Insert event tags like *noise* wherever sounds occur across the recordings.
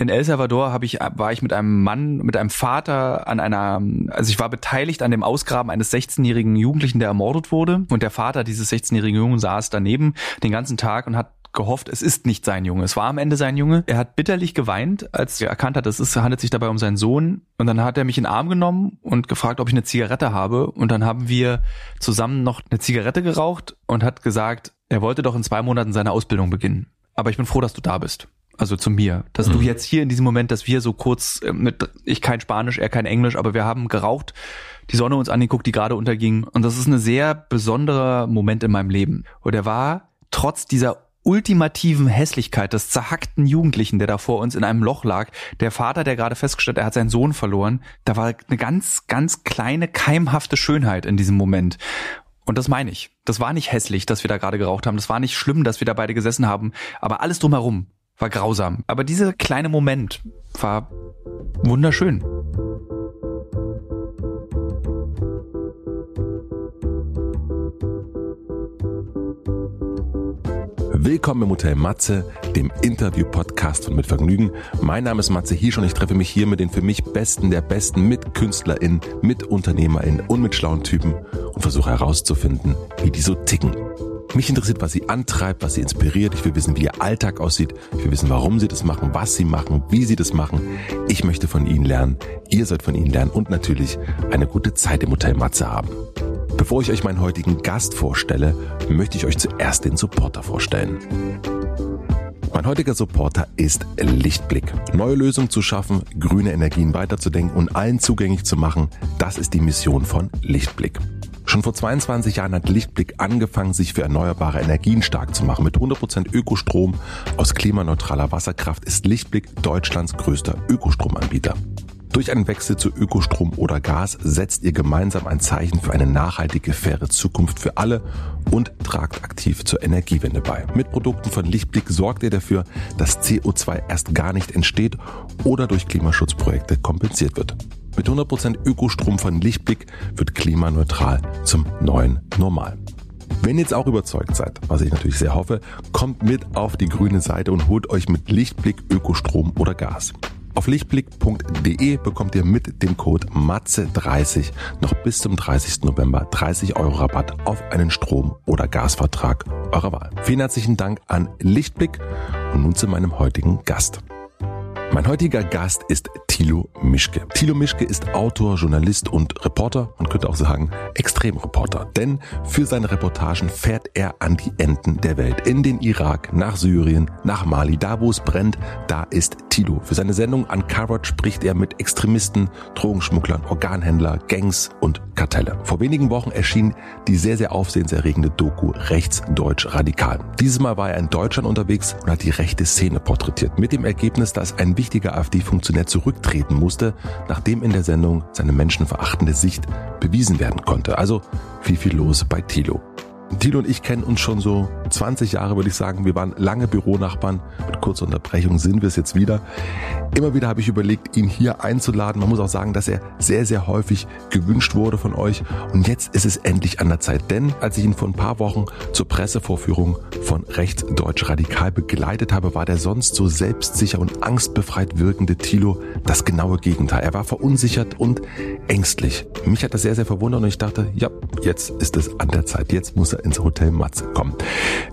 In El Salvador habe ich, war ich mit einem Mann, mit einem Vater an einer, also ich war beteiligt an dem Ausgraben eines 16-jährigen Jugendlichen, der ermordet wurde. Und der Vater dieses 16-jährigen Jungen saß daneben den ganzen Tag und hat gehofft, es ist nicht sein Junge. Es war am Ende sein Junge. Er hat bitterlich geweint, als er erkannt hat, es ist, handelt sich dabei um seinen Sohn. Und dann hat er mich in den Arm genommen und gefragt, ob ich eine Zigarette habe. Und dann haben wir zusammen noch eine Zigarette geraucht und hat gesagt, er wollte doch in zwei Monaten seine Ausbildung beginnen. Aber ich bin froh, dass du da bist. Also zu mir. Dass mhm. du jetzt hier in diesem Moment, dass wir so kurz äh, mit, ich kein Spanisch, er kein Englisch, aber wir haben geraucht, die Sonne uns angeguckt, die gerade unterging. Und das ist ein sehr besonderer Moment in meinem Leben. Und er war trotz dieser ultimativen Hässlichkeit des zerhackten Jugendlichen, der da vor uns in einem Loch lag, der Vater, der gerade festgestellt, er hat seinen Sohn verloren, da war eine ganz, ganz kleine, keimhafte Schönheit in diesem Moment. Und das meine ich. Das war nicht hässlich, dass wir da gerade geraucht haben. Das war nicht schlimm, dass wir da beide gesessen haben. Aber alles drumherum war grausam. Aber dieser kleine Moment war wunderschön. Willkommen im Hotel Matze, dem Interview-Podcast von Mit Vergnügen. Mein Name ist Matze Hirsch und ich treffe mich hier mit den für mich Besten der Besten, mit KünstlerInnen, mit UnternehmerInnen und mit schlauen Typen und versuche herauszufinden, wie die so ticken. Mich interessiert, was sie antreibt, was sie inspiriert. Ich will wissen, wie ihr Alltag aussieht. Ich will wissen, warum sie das machen, was sie machen, wie sie das machen. Ich möchte von ihnen lernen. Ihr sollt von ihnen lernen und natürlich eine gute Zeit im Hotel Matze haben. Bevor ich euch meinen heutigen Gast vorstelle, möchte ich euch zuerst den Supporter vorstellen. Mein heutiger Supporter ist Lichtblick. Neue Lösungen zu schaffen, grüne Energien weiterzudenken und allen zugänglich zu machen, das ist die Mission von Lichtblick. Schon vor 22 Jahren hat Lichtblick angefangen, sich für erneuerbare Energien stark zu machen. Mit 100% Ökostrom aus klimaneutraler Wasserkraft ist Lichtblick Deutschlands größter Ökostromanbieter. Durch einen Wechsel zu Ökostrom oder Gas setzt ihr gemeinsam ein Zeichen für eine nachhaltige, faire Zukunft für alle und tragt aktiv zur Energiewende bei. Mit Produkten von Lichtblick sorgt ihr dafür, dass CO2 erst gar nicht entsteht oder durch Klimaschutzprojekte kompensiert wird. Mit 100% Ökostrom von Lichtblick wird klimaneutral zum neuen Normal. Wenn ihr jetzt auch überzeugt seid, was ich natürlich sehr hoffe, kommt mit auf die grüne Seite und holt euch mit Lichtblick Ökostrom oder Gas. Auf lichtblick.de bekommt ihr mit dem Code MATZE30 noch bis zum 30. November 30 Euro Rabatt auf einen Strom- oder Gasvertrag eurer Wahl. Vielen herzlichen Dank an Lichtblick und nun zu meinem heutigen Gast. Mein heutiger Gast ist Thilo Mischke. Thilo Mischke ist Autor, Journalist und Reporter, man könnte auch sagen Extremreporter. Denn für seine Reportagen fährt er an die Enden der Welt. In den Irak, nach Syrien, nach Mali. Da wo es brennt, da ist Thilo. Für seine Sendung Uncovered spricht er mit Extremisten, Drogenschmugglern, Organhändler, Gangs und Kartelle. Vor wenigen Wochen erschien die sehr, sehr aufsehenserregende Doku Rechtsdeutsch Radikal. Dieses Mal war er in Deutschland unterwegs und hat die rechte Szene porträtiert. Mit dem Ergebnis, dass ein wichtiger AfD-Funktionär zurücktreten musste, nachdem in der Sendung seine menschenverachtende Sicht bewiesen werden konnte. Also viel, viel los bei Thilo. Thilo und ich kennen uns schon so 20 Jahre, würde ich sagen. Wir waren lange Büronachbarn. Mit kurzer Unterbrechung sind wir es jetzt wieder. Immer wieder habe ich überlegt, ihn hier einzuladen. Man muss auch sagen, dass er sehr, sehr häufig gewünscht wurde von euch. Und jetzt ist es endlich an der Zeit. Denn als ich ihn vor ein paar Wochen zur Pressevorführung von Rechtsdeutsch Radikal begleitet habe, war der sonst so selbstsicher und angstbefreit wirkende Thilo das genaue Gegenteil. Er war verunsichert und ängstlich. Mich hat das sehr, sehr verwundert und ich dachte, ja, jetzt ist es an der Zeit. Jetzt muss er ins Hotel Matze kommen.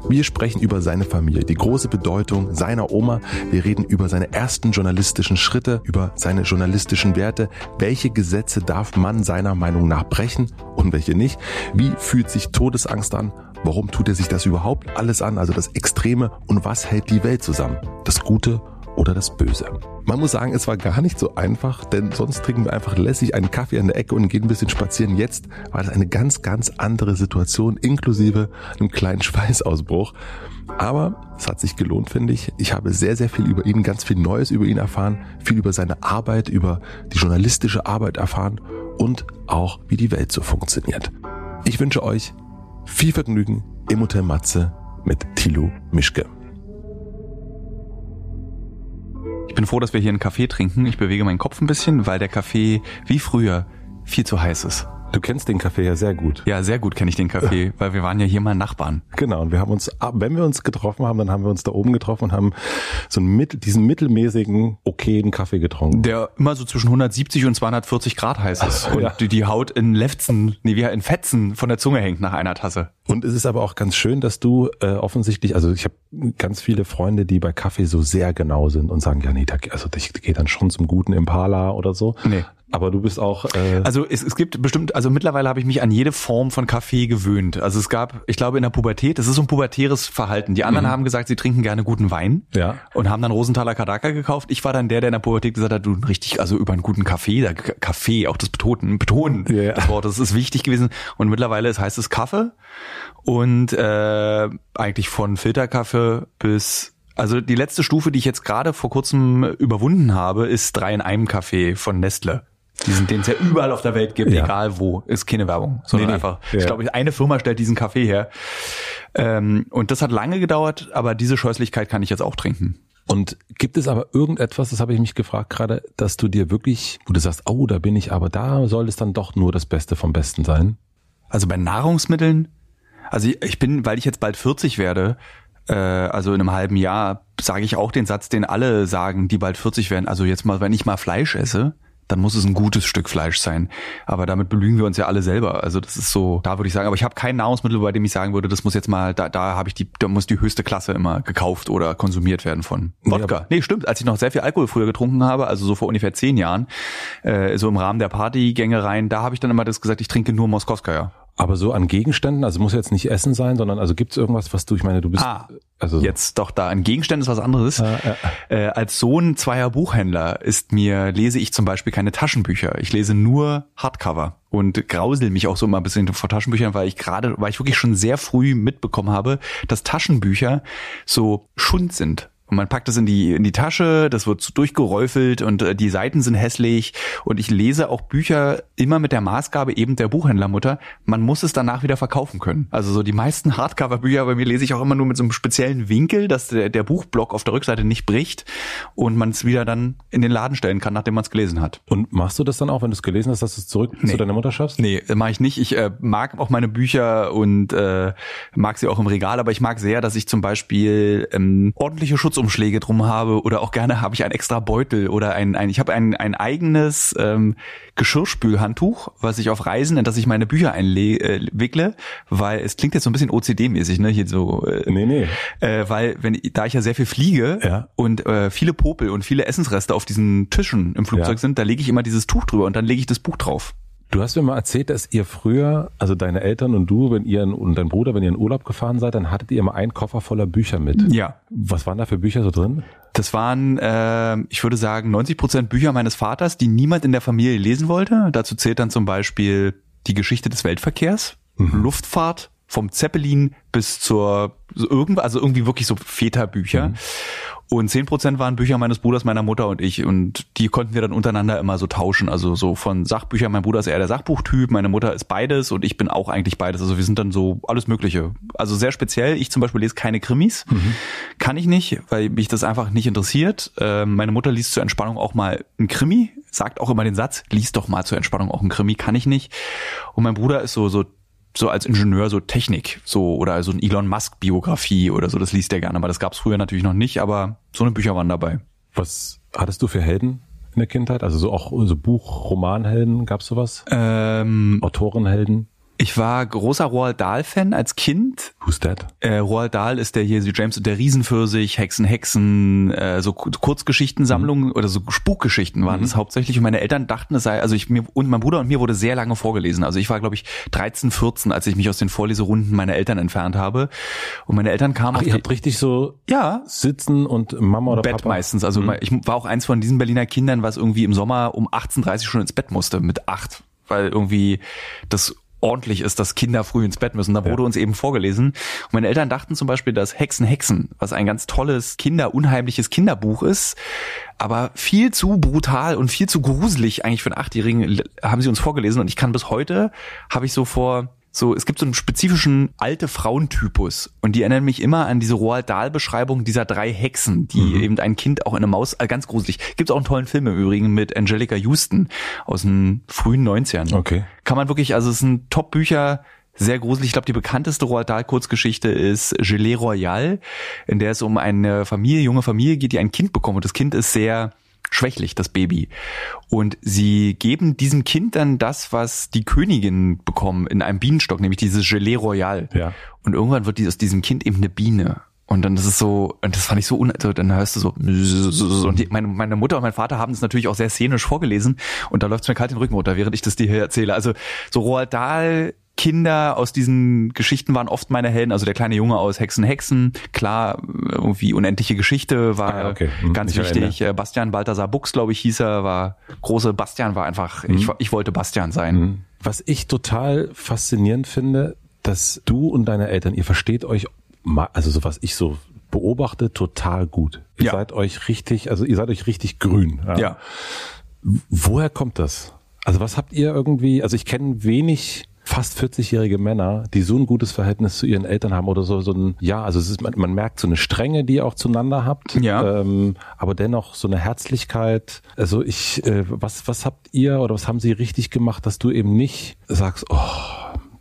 Wir sprechen über seine Familie, die große Bedeutung seiner Oma. Wir reden über seine ersten journalistischen Schritte, über seine journalistischen Werte. Welche Gesetze darf man seiner Meinung nach brechen und welche nicht? Wie fühlt sich Todesangst an? Warum tut er sich das überhaupt alles an? Also das Extreme und was hält die Welt zusammen? Das Gute oder das Böse. Man muss sagen, es war gar nicht so einfach, denn sonst trinken wir einfach lässig einen Kaffee an der Ecke und gehen ein bisschen spazieren. Jetzt war das eine ganz, ganz andere Situation, inklusive einem kleinen *laughs* Schweißausbruch. Aber es hat sich gelohnt, finde ich. Ich habe sehr, sehr viel über ihn, ganz viel Neues über ihn erfahren, viel über seine Arbeit, über die journalistische Arbeit erfahren und auch, wie die Welt so funktioniert. Ich wünsche euch viel Vergnügen im Hotel Matze mit Thilo Mischke. Bin froh, dass wir hier einen Kaffee trinken. Ich bewege meinen Kopf ein bisschen, weil der Kaffee wie früher viel zu heiß ist. Du kennst den Café ja sehr gut. Ja, sehr gut kenne ich den Café, *laughs* weil wir waren ja hier mal Nachbarn. Genau, und wir haben uns, wenn wir uns getroffen haben, dann haben wir uns da oben getroffen und haben so einen mittel, diesen mittelmäßigen, okayen Kaffee getrunken. Der immer so zwischen 170 und 240 Grad heiß ist *laughs* und ja. die, die Haut in Lefzen, nee, wie in Fetzen von der Zunge hängt nach einer Tasse. Und es ist aber auch ganz schön, dass du äh, offensichtlich, also ich habe ganz viele Freunde, die bei Kaffee so sehr genau sind und sagen, ja nee, da, also ich gehe dann schon zum guten Impala oder so. Nee. Aber du bist auch. Äh, Also es, es gibt bestimmt, also mittlerweile habe ich mich an jede Form von Kaffee gewöhnt. Also es gab, ich glaube in der Pubertät, das ist so ein pubertäres Verhalten. Die anderen haben gesagt, sie trinken gerne guten Wein Ja. und haben dann Rosenthaler Kadaka gekauft. Ich war dann der, der in der Pubertät gesagt hat, du richtig, also über einen guten Kaffee, da, Kaffee, auch das Betonen, Betonen ja. das Wort, das ist wichtig gewesen. Und mittlerweile es heißt es Kaffee und äh, eigentlich von Filterkaffee bis also die letzte Stufe, die ich jetzt gerade vor kurzem überwunden habe, ist drei in einem Kaffee von Nestle. Diesen, den es ja überall auf der Welt gibt, Ja. egal wo. Ist keine Werbung, sondern Nee, nee. einfach. Ja. Ich glaube, eine Firma stellt diesen Kaffee her. Ähm, und das hat lange gedauert, aber diese Scheußlichkeit kann ich jetzt auch trinken. Und gibt es aber irgendetwas, das habe ich mich gefragt gerade, dass du dir wirklich, wo du sagst, oh, da bin ich, aber da soll es dann doch nur das Beste vom Besten sein? Also bei Nahrungsmitteln, also ich- ich bin, weil ich jetzt bald 40 werde, äh, also in einem halben Jahr, sage ich auch den Satz, den alle sagen, die bald 40 werden. Also jetzt mal, wenn ich mal Fleisch esse, dann muss es ein gutes Stück Fleisch sein. Aber damit belügen wir uns ja alle selber. Also das ist so, da würde ich sagen, aber ich habe kein Nahrungsmittel, bei dem ich sagen würde, das muss jetzt mal, da, da habe ich die, da muss die höchste Klasse immer gekauft oder konsumiert werden von. Wodka. aber- Nee, stimmt. Als ich noch sehr viel Alkohol früher getrunken habe, also so vor ungefähr zehn Jahren, äh, so im Rahmen der Partygängereien, da habe ich dann immer das gesagt, ich trinke nur Moskowskaja. Aber so an Gegenständen, also muss jetzt nicht Essen sein, sondern also gibt es irgendwas, was du, ich meine, du bist, Ah, also Jetzt doch da ein Gegenstand ist was anderes. Äh, als Sohn zweier Buchhändler ist mir, lese ich zum Beispiel keine Taschenbücher. Ich lese nur Hardcover und grausel mich auch so immer ein bisschen vor Taschenbüchern, weil ich gerade, weil ich wirklich schon sehr früh mitbekommen habe, dass Taschenbücher so Schund sind. Und man packt es in die, in die Tasche, das wird durchgeräufelt und äh, die Seiten sind hässlich. Und ich lese auch Bücher immer mit der Maßgabe eben der Buchhändlermutter. Man muss es danach wieder verkaufen können. Also so die meisten *laughs* Hardcover-Bücher bei mir lese ich auch immer nur mit so einem speziellen Winkel, dass der, der Buchblock auf der Rückseite nicht bricht und man es wieder dann in den Laden stellen kann, nachdem man es gelesen hat. Und machst du das dann auch, wenn du es gelesen hast, dass du es zurück zu deiner Mutter schaffst? Nee, mache ich nicht. Ich äh, mag auch meine Bücher und äh, mag sie auch im Regal, aber ich mag sehr, dass ich zum Beispiel ähm, ordentliche Schutzumschläge drum habe oder auch gerne habe ich ein extra Beutel oder ein, ein ich habe ein, ein eigenes ähm, Geschirrspülhandtuch, was ich auf Reisen, in das ich meine Bücher einwickle, weil es klingt jetzt so ein bisschen OCD-mäßig, ne? Hier so äh, Nee, nee. äh, weil wenn da ich ja sehr viel fliege Ja. und äh, viele Popel und viele Essensreste auf diesen Tischen im Flugzeug Ja. sind, da lege ich immer dieses Tuch drüber und dann lege ich das Buch drauf. Du hast mir mal erzählt, dass ihr früher, also deine Eltern und du, wenn ihr und dein Bruder, wenn ihr in Urlaub gefahren seid, dann hattet ihr immer einen Koffer voller Bücher mit. Ja. Was waren da für Bücher so drin? Das waren, äh, ich würde sagen, 90 Prozent Bücher meines Vaters, die niemand in der Familie lesen wollte. Dazu zählt dann zum Beispiel die Geschichte des Weltverkehrs, Luftfahrt, vom Zeppelin bis zur so irgendwas, also irgendwie wirklich so Väterbücher. Und 10 Prozent waren Bücher meines Bruders, meiner Mutter und ich. Und die konnten wir dann untereinander immer so tauschen. Also so von Sachbüchern. Mein Bruder ist eher der Sachbuchtyp, meine Mutter ist beides und ich bin auch eigentlich beides. Also wir sind dann so alles Mögliche. Also sehr speziell. Ich zum Beispiel lese keine Krimis. Kann ich nicht, weil mich das einfach nicht interessiert. Ähm, meine Mutter liest zur Entspannung auch mal ein Krimi, sagt auch immer den Satz, liest doch mal zur Entspannung auch ein Krimi, kann ich nicht. Und mein Bruder ist so, so so als Ingenieur so Technik, so oder so ein Elon Musk Biografie oder so, das liest er gerne, aber das gab's früher natürlich noch nicht, aber so eine Bücher waren dabei. Was hattest du für Helden in der Kindheit? Also so auch so Buch, Romanhelden, gab's sowas? Ähm, Autorenhelden? Ich war großer Roald Dahl Fan als Kind. Who's that? Äh, Roald Dahl ist der hier, so James und der Riesenpfirsich, Hexen, Hexen, äh, so Ku- Kurzgeschichtensammlungen oder so Spukgeschichten waren es hauptsächlich. Und meine Eltern dachten, es sei, also ich mir und mein Bruder und mir wurde sehr lange vorgelesen. Also ich war, glaube ich, 13, 14, als ich mich aus den Vorleserunden meiner Eltern entfernt habe. Und meine Eltern kamen Ach, ihr habt richtig so ja, sitzen und Mama oder Bett Papa? meistens. Also ich war auch eins von diesen Berliner Kindern, was irgendwie im Sommer um 18.30 Uhr schon ins Bett musste, mit acht, weil irgendwie das ordentlich ist, dass Kinder früh ins Bett müssen. Da wurde uns eben vorgelesen. Und meine Eltern dachten zum Beispiel, dass Hexen, Hexen, was ein ganz tolles, kinderunheimliches Kinderbuch ist, aber viel zu brutal und viel zu gruselig eigentlich für einen Achtjährigen, haben sie uns vorgelesen. Und ich kann bis heute, habe ich so vor so, es gibt so einen spezifischen alte Frauentypus und die erinnern mich immer an diese Roald Dahl Beschreibung dieser drei Hexen, die mhm. eben ein Kind auch in eine Maus, äh, ganz gruselig. Gibt auch einen tollen Film im Übrigen mit Angelica Houston aus den frühen 90ern. Okay. Kann man wirklich, also es sind Top-Bücher, sehr gruselig. Ich glaube, die bekannteste Roald Dahl Kurzgeschichte ist Gelee Royal, in der es um eine Familie, junge Familie geht, die ein Kind bekommt und das Kind ist sehr schwächlich, das Baby. Und sie geben diesem Kind dann das, was die Königin bekommen in einem Bienenstock, nämlich dieses Gelee Royal. Ja. Und irgendwann wird aus diesem Kind eben eine Biene. Und dann ist so, und das fand ich so, un also dann hörst du so, und die, meine, meine Mutter und mein Vater haben das natürlich auch sehr szenisch vorgelesen und da läuft's mir kalt den Rücken runter, während ich das dir hier erzähle. Also so Roald Dahl Kinder aus diesen Geschichten waren oft meine Helden. Also der kleine Junge aus Hexen, Hexen. Klar, irgendwie unendliche Geschichte war ah, okay. hm, ganz wichtig. Erinnere. Bastian Balthasar Buchs, glaube ich, hieß er, war große Bastian war einfach, hm. ich, ich wollte Bastian sein. Hm. Was ich total faszinierend finde, dass du und deine Eltern, ihr versteht euch, also so was ich so beobachte, total gut. Ihr ja. seid euch richtig, also ihr seid euch richtig grün. Ja. ja. Woher kommt das? Also was habt ihr irgendwie, also ich kenne wenig fast 40-jährige Männer, die so ein gutes Verhältnis zu ihren Eltern haben oder so, so ein, ja, also es ist, man, man merkt so eine Strenge, die ihr auch zueinander habt, ja. ähm, aber dennoch so eine Herzlichkeit. Also ich, äh, was, was habt ihr oder was haben sie richtig gemacht, dass du eben nicht sagst, oh,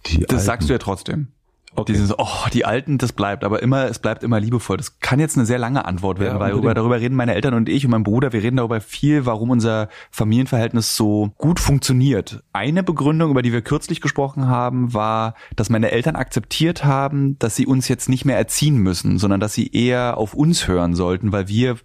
die Das Alten. sagst du ja trotzdem. Okay. Dieses, oh, die Alten, das bleibt, aber immer, es bleibt immer liebevoll. Das kann jetzt eine sehr lange Antwort werden, ja, weil darüber, darüber reden meine Eltern und ich und mein Bruder, wir reden darüber viel, warum unser Familienverhältnis so gut funktioniert. Eine Begründung, über die wir kürzlich gesprochen haben, war, dass meine Eltern akzeptiert haben, dass sie uns jetzt nicht mehr erziehen müssen, sondern dass sie eher auf uns hören sollten, weil wir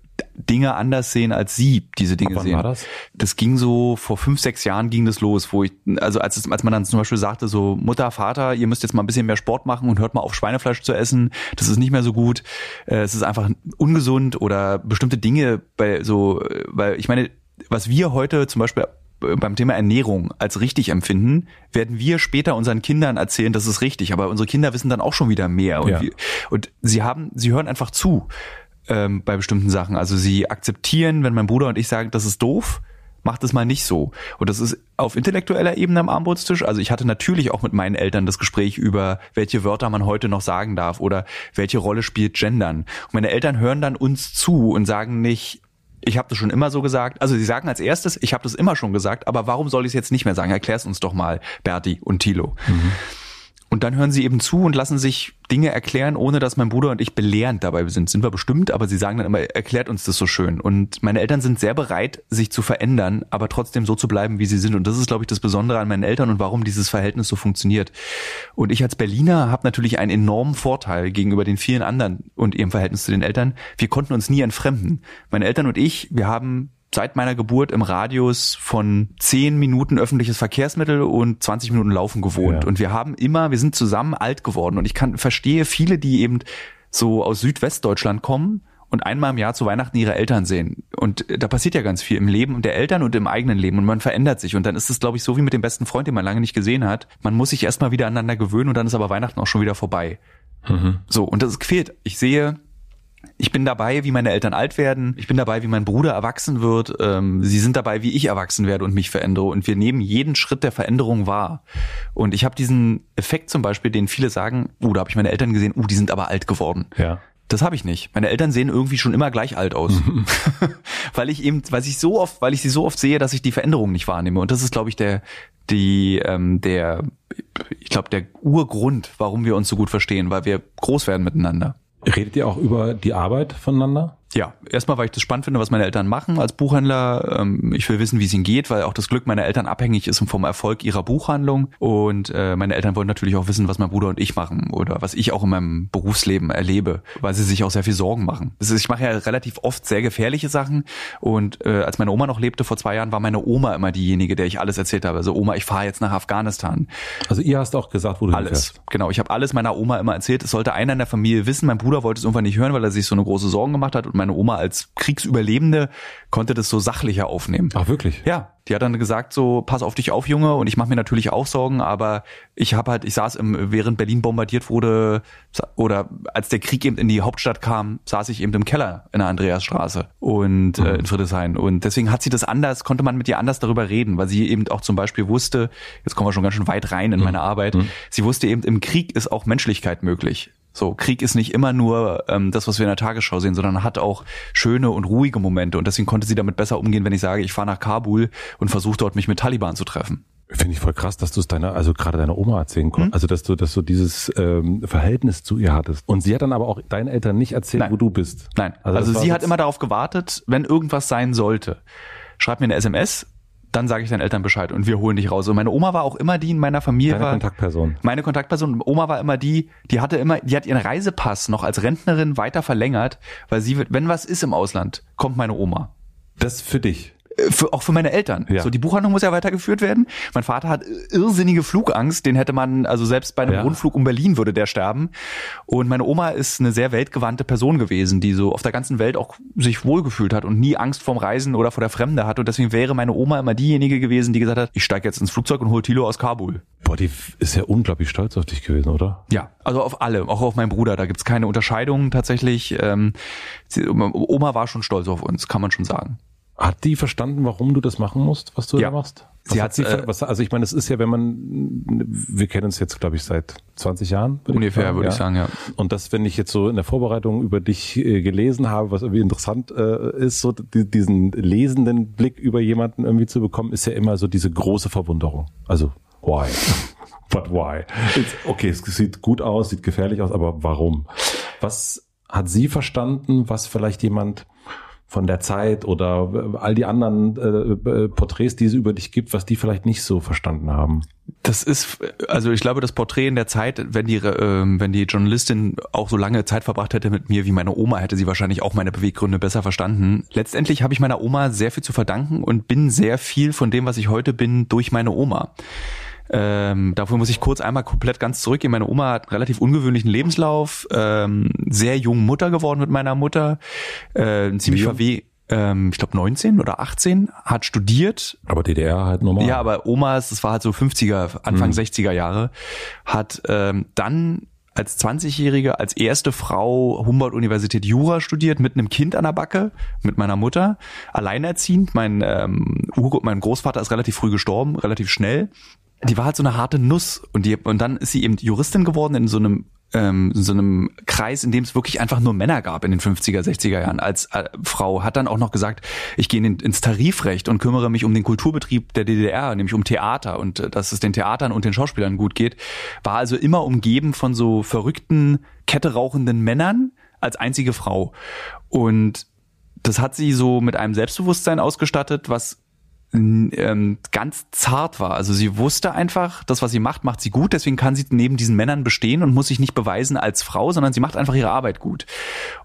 Dinge anders sehen als sie diese Dinge wann sehen. War das? das ging so vor fünf, sechs Jahren ging das los, wo ich, also als, es, als man dann zum Beispiel sagte, so Mutter, Vater, ihr müsst jetzt mal ein bisschen mehr Sport machen und hört mal auf Schweinefleisch zu essen, das ist nicht mehr so gut, äh, es ist einfach ungesund oder bestimmte Dinge bei so, weil ich meine, was wir heute zum Beispiel beim Thema Ernährung als richtig empfinden, werden wir später unseren Kindern erzählen, das ist richtig. Aber unsere Kinder wissen dann auch schon wieder mehr. Und, ja. wir, und sie haben, sie hören einfach zu ähm, bei bestimmten Sachen. Also sie akzeptieren, wenn mein Bruder und ich sagen, das ist doof, macht es mal nicht so. Und das ist auf intellektueller Ebene am Armbrotstisch. Also ich hatte natürlich auch mit meinen Eltern das Gespräch über, welche Wörter man heute noch sagen darf oder welche Rolle spielt Gendern. Und meine Eltern hören dann uns zu und sagen nicht, ich habe das schon immer so gesagt. Also sie sagen als erstes, ich habe das immer schon gesagt, aber warum soll ich es jetzt nicht mehr sagen? Erklär's uns doch mal, Berti und Thilo. Mhm. Und dann hören sie eben zu und lassen sich Dinge erklären, ohne dass mein Bruder und ich belehrend dabei sind. Sind wir bestimmt, aber sie sagen dann immer, erklärt uns das so schön. Und meine Eltern sind sehr bereit, sich zu verändern, aber trotzdem so zu bleiben, wie sie sind. Und das ist, glaube ich, das Besondere an meinen Eltern und warum dieses Verhältnis so funktioniert. Und ich als Berliner habe natürlich einen enormen Vorteil gegenüber den vielen anderen und ihrem Verhältnis zu den Eltern. Wir konnten uns nie entfremden. Meine Eltern und ich, wir haben seit meiner Geburt im Radius von zehn Minuten öffentliches Verkehrsmittel und 20 Minuten Laufen gewohnt. Ja. Und wir haben immer, wir sind zusammen alt geworden. Und ich kann, verstehe viele, die eben so aus Südwestdeutschland kommen und einmal im Jahr zu Weihnachten ihre Eltern sehen. Und da passiert ja ganz viel im Leben der Eltern und im eigenen Leben und man verändert sich. Und dann ist es, glaube ich, so wie mit dem besten Freund, den man lange nicht gesehen hat. Man muss sich erstmal wieder aneinander gewöhnen und dann ist aber Weihnachten auch schon wieder vorbei. Mhm. So, und das fehlt. Ich sehe ich bin dabei, wie meine Eltern alt werden. Ich bin dabei, wie mein Bruder erwachsen wird. Ähm, sie sind dabei, wie ich erwachsen werde und mich verändere. Und wir nehmen jeden Schritt der Veränderung wahr. Und ich habe diesen Effekt zum Beispiel, den viele sagen, uh, da habe ich meine Eltern gesehen, uh, die sind aber alt geworden. Ja. Das habe ich nicht. Meine Eltern sehen irgendwie schon immer gleich alt aus. *laughs* weil ich eben, weil ich so oft, weil ich sie so oft sehe, dass ich die Veränderung nicht wahrnehme. Und das ist, glaube ich, der, die, ähm, der, ich glaube, der Urgrund, warum wir uns so gut verstehen, weil wir groß werden miteinander. Redet ihr auch über die Arbeit voneinander? Ja, erstmal, weil ich das spannend finde, was meine Eltern machen als Buchhändler. Ähm, ich will wissen, wie es ihnen geht, weil auch das Glück meiner Eltern abhängig ist vom Erfolg ihrer Buchhandlung. Und äh, meine Eltern wollen natürlich auch wissen, was mein Bruder und ich machen oder was ich auch in meinem Berufsleben erlebe, weil sie sich auch sehr viel Sorgen machen. Ist, ich mache ja relativ oft sehr gefährliche Sachen. Und äh, als meine Oma noch lebte vor zwei Jahren, war meine Oma immer diejenige, der ich alles erzählt habe. Also Oma, ich fahre jetzt nach Afghanistan. Also ihr hast auch gesagt, wo du alles. Hinfährst. Genau, ich habe alles meiner Oma immer erzählt. Es sollte einer in der Familie wissen. Mein Bruder wollte es irgendwann nicht hören, weil er sich so eine große Sorgen gemacht hat. Und meine Oma als Kriegsüberlebende konnte das so sachlicher aufnehmen. Ach wirklich? Ja, die hat dann gesagt so, pass auf dich auf, Junge, und ich mache mir natürlich auch Sorgen, aber ich habe halt, ich saß im, während Berlin bombardiert wurde oder als der Krieg eben in die Hauptstadt kam, saß ich eben im Keller in der Andreasstraße und äh, in Friedrichshain und deswegen hat sie das anders, konnte man mit ihr anders darüber reden, weil sie eben auch zum Beispiel wusste, jetzt kommen wir schon ganz schön weit rein in mhm. meine Arbeit, mhm. sie wusste eben, im Krieg ist auch Menschlichkeit möglich. So, Krieg ist nicht immer nur ähm, das, was wir in der Tagesschau sehen, sondern hat auch schöne und ruhige Momente. Und deswegen konnte sie damit besser umgehen, wenn ich sage, ich fahre nach Kabul und versuche dort mich mit Taliban zu treffen. Finde ich voll krass, dass du es deiner, also gerade deiner Oma erzählen konntest, mhm. also dass du, dass du dieses ähm, Verhältnis zu ihr hattest. Und sie hat dann aber auch deinen Eltern nicht erzählt, Nein. wo du bist. Nein, also, also sie hat immer darauf gewartet, wenn irgendwas sein sollte. Schreib mir eine SMS, dann sage ich deinen Eltern Bescheid und wir holen dich raus. Und meine Oma war auch immer die in meiner Familie. Deine war, Kontaktperson. Meine Kontaktperson. Oma war immer die, die hatte immer, die hat ihren Reisepass noch als Rentnerin weiter verlängert, weil sie, wenn was ist im Ausland, kommt meine Oma. Das für dich. Für, auch für meine Eltern. Ja. So die Buchhandlung muss ja weitergeführt werden. Mein Vater hat irrsinnige Flugangst, den hätte man also selbst bei einem ja. Rundflug um Berlin würde der sterben. Und meine Oma ist eine sehr weltgewandte Person gewesen, die so auf der ganzen Welt auch sich wohlgefühlt hat und nie Angst vorm Reisen oder vor der Fremde hat und deswegen wäre meine Oma immer diejenige gewesen, die gesagt hat, ich steige jetzt ins Flugzeug und hol Tilo aus Kabul. Boah, die ist ja unglaublich stolz auf dich gewesen, oder? Ja, also auf alle, auch auf meinen Bruder. Da gibt's keine Unterscheidungen tatsächlich. Ähm, Oma war schon stolz auf uns, kann man schon sagen. Hat die verstanden, warum du das machen musst, was du ja. da machst? Was sie hat, sie, äh, was, also ich meine, es ist ja, wenn man, wir kennen uns jetzt, glaube ich, seit 20 Jahren. Ungefähr, ich würde ja. ich sagen, ja. Und das, wenn ich jetzt so in der Vorbereitung über dich äh, gelesen habe, was irgendwie interessant äh, ist, so die, diesen lesenden Blick über jemanden irgendwie zu bekommen, ist ja immer so diese große Verwunderung. Also, why? *laughs* But why? It's, okay, es sieht gut aus, sieht gefährlich aus, aber warum? Was hat sie verstanden, was vielleicht jemand von der Zeit oder äh, all die anderen äh, äh, Porträts, die es über dich gibt, was die vielleicht nicht so verstanden haben? Das ist, also ich glaube, das Porträt in der Zeit, wenn die, äh, wenn die Journalistin auch so lange Zeit verbracht hätte mit mir wie meine Oma, hätte sie wahrscheinlich auch meine Beweggründe besser verstanden. Letztendlich habe ich meiner Oma sehr viel zu verdanken und bin sehr viel von dem, was ich heute bin, durch meine Oma. Ähm, dafür muss ich kurz einmal komplett ganz zurückgehen. Meine Oma hat einen relativ ungewöhnlichen Lebenslauf, ähm, sehr jung Mutter geworden mit meiner Mutter, äh, ziemlich verweh ähm, ich glaube 19 oder 18, hat studiert. Aber DDR halt normal. Ja, aber Omas, das war halt so 50er, Anfang mhm. 60er Jahre, hat ähm, dann als 20-Jährige als erste Frau Humboldt-Universität Jura studiert, mit einem Kind an der Backe, mit meiner Mutter, alleinerziehend. Mein, ähm, mein Großvater ist relativ früh gestorben, relativ schnell die war halt so eine harte Nuss und die und dann ist sie eben Juristin geworden in so einem ähm, so einem Kreis, in dem es wirklich einfach nur Männer gab in den 50er, 60er Jahren als äh, Frau, hat dann auch noch gesagt, ich gehe in, ins Tarifrecht und kümmere mich um den Kulturbetrieb der DDR, nämlich um Theater und äh, dass es den Theatern und den Schauspielern gut geht, war also immer umgeben von so verrückten, Kette rauchenden Männern als einzige Frau. Und das hat sie so mit einem Selbstbewusstsein ausgestattet, was ähm, ganz zart war. Also sie wusste einfach, das, was sie macht, macht sie gut. Deswegen kann sie neben diesen Männern bestehen und muss sich nicht beweisen als Frau, sondern sie macht einfach ihre Arbeit gut.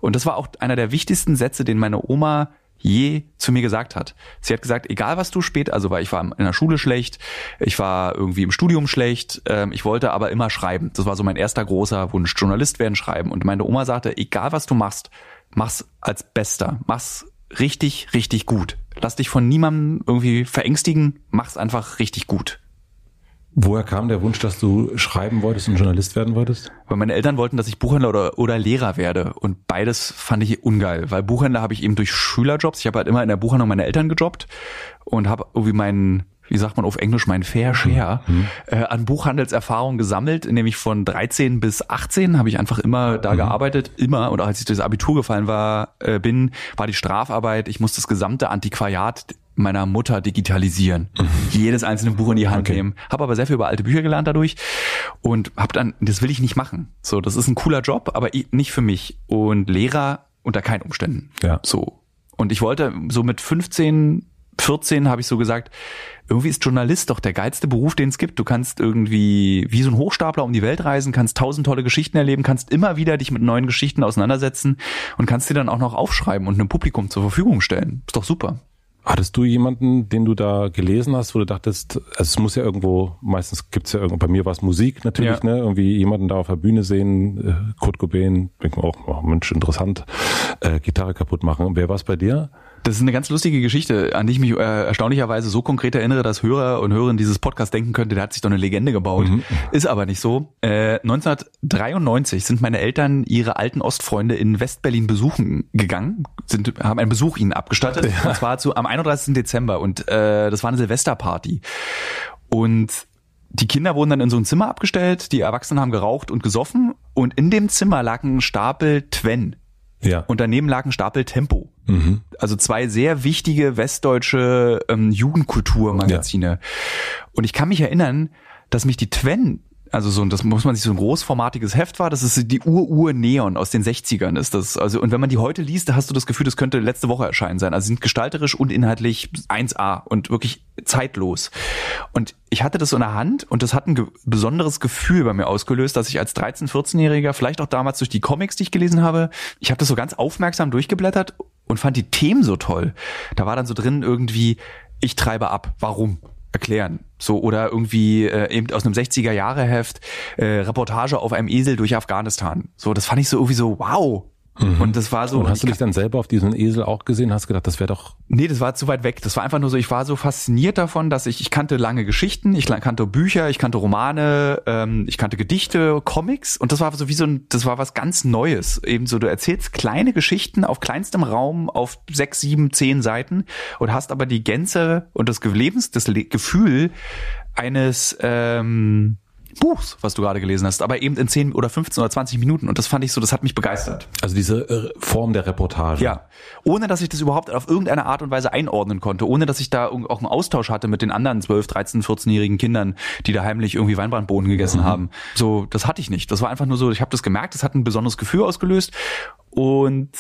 Und das war auch einer der wichtigsten Sätze, den meine Oma je zu mir gesagt hat. Sie hat gesagt, egal was du spät, also weil ich war in der Schule schlecht, ich war irgendwie im Studium schlecht, ähm, ich wollte aber immer schreiben. Das war so mein erster großer Wunsch, Journalist werden, schreiben. Und meine Oma sagte, egal was du machst, mach's als Bester, mach's richtig, richtig gut. Lass dich von niemandem irgendwie verängstigen, mach's einfach richtig gut. Woher kam der Wunsch, dass du schreiben wolltest und Journalist werden wolltest? Weil meine Eltern wollten, dass ich Buchhändler oder, oder Lehrer werde. Und beides fand ich ungeil. Weil Buchhändler habe ich eben durch Schülerjobs, ich habe halt immer in der Buchhandlung meine Eltern gejobbt und habe irgendwie meinen wie sagt man auf Englisch, mein Fair Share mhm. äh, an Buchhandelserfahrung gesammelt, nämlich von 13 bis 18 habe ich einfach immer da mhm. gearbeitet, immer und als ich das Abitur gefallen war, äh, bin, war die Strafarbeit, ich muss das gesamte Antiquariat meiner Mutter digitalisieren, mhm. jedes einzelne Buch in die Hand okay. nehmen, habe aber sehr viel über alte Bücher gelernt dadurch und habe dann, das will ich nicht machen. So, das ist ein cooler Job, aber nicht für mich und Lehrer unter keinen Umständen. Ja. So und ich wollte so mit 15 14 habe ich so gesagt, irgendwie ist Journalist doch der geilste Beruf, den es gibt. Du kannst irgendwie wie so ein Hochstapler um die Welt reisen, kannst tausend tolle Geschichten erleben, kannst immer wieder dich mit neuen Geschichten auseinandersetzen und kannst dir dann auch noch aufschreiben und einem Publikum zur Verfügung stellen. Ist doch super. Hattest du jemanden, den du da gelesen hast, wo du dachtest, also es muss ja irgendwo, meistens gibt's ja irgendwo, bei mir war es Musik natürlich, ja. ne? Irgendwie jemanden da auf der Bühne sehen, äh, Kurt Cobain, denke auch, oh, Mensch, interessant, äh, Gitarre kaputt machen. Wer war es bei dir? Das ist eine ganz lustige Geschichte, an die ich mich äh, erstaunlicherweise so konkret erinnere, dass Hörer und Hörerinnen dieses Podcast denken könnte, der hat sich doch eine Legende gebaut. Mhm. Ist aber nicht so. Äh, 1993 sind meine Eltern ihre alten Ostfreunde in Westberlin besuchen gegangen, sind, haben einen Besuch ihnen abgestattet. Ja. Und zwar zu, am 31. Dezember. Und äh, das war eine Silvesterparty. Und die Kinder wurden dann in so ein Zimmer abgestellt, die Erwachsenen haben geraucht und gesoffen und in dem Zimmer lag ein Stapel Twen. Ja. Und daneben lag ein Stapel Tempo. Mhm. Also zwei sehr wichtige westdeutsche ähm, Jugendkulturmagazine. Ja. Und ich kann mich erinnern, dass mich die Twen also so, das muss man sich so ein großformatiges Heft war, das ist die Ur-Ur-Neon aus den 60ern ist das. Also, und wenn man die heute liest, da hast du das Gefühl, das könnte letzte Woche erscheinen sein. Also sind gestalterisch und inhaltlich 1A und wirklich zeitlos. Und ich hatte das so in der Hand und das hat ein ge besonderes Gefühl bei mir ausgelöst, dass ich als 13-, 14-Jähriger, vielleicht auch damals durch die Comics, die ich gelesen habe, ich habe das so ganz aufmerksam durchgeblättert und fand die Themen so toll. Da war dann so drin irgendwie, ich treibe ab. Warum? erklären. So, oder irgendwie äh, eben aus einem 60er Jahre Heft äh, Reportage auf einem Esel durch Afghanistan. So, das fand ich so irgendwie so, wow, Mhm. Und das war so. Und hast du dich dann selber auf diesen Esel auch gesehen? Hast gedacht, das wäre doch. Nee, das war zu weit weg. Das war einfach nur so, ich war so fasziniert davon, dass ich, ich kannte lange Geschichten, ich kannte Bücher, ich kannte Romane, ähm, ich kannte Gedichte, Comics und das war so wie so ein, das war was ganz Neues. Eben so, du erzählst kleine Geschichten auf kleinstem Raum auf sechs, sieben, zehn Seiten und hast aber die Gänze und das Lebens, das Gefühl eines ähm, Buchs, was du gerade gelesen hast, aber eben in 10 oder 15 oder 20 Minuten. Und das fand ich so, das hat mich begeistert. Also diese äh, Form der Reportage. Ja. Ohne dass ich das überhaupt auf irgendeine Art und Weise einordnen konnte, ohne dass ich da auch einen Austausch hatte mit den anderen 12, 13, 14-jährigen Kindern, die da heimlich irgendwie Weinbrandbohnen gegessen mhm. haben. So, das hatte ich nicht. Das war einfach nur so, ich habe das gemerkt, das hat ein besonderes Gefühl ausgelöst. Und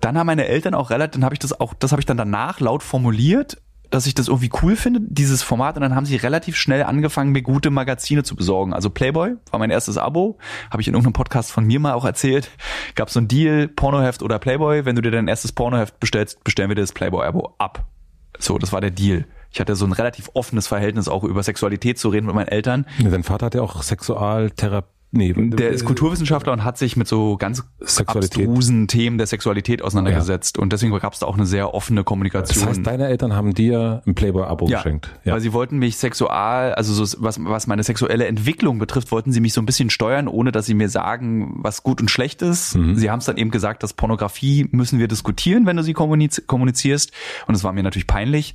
dann haben meine Eltern auch relativ, dann habe ich das auch, das habe ich dann danach laut formuliert dass ich das irgendwie cool finde, dieses Format. Und dann haben sie relativ schnell angefangen, mir gute Magazine zu besorgen. Also Playboy war mein erstes Abo. Habe ich in irgendeinem Podcast von mir mal auch erzählt. Gab so ein Deal, Pornoheft oder Playboy. Wenn du dir dein erstes Pornoheft bestellst, bestellen wir dir das Playboy-Abo ab. So, das war der Deal. Ich hatte so ein relativ offenes Verhältnis auch über Sexualität zu reden mit meinen Eltern. Ja, dein Vater hat ja auch Sexualtherapie Nee, der ist Kulturwissenschaftler und hat sich mit so ganz abstrusen Themen der Sexualität auseinandergesetzt ja. und deswegen gab es da auch eine sehr offene Kommunikation. Das heißt, deine Eltern haben dir ein Playboy-Abo ja, geschenkt. Ja, weil sie wollten mich sexual, also so, was, was meine sexuelle Entwicklung betrifft, wollten sie mich so ein bisschen steuern, ohne dass sie mir sagen, was gut und schlecht ist. Mhm. Sie haben es dann eben gesagt, dass Pornografie müssen wir diskutieren, wenn du sie kommunizierst und es war mir natürlich peinlich,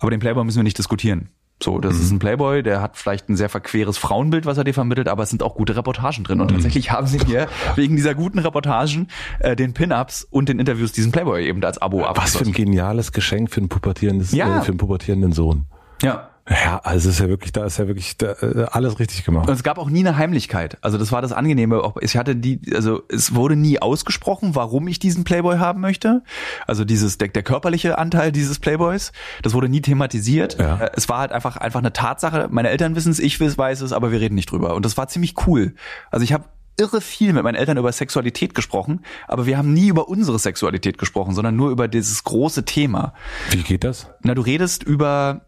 aber den Playboy müssen wir nicht diskutieren. So, das mhm. ist ein Playboy, der hat vielleicht ein sehr verqueres Frauenbild, was er dir vermittelt, aber es sind auch gute Reportagen drin. Und mhm. tatsächlich haben sie mir *laughs* wegen dieser guten Reportagen, äh, den Pin-Ups und den Interviews diesen Playboy eben als Abo ab. Was für ein geniales Geschenk für einen pubertierendes, ja. äh, für einen pubertierenden Sohn. Ja. Ja, also ist ja wirklich, da ist ja wirklich da, äh, alles richtig gemacht. Und es gab auch nie eine Heimlichkeit. Also das war das Angenehme. Ich hatte die, also es wurde nie ausgesprochen, warum ich diesen Playboy haben möchte. Also dieses der, der körperliche Anteil dieses Playboys, das wurde nie thematisiert. Ja. Äh, es war halt einfach einfach eine Tatsache. Meine Eltern wissen es, ich weiß es, aber wir reden nicht drüber. Und das war ziemlich cool. Also ich habe irre viel mit meinen Eltern über Sexualität gesprochen, aber wir haben nie über unsere Sexualität gesprochen, sondern nur über dieses große Thema. Wie geht das? Na, du redest über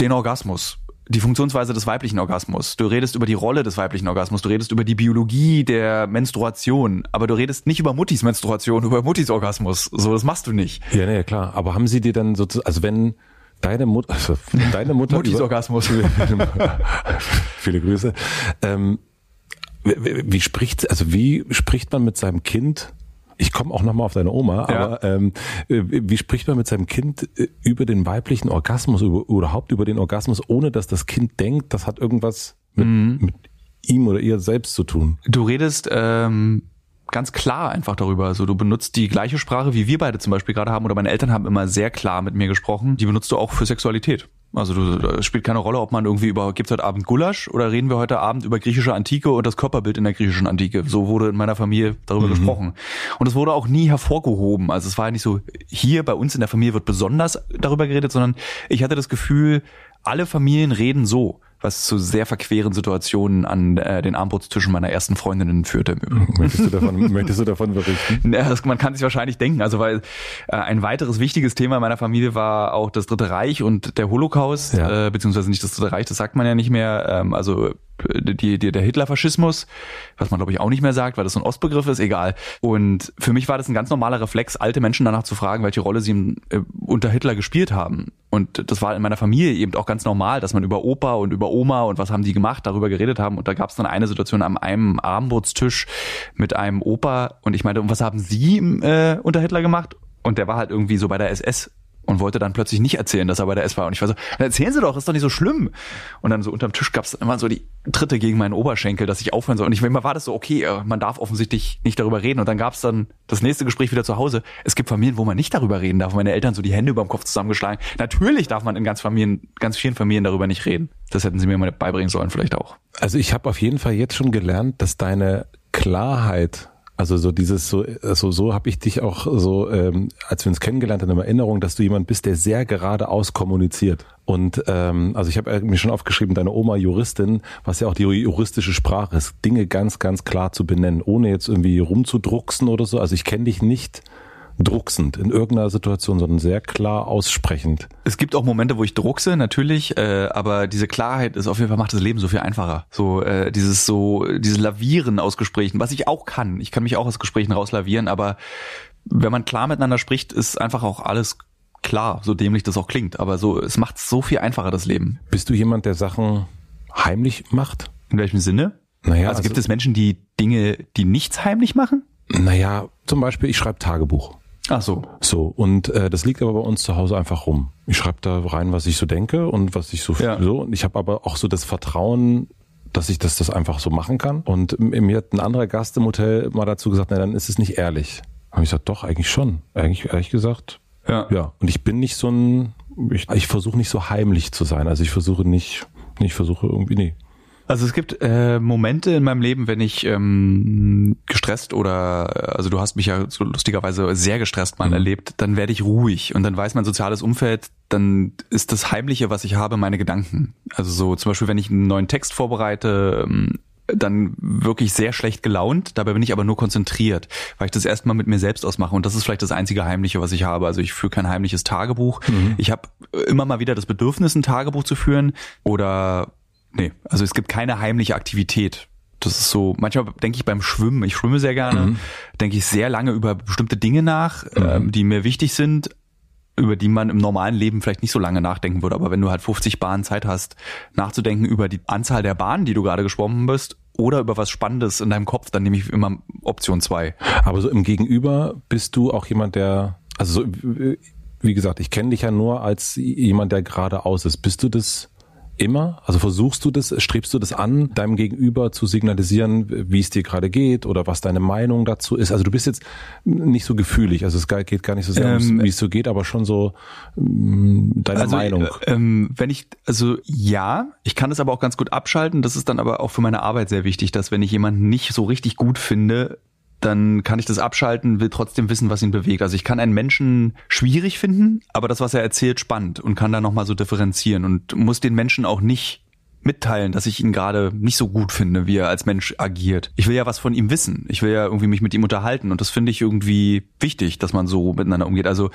den Orgasmus, die Funktionsweise des weiblichen Orgasmus. Du redest über die Rolle des weiblichen Orgasmus, du redest über die Biologie der Menstruation, aber du redest nicht über Muttis Menstruation, über Muttis Orgasmus. So, das machst du nicht. Ja, nee, klar. Aber haben sie dir dann sozusagen, also wenn deine Mutter, also deine Mutter Muttis Orgasmus. *laughs* viele Grüße. Ähm, wie, wie spricht, also wie spricht man mit seinem Kind ich komme auch nochmal auf deine Oma, ja. aber ähm, äh, wie spricht man mit seinem Kind äh, über den weiblichen Orgasmus, über, überhaupt über den Orgasmus, ohne dass das Kind denkt, das hat irgendwas mit, mhm. mit ihm oder ihr selbst zu tun? Du redest ähm, ganz klar einfach darüber. Also du benutzt die gleiche Sprache, wie wir beide zum Beispiel gerade haben, oder meine Eltern haben immer sehr klar mit mir gesprochen. Die benutzt du auch für Sexualität. Also du, spielt keine Rolle, ob man irgendwie über, gibt's heute Abend Gulasch oder reden wir heute Abend über griechische Antike und das Körperbild in der griechischen Antike. So wurde in meiner Familie darüber mhm. gesprochen. Und es wurde auch nie hervorgehoben. Also es war ja nicht so, hier bei uns in der Familie wird besonders darüber geredet, sondern ich hatte das Gefühl, alle Familien reden so. Was zu sehr verqueren Situationen an äh, den Armbrutstischen meiner ersten Freundinnen führte. Möchtest du davon, *laughs* möchtest du davon berichten? *laughs* Ja, das, man kann sich wahrscheinlich denken, also weil äh, ein weiteres wichtiges Thema meiner Familie war auch das Dritte Reich und der Holocaust, ja. äh, beziehungsweise nicht das Dritte Reich, das sagt man ja nicht mehr, ähm, also die, die, der Hitlerfaschismus, was man glaube ich auch nicht mehr sagt, weil das so ein Ostbegriff ist, egal. Und für mich war das ein ganz normaler Reflex, alte Menschen danach zu fragen, welche Rolle sie äh, unter Hitler gespielt haben. Und das war in meiner Familie eben auch ganz normal, dass man über Opa und über Oma und was haben die gemacht, darüber geredet haben. Und da gab es dann eine Situation an einem Abendbrotstisch mit einem Opa und ich meinte, und was haben Sie äh, unter Hitler gemacht? Und der war halt irgendwie so bei der SS und wollte dann plötzlich nicht erzählen, dass er bei der S war. Und ich war so, erzählen Sie doch, ist doch nicht so schlimm. Und dann so unterm Tisch gab es immer so die Tritte gegen meinen Oberschenkel, dass ich aufhören soll. Und ich immer war das so, okay, äh, man darf offensichtlich nicht darüber reden. Und dann gab es dann das nächste Gespräch wieder zu Hause. Es gibt Familien, wo man nicht darüber reden darf. Meine Eltern so die Hände über dem Kopf zusammengeschlagen. Natürlich darf man in ganz Familien, ganz vielen Familien darüber nicht reden. Das hätten sie mir mal beibringen sollen, vielleicht auch. Also ich habe auf jeden Fall jetzt schon gelernt, dass deine Klarheit also so dieses so so so habe ich dich auch so ähm, als wir uns kennengelernt haben in Erinnerung, dass du jemand bist, der sehr geradeaus kommuniziert. Und ähm, also ich habe mir schon aufgeschrieben, deine Oma Juristin, was ja auch die juristische Sprache ist, Dinge ganz ganz klar zu benennen, ohne jetzt irgendwie rumzudrucksen oder so. Also ich kenne dich nicht drucksend in irgendeiner Situation, sondern sehr klar aussprechend. Es gibt auch Momente, wo ich druckse, natürlich, äh, aber diese Klarheit ist auf jeden Fall macht das Leben so viel einfacher. So äh, dieses so dieses Lavieren aus Gesprächen, was ich auch kann. Ich kann mich auch aus Gesprächen rauslavieren, aber wenn man klar miteinander spricht, ist einfach auch alles klar, so dämlich das auch klingt. Aber so es macht so viel einfacher das Leben. Bist du jemand, der Sachen heimlich macht? In welchem Sinne? Naja, also, also gibt es Menschen, die Dinge, die nichts heimlich machen? Naja, zum Beispiel, ich schreibe Tagebuch. Ach so. So, und äh, das liegt aber bei uns zu Hause einfach rum. Ich schreibe da rein, was ich so denke und was ich so ja. so. Und ich habe aber auch so das Vertrauen, dass ich das, das einfach so machen kann. Und mir hat ein anderer Gast im Hotel mal dazu gesagt, na dann ist es nicht ehrlich. Habe ich gesagt, doch, eigentlich schon. Eigentlich ehrlich gesagt. Ja. Ja. Und ich bin nicht so ein, ich, ich versuche nicht so heimlich zu sein. Also ich versuche nicht, ich versuche irgendwie, nee. Also es gibt äh, Momente in meinem Leben, wenn ich ähm, gestresst oder also du hast mich ja so lustigerweise sehr gestresst mal mhm. erlebt, dann werde ich ruhig und dann weiß mein soziales Umfeld, dann ist das Heimliche, was ich habe, meine Gedanken. Also so zum Beispiel, wenn ich einen neuen Text vorbereite, ähm, dann wirklich sehr schlecht gelaunt. Dabei bin ich aber nur konzentriert, weil ich das erstmal mit mir selbst ausmache. Und das ist vielleicht das einzige Heimliche, was ich habe. Also ich führe kein heimliches Tagebuch. Mhm. Ich habe immer mal wieder das Bedürfnis, ein Tagebuch zu führen oder Nee, also es gibt keine heimliche Aktivität. Das ist so, manchmal denke ich beim Schwimmen, ich schwimme sehr gerne, mhm. denke ich sehr lange über bestimmte Dinge nach, mhm. ähm, die mir wichtig sind, über die man im normalen Leben vielleicht nicht so lange nachdenken würde. Aber wenn du halt 50 Bahnen Zeit hast, nachzudenken über die Anzahl der Bahnen, die du gerade geschwommen bist, oder über was Spannendes in deinem Kopf, dann nehme ich immer Option 2. Aber so im Gegenüber bist du auch jemand, der, also so, wie gesagt, ich kenne dich ja nur als jemand, der geradeaus ist. Bist du das immer? Also versuchst du das, strebst du das an, deinem Gegenüber zu signalisieren, wie es dir gerade geht oder was deine Meinung dazu ist? Also du bist jetzt nicht so gefühlig, also es geht gar nicht so sehr ähm, wie es so geht, aber schon so mm, deine also, Meinung. Äh, ähm, wenn ich, also ja, ich kann es aber auch ganz gut abschalten. Das ist dann aber auch für meine Arbeit sehr wichtig, dass wenn ich jemanden nicht so richtig gut finde, dann kann ich das abschalten, will trotzdem wissen, was ihn bewegt. Also ich kann einen Menschen schwierig finden, aber das, was er erzählt, spannend und kann da nochmal so differenzieren und muss den Menschen auch nicht mitteilen, dass ich ihn gerade nicht so gut finde, wie er als Mensch agiert. Ich will ja was von ihm wissen. Ich will ja irgendwie mich mit ihm unterhalten und das finde ich irgendwie wichtig, dass man so miteinander umgeht. Also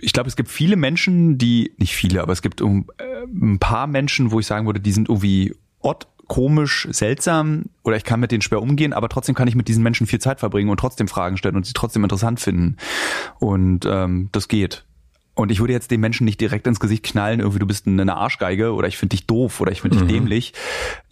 ich glaube, es gibt viele Menschen, die, nicht viele, aber es gibt äh, ein paar Menschen, wo ich sagen würde, die sind irgendwie odd komisch, seltsam oder ich kann mit denen schwer umgehen, aber trotzdem kann ich mit diesen Menschen viel Zeit verbringen und trotzdem Fragen stellen und sie trotzdem interessant finden. Und ähm, das geht. Und ich würde jetzt den Menschen nicht direkt ins Gesicht knallen, irgendwie du bist eine Arschgeige oder ich finde dich doof oder ich finde dich mhm. dämlich.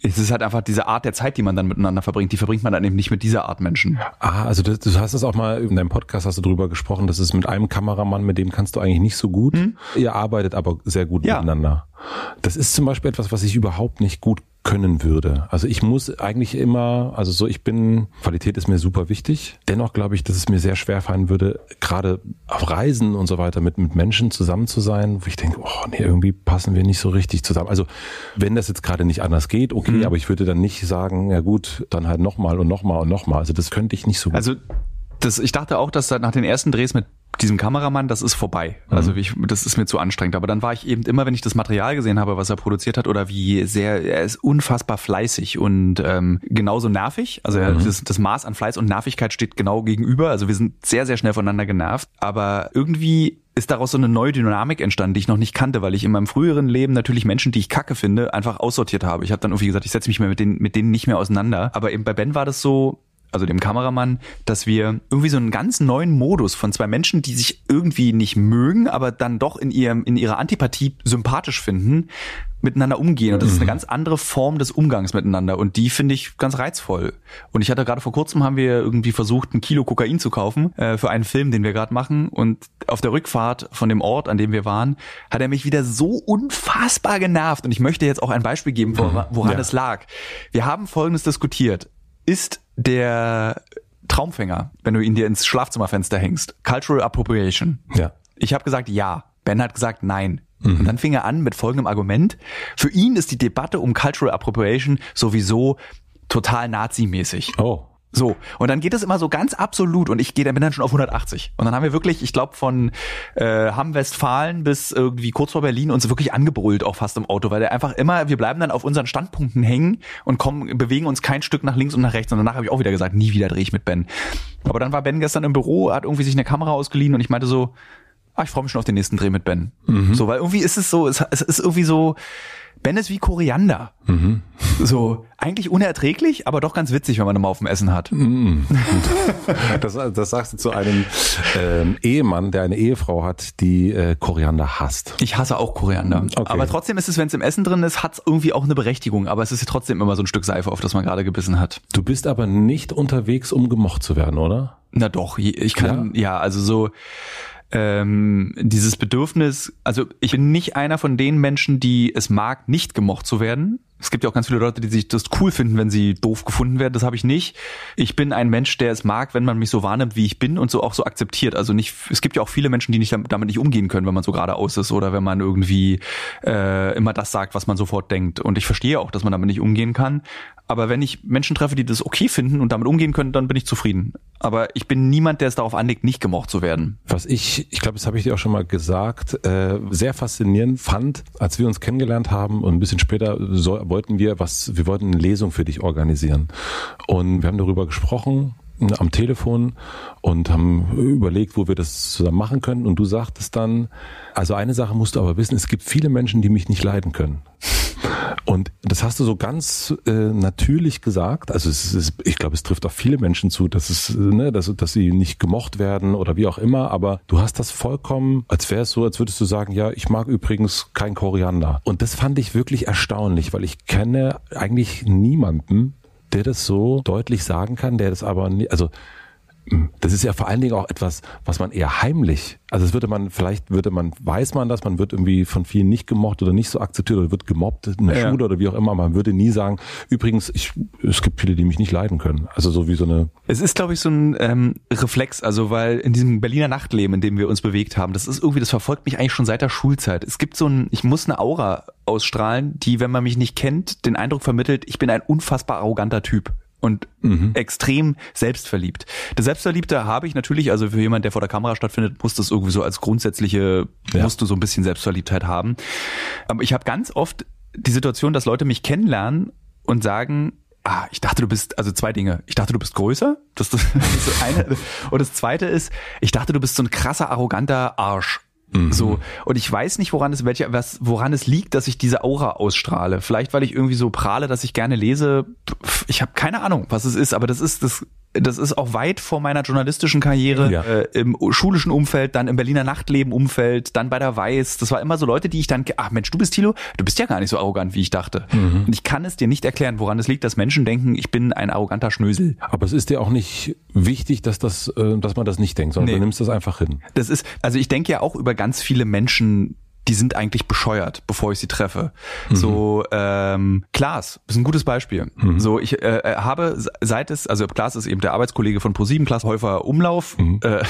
Es ist halt einfach diese Art der Zeit, die man dann miteinander verbringt, die verbringt man dann eben nicht mit dieser Art Menschen. Ah, also du, du hast es auch mal in deinem Podcast hast du drüber gesprochen, dass es mit einem Kameramann, mit dem kannst du eigentlich nicht so gut. Mhm. Ihr arbeitet aber sehr gut ja. miteinander. Das ist zum Beispiel etwas, was ich überhaupt nicht gut können würde. Also ich muss eigentlich immer, also so ich bin, Qualität ist mir super wichtig. Dennoch glaube ich, dass es mir sehr schwer fallen würde, gerade auf Reisen und so weiter mit, mit Menschen zusammen zu sein, wo ich denke, oh nee, irgendwie passen wir nicht so richtig zusammen. Also wenn das jetzt gerade nicht anders geht, okay, mhm. aber ich würde dann nicht sagen, ja gut, dann halt nochmal und nochmal und nochmal. Also das könnte ich nicht so gut. Also das, ich dachte auch, dass nach den ersten Drehs mit diesem Kameramann, das ist vorbei. Mhm. Also ich, das ist mir zu anstrengend. Aber dann war ich eben immer, wenn ich das Material gesehen habe, was er produziert hat, oder wie sehr, er ist unfassbar fleißig und ähm, genauso nervig. Also mhm. das, das Maß an Fleiß und Nervigkeit steht genau gegenüber. Also wir sind sehr, sehr schnell voneinander genervt. Aber irgendwie ist daraus so eine neue Dynamik entstanden, die ich noch nicht kannte, weil ich in meinem früheren Leben natürlich Menschen, die ich kacke finde, einfach aussortiert habe. Ich habe dann irgendwie gesagt, ich setze mich mehr mit denen, mit denen nicht mehr auseinander. Aber eben bei Ben war das so, also dem Kameramann, dass wir irgendwie so einen ganz neuen Modus von zwei Menschen, die sich irgendwie nicht mögen, aber dann doch in ihrem in ihrer Antipathie sympathisch finden, miteinander umgehen. Und das ist eine mhm. ganz andere Form des Umgangs miteinander. Und die finde ich ganz reizvoll. Und ich hatte gerade vor kurzem haben wir irgendwie versucht, ein Kilo Kokain zu kaufen äh, für einen Film, den wir gerade machen. Und auf der Rückfahrt von dem Ort, an dem wir waren, hat er mich wieder so unfassbar genervt. Und ich möchte jetzt auch ein Beispiel geben, woran, woran ja. es lag. Wir haben Folgendes diskutiert. Ist der Traumfänger, wenn du ihn dir ins Schlafzimmerfenster hängst. Cultural Appropriation. Ja. Ich habe gesagt ja. Ben hat gesagt nein. Mhm. Und dann fing er an mit folgendem Argument. Für ihn ist die Debatte um Cultural Appropriation sowieso total nazimäßig. Oh. So, und dann geht es immer so ganz absolut und ich gehe dann bin dann schon auf 180. Und dann haben wir wirklich, ich glaube, von äh, Hamm-Westfalen bis irgendwie kurz vor Berlin uns wirklich angebrüllt, auch fast im Auto, weil der einfach immer, wir bleiben dann auf unseren Standpunkten hängen und kommen, bewegen uns kein Stück nach links und nach rechts. Und danach habe ich auch wieder gesagt, nie wieder drehe ich mit Ben. Aber dann war Ben gestern im Büro, hat irgendwie sich eine Kamera ausgeliehen und ich meinte so, ah, ich freue mich schon auf den nächsten Dreh mit Ben. Mhm. So, weil irgendwie ist es so, es, es ist irgendwie so, Ben ist wie Koriander. Mhm. So, eigentlich unerträglich, aber doch ganz witzig, wenn man ihn mal auf dem Essen hat. Mhm. Das, das sagst du zu einem ähm, Ehemann, der eine Ehefrau hat, die äh, Koriander hasst. Ich hasse auch Koriander. Okay. Aber trotzdem ist es, wenn es im Essen drin ist, hat es irgendwie auch eine Berechtigung. Aber es ist trotzdem immer so ein Stück Seife, auf das man gerade gebissen hat. Du bist aber nicht unterwegs, um gemocht zu werden, oder? Na doch, ich kann, ja, ja also so ähm, dieses Bedürfnis, also ich bin nicht einer von den Menschen, die es mag, nicht gemocht zu werden. Es gibt ja auch ganz viele Leute, die sich das cool finden, wenn sie doof gefunden werden. Das habe ich nicht. Ich bin ein Mensch, der es mag, wenn man mich so wahrnimmt, wie ich bin und so auch so akzeptiert. Also nicht, es gibt ja auch viele Menschen, die nicht damit nicht umgehen können, wenn man so geradeaus ist oder wenn man irgendwie äh, immer das sagt, was man sofort denkt. Und ich verstehe auch, dass man damit nicht umgehen kann. Aber wenn ich Menschen treffe, die das okay finden und damit umgehen können, dann bin ich zufrieden. Aber ich bin niemand, der es darauf anlegt, nicht gemocht zu werden. Was ich, ich glaube, das habe ich dir auch schon mal gesagt, äh, sehr faszinierend fand, als wir uns kennengelernt haben und ein bisschen später so, wollten wir was, wir wollten eine Lesung für dich organisieren. Und wir haben darüber gesprochen am Telefon und haben überlegt, wo wir das zusammen machen können. Und du sagtest dann, also eine Sache musst du aber wissen, es gibt viele Menschen, die mich nicht leiden können. *laughs* Und das hast du so ganz äh, natürlich gesagt. Also es ist, ich glaube, es trifft auch viele Menschen zu, dass es, ne, dass, dass sie nicht gemocht werden oder wie auch immer. Aber du hast das vollkommen, als wäre es so, als würdest du sagen, ja, ich mag übrigens kein Koriander. Und das fand ich wirklich erstaunlich, weil ich kenne eigentlich niemanden, der das so deutlich sagen kann, der das aber nicht, also das ist ja vor allen Dingen auch etwas, was man eher heimlich, also es würde man, vielleicht würde man, weiß man das, man wird irgendwie von vielen nicht gemocht oder nicht so akzeptiert oder wird gemobbt in der ja. Schule oder wie auch immer. Man würde nie sagen, übrigens, ich, es gibt viele, die mich nicht leiden können. Also so wie so eine. Es ist, glaube ich, so ein ähm, Reflex, also weil in diesem Berliner Nachtleben, in dem wir uns bewegt haben, das ist irgendwie, das verfolgt mich eigentlich schon seit der Schulzeit. Es gibt so ein, ich muss eine Aura ausstrahlen, die, wenn man mich nicht kennt, den Eindruck vermittelt, ich bin ein unfassbar arroganter Typ und mhm. extrem selbstverliebt. Das Selbstverliebte habe ich natürlich, also für jemand, der vor der Kamera stattfindet, muss das irgendwie so als grundsätzliche, ja. musst du so ein bisschen Selbstverliebtheit haben. Aber ich habe ganz oft die Situation, dass Leute mich kennenlernen und sagen, ah, ich dachte, du bist, also zwei Dinge. Ich dachte, du bist größer. Das, das, *laughs* das eine. Und das zweite ist, ich dachte, du bist so ein krasser, arroganter Arsch. Mhm. So. Und ich weiß nicht, woran es, welche, was, woran es liegt, dass ich diese Aura ausstrahle. Vielleicht, weil ich irgendwie so prahle, dass ich gerne lese. Ich habe keine Ahnung, was es ist, aber das ist, das das ist auch weit vor meiner journalistischen Karriere ja. äh, im schulischen Umfeld, dann im Berliner Nachtleben-Umfeld, dann bei der Weiß. Das war immer so Leute, die ich dann, ach Mensch, du bist Thilo, du bist ja gar nicht so arrogant, wie ich dachte. Mhm. Und ich kann es dir nicht erklären, woran es liegt, dass Menschen denken, ich bin ein arroganter Schnösel. Aber es ist dir auch nicht wichtig, dass das, äh, dass man das nicht denkt, sondern nee. du nimmst das einfach hin. Das ist, also ich denke ja auch über ganz viele Menschen, die sind eigentlich bescheuert, bevor ich sie treffe. Mhm. So, ähm, Klaas ist ein gutes Beispiel. Mhm. So, ich äh, äh habe seit es, also Klaas ist eben der Arbeitskollege von ProSieben, Klaas Häufer Umlauf. Mhm. Äh,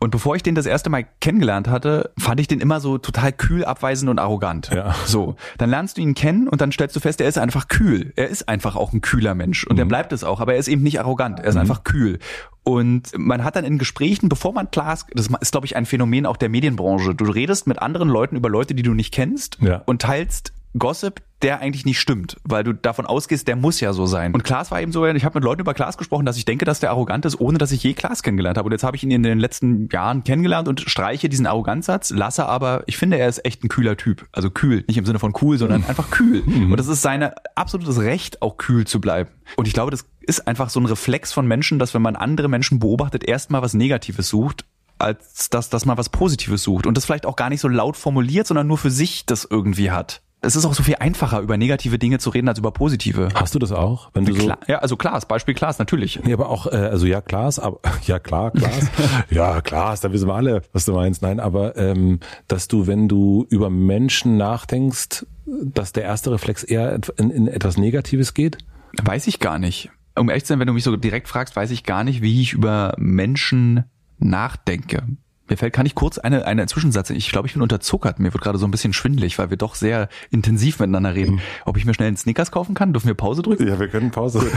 und bevor ich den das erste Mal kennengelernt hatte, fand ich den immer so total kühl, abweisend und arrogant. Ja. So, dann lernst du ihn kennen und dann stellst du fest, er ist einfach kühl. Er ist einfach auch ein kühler Mensch und er mhm. bleibt es auch, aber er ist eben nicht arrogant. Er ist mhm. einfach kühl. Und man hat dann in Gesprächen, bevor man Glas, das ist glaube ich ein Phänomen auch der Medienbranche, du redest mit anderen Leuten über Leute, die du nicht kennst Ja. und teilst Gossip, der eigentlich nicht stimmt, weil du davon ausgehst, der muss ja so sein. Und Klaas war eben so, ich habe mit Leuten über Klaas gesprochen, dass ich denke, dass der arrogant ist, ohne dass ich je Klaas kennengelernt habe. Und jetzt habe ich ihn in den letzten Jahren kennengelernt und streiche diesen Arroganzsatz, lasse aber, ich finde, er ist echt ein kühler Typ. Also kühl, nicht im Sinne von cool, sondern einfach kühl. Und das ist seine absolutes Recht, auch kühl zu bleiben. Und ich glaube, das ist einfach so ein Reflex von Menschen, dass wenn man andere Menschen beobachtet, erstmal was Negatives sucht als dass, dass man was Positives sucht und das vielleicht auch gar nicht so laut formuliert, sondern nur für sich das irgendwie hat. Es ist auch so viel einfacher, über negative Dinge zu reden, als über positive. Hast du das auch? Wenn du so, Klar, ja, also Klaas, Beispiel Klaas, natürlich. Nee, aber auch, äh, also ja, Klaas, aber *laughs* ja klar, Klaas. *laughs* ja, Klaas, da wissen wir alle, was du meinst. Nein, aber ähm, dass du, wenn du über Menschen nachdenkst, dass der erste Reflex eher in, in etwas Negatives geht? Weiß ich gar nicht. Um ehrlich zu sein, wenn du mich so direkt fragst, weiß ich gar nicht, wie ich über Menschen nachdenke. Mir fällt, kann ich kurz eine, eine Zwischensatz. Ich glaube, ich bin unterzuckert. Mir wird gerade so ein bisschen schwindelig, weil wir doch sehr intensiv miteinander reden. Ob ich mir schnell einen Snickers kaufen kann? Dürfen wir Pause drücken? Ja, wir können Pause.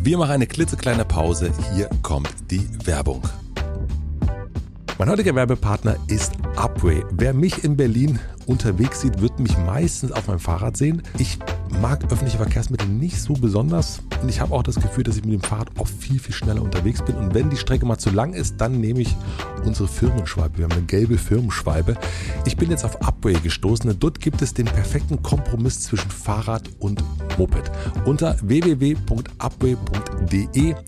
Wir machen eine klitzekleine Pause. Hier kommt die Werbung. Mein heutiger Werbepartner ist Upway. Wer mich in Berlin unterwegs sieht, wird mich meistens auf meinem Fahrrad sehen. Ich mag öffentliche Verkehrsmittel nicht so besonders und ich habe auch das Gefühl, dass ich mit dem Fahrrad oft viel, viel schneller unterwegs bin. Und wenn die Strecke mal zu lang ist, dann nehme ich unsere Firmenschwalbe. Wir haben eine gelbe Firmenschwalbe. Ich bin jetzt auf Upway gestoßen dort gibt es den perfekten Kompromiss zwischen Fahrrad und Moped. Unter www.upway.de,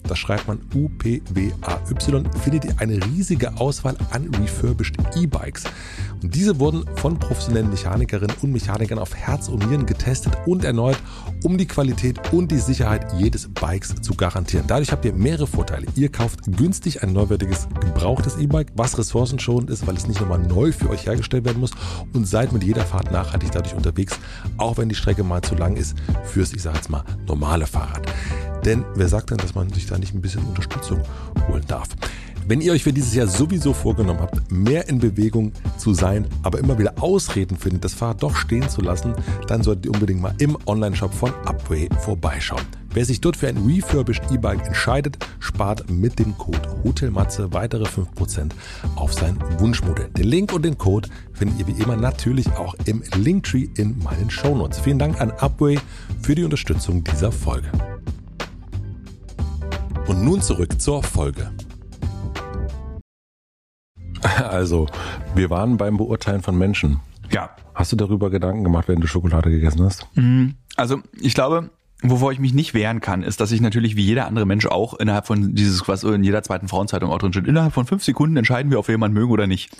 das schreibt man U-P-W-A-Y, findet ihr eine riesige Auswahl an refurbished E-Bikes. Und diese wurden von professionellen Mechanikerinnen und Mechanikern auf Herz und Nieren getestet und erneut, um die Qualität und die Sicherheit jedes Bikes zu garantieren. Dadurch habt ihr mehrere Vorteile. Ihr kauft günstig ein neuwertiges, gebrauchtes E-Bike, was ressourcenschonend ist, weil es nicht nochmal neu für euch hergestellt werden muss und seid mit jeder Fahrt nachhaltig dadurch unterwegs, auch wenn die Strecke mal zu lang ist fürs, ich sage jetzt mal, normale Fahrrad. Denn wer sagt denn, dass man sich da nicht ein bisschen Unterstützung holen darf? Wenn ihr euch für dieses Jahr sowieso vorgenommen habt, mehr in Bewegung zu sein, aber immer wieder Ausreden findet, das Fahrrad doch stehen zu lassen, dann solltet ihr unbedingt mal im Onlineshop von Upway vorbeischauen. Wer sich dort für ein refurbished E-Bike entscheidet, spart mit dem Code HOTELMATZE weitere 5% auf sein Wunschmodell. Den Link und den Code findet ihr wie immer natürlich auch im Linktree in meinen Shownotes. Vielen Dank an Upway für die Unterstützung dieser Folge. Und nun zurück zur Folge. *laughs* Also, wir waren beim Beurteilen von Menschen. Ja. Hast du darüber Gedanken gemacht, wenn du Schokolade gegessen hast? Also ich glaube, wovor ich mich nicht wehren kann, ist, dass ich natürlich wie jeder andere Mensch auch innerhalb von dieses, was in jeder zweiten Frauenzeitung auch drin steht, innerhalb von fünf Sekunden entscheiden wir, ob wir jemanden mögen oder nicht.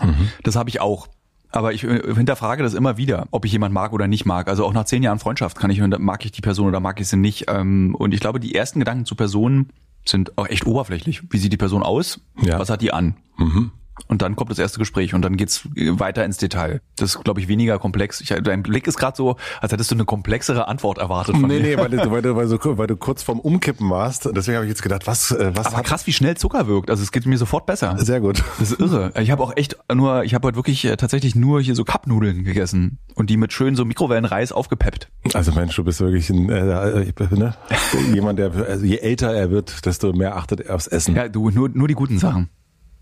Das habe ich auch. Aber ich äh, hinterfrage das immer wieder, ob ich jemand mag oder nicht mag. Also auch nach zehn Jahren Freundschaft kann ich, mag ich die Person oder mag ich sie nicht. Ähm, Und ich glaube, die ersten Gedanken zu Personen sind auch echt oberflächlich. Wie sieht die Person aus? Ja. Was hat die an? Mhm. Und dann kommt das erste Gespräch und dann geht's weiter ins Detail. Das ist, glaube ich, weniger komplex. Ich, dein Blick ist gerade so, als hättest du eine komplexere Antwort erwartet von Nee, mir. nee, weil du, *laughs* weil, du, weil, du, weil du kurz vorm Umkippen warst. Deswegen habe ich jetzt gedacht, was, äh, was Aber krass, wie schnell Zucker wirkt. Also es geht mir sofort besser. Sehr gut. Das ist irre. Ich habe auch echt nur, ich habe heute wirklich äh, tatsächlich nur hier so Cupnudeln gegessen und die mit schön so Mikrowellenreis aufgepeppt. Also Mensch, du bist wirklich ein, äh, äh, ne? *laughs* jemand, der, also je älter er wird, desto mehr achtet er aufs Essen. Ja, du, nur, nur die guten Sachen.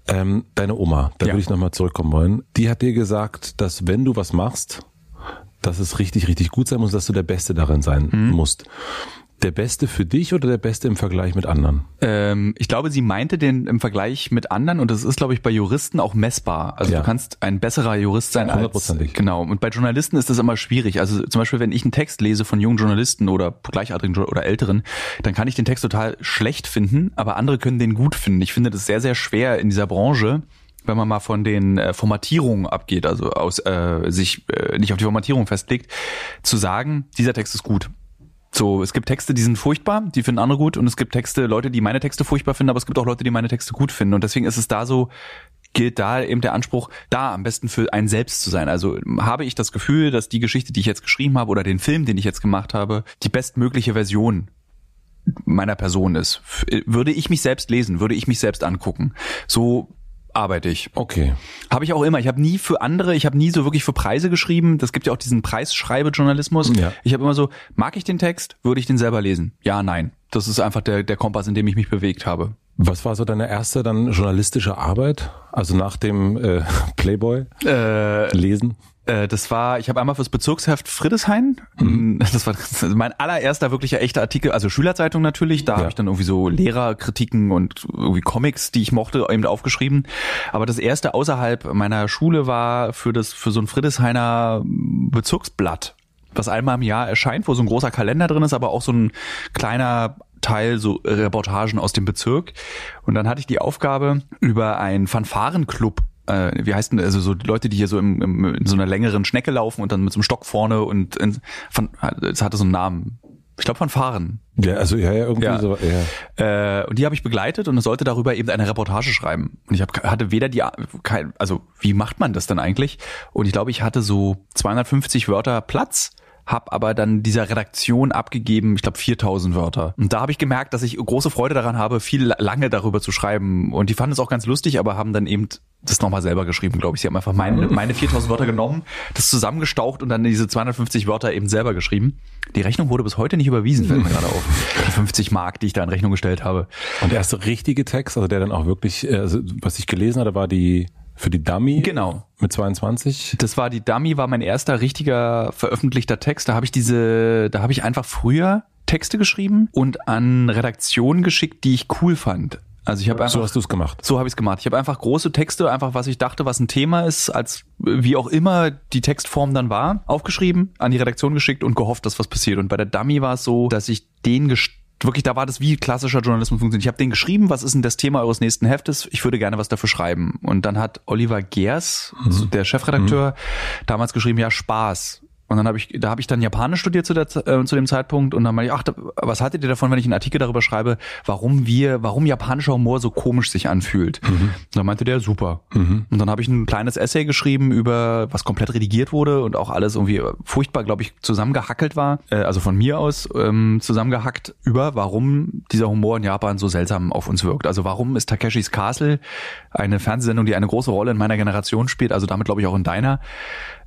Ähm, deine Oma, da Ja. würde ich nochmal zurückkommen wollen. Die hat dir gesagt, dass wenn du was machst, dass es richtig, richtig gut sein muss, dass du der Beste darin sein musst. Der Beste für dich oder der Beste im Vergleich mit anderen? Ähm, ich glaube, sie meinte den im Vergleich mit anderen und das ist, glaube ich, bei Juristen auch messbar. Also Ja. du kannst ein besserer Jurist sein als Hundertprozentig. genau. Und bei Journalisten ist das immer schwierig. Also zum Beispiel, wenn ich einen Text lese von jungen Journalisten oder gleichaltrigen oder älteren, dann kann ich den Text total schlecht finden, aber andere können den gut finden. Ich finde das sehr, sehr schwer in dieser Branche wenn man mal von den äh, Formatierungen abgeht, also aus äh, sich äh, nicht auf die Formatierung festlegt, zu sagen, dieser Text ist gut. So, es gibt Texte, die sind furchtbar, die finden andere gut und es gibt Texte, Leute, die meine Texte furchtbar finden, aber es gibt auch Leute, die meine Texte gut finden und deswegen ist es da so, gilt da eben der Anspruch, da am besten für einen selbst zu sein. Also habe ich das Gefühl, dass die Geschichte, die ich jetzt geschrieben habe oder den Film, den ich jetzt gemacht habe, die bestmögliche Version meiner Person ist. Würde ich mich selbst lesen, würde ich mich selbst angucken. So arbeite ich. Okay. Habe ich auch immer. Ich habe nie für andere, ich habe nie so wirklich für Preise geschrieben. Das gibt ja auch diesen Preisschreibejournalismus. Ja. Ich habe immer so, mag ich den Text, würde ich den selber lesen? Ja, nein. Das ist einfach der, der Kompass, in dem ich mich bewegt habe. Was war so deine erste dann journalistische Arbeit? Also nach dem äh, *laughs* Playboy Äh, lesen? Äh, das war, ich habe einmal fürs Bezirksheft Friedeshain, *laughs* das war das ist mein allererster wirklicher echter Artikel, also Schülerzeitung natürlich, da Ja. habe ich dann irgendwie so Lehrerkritiken und irgendwie Comics, die ich mochte, eben aufgeschrieben. Aber das erste außerhalb meiner Schule war für das für so ein Friedeshainer Bezirksblatt, was einmal im Jahr erscheint, wo so ein großer Kalender drin ist, aber auch so ein kleiner Teil so Reportagen aus dem Bezirk. Und dann hatte ich die Aufgabe über einen Fanfarenclub äh, wie heißt denn, also so die Leute, die hier so im, im, in so einer längeren Schnecke laufen und dann mit so einem Stock vorne und in, von, es hatte so einen Namen. Ich glaube von Fahren. Ja, also ja, ja irgendwie Ja. so. Ja. Äh, und die habe ich begleitet und sollte darüber eben eine Reportage schreiben. Und ich hab, hatte weder die, kein, also wie macht man das dann eigentlich? Und ich glaube, ich hatte so 250 Wörter Platz hab aber dann dieser Redaktion abgegeben, ich glaube 4000 Wörter. Und da habe ich gemerkt, dass ich große Freude daran habe, viel lange darüber zu schreiben. Und die fanden es auch ganz lustig, aber haben dann eben das nochmal selber geschrieben, glaube ich. Sie haben einfach meine, meine 4000 Wörter genommen, das zusammengestaucht und dann diese 250 Wörter eben selber geschrieben. Die Rechnung wurde bis heute nicht überwiesen, fällt mir gerade auf. Die 50 Mark, die ich da in Rechnung gestellt habe. Und der erste richtige Text, also der dann auch wirklich, äh, also was ich gelesen hatte, war die für die Dummy Genau. mit 22. Das war die Dummy, war mein erster richtiger veröffentlichter Text. Da habe ich diese, da habe ich einfach früher Texte geschrieben und an Redaktionen geschickt, die ich cool fand. Also ich habe einfach So hast du es gemacht. so habe ich es gemacht. Ich habe einfach große Texte, einfach was ich dachte, was ein Thema ist, als wie auch immer die Textform dann war, aufgeschrieben, an die Redaktion geschickt und gehofft, dass was passiert. Und bei der Dummy war es so, dass ich den gest wirklich, da war das wie klassischer Journalismus funktioniert. Ich habe den geschrieben, was ist denn das Thema eures nächsten Heftes? Ich würde gerne was dafür schreiben. Und dann hat Oliver Gers, also der Chefredakteur, damals geschrieben, ja, Spaß. Und dann habe ich, da habe ich dann Japanisch studiert zu, der, äh, zu dem Zeitpunkt und dann meinte ich, ach, da, was haltet ihr davon, wenn ich einen Artikel darüber schreibe, warum wir, warum japanischer Humor so komisch sich anfühlt? Und dann meinte der, super. Und dann habe ich ein kleines Essay geschrieben über, was komplett redigiert wurde und auch alles irgendwie furchtbar, glaube ich, zusammengehackelt war, äh, also von mir aus ähm, zusammengehackt über, warum dieser Humor in Japan so seltsam auf uns wirkt. Also warum ist Takeshis Castle eine Fernsehsendung, die eine große Rolle in meiner Generation spielt, also damit glaube ich auch in deiner,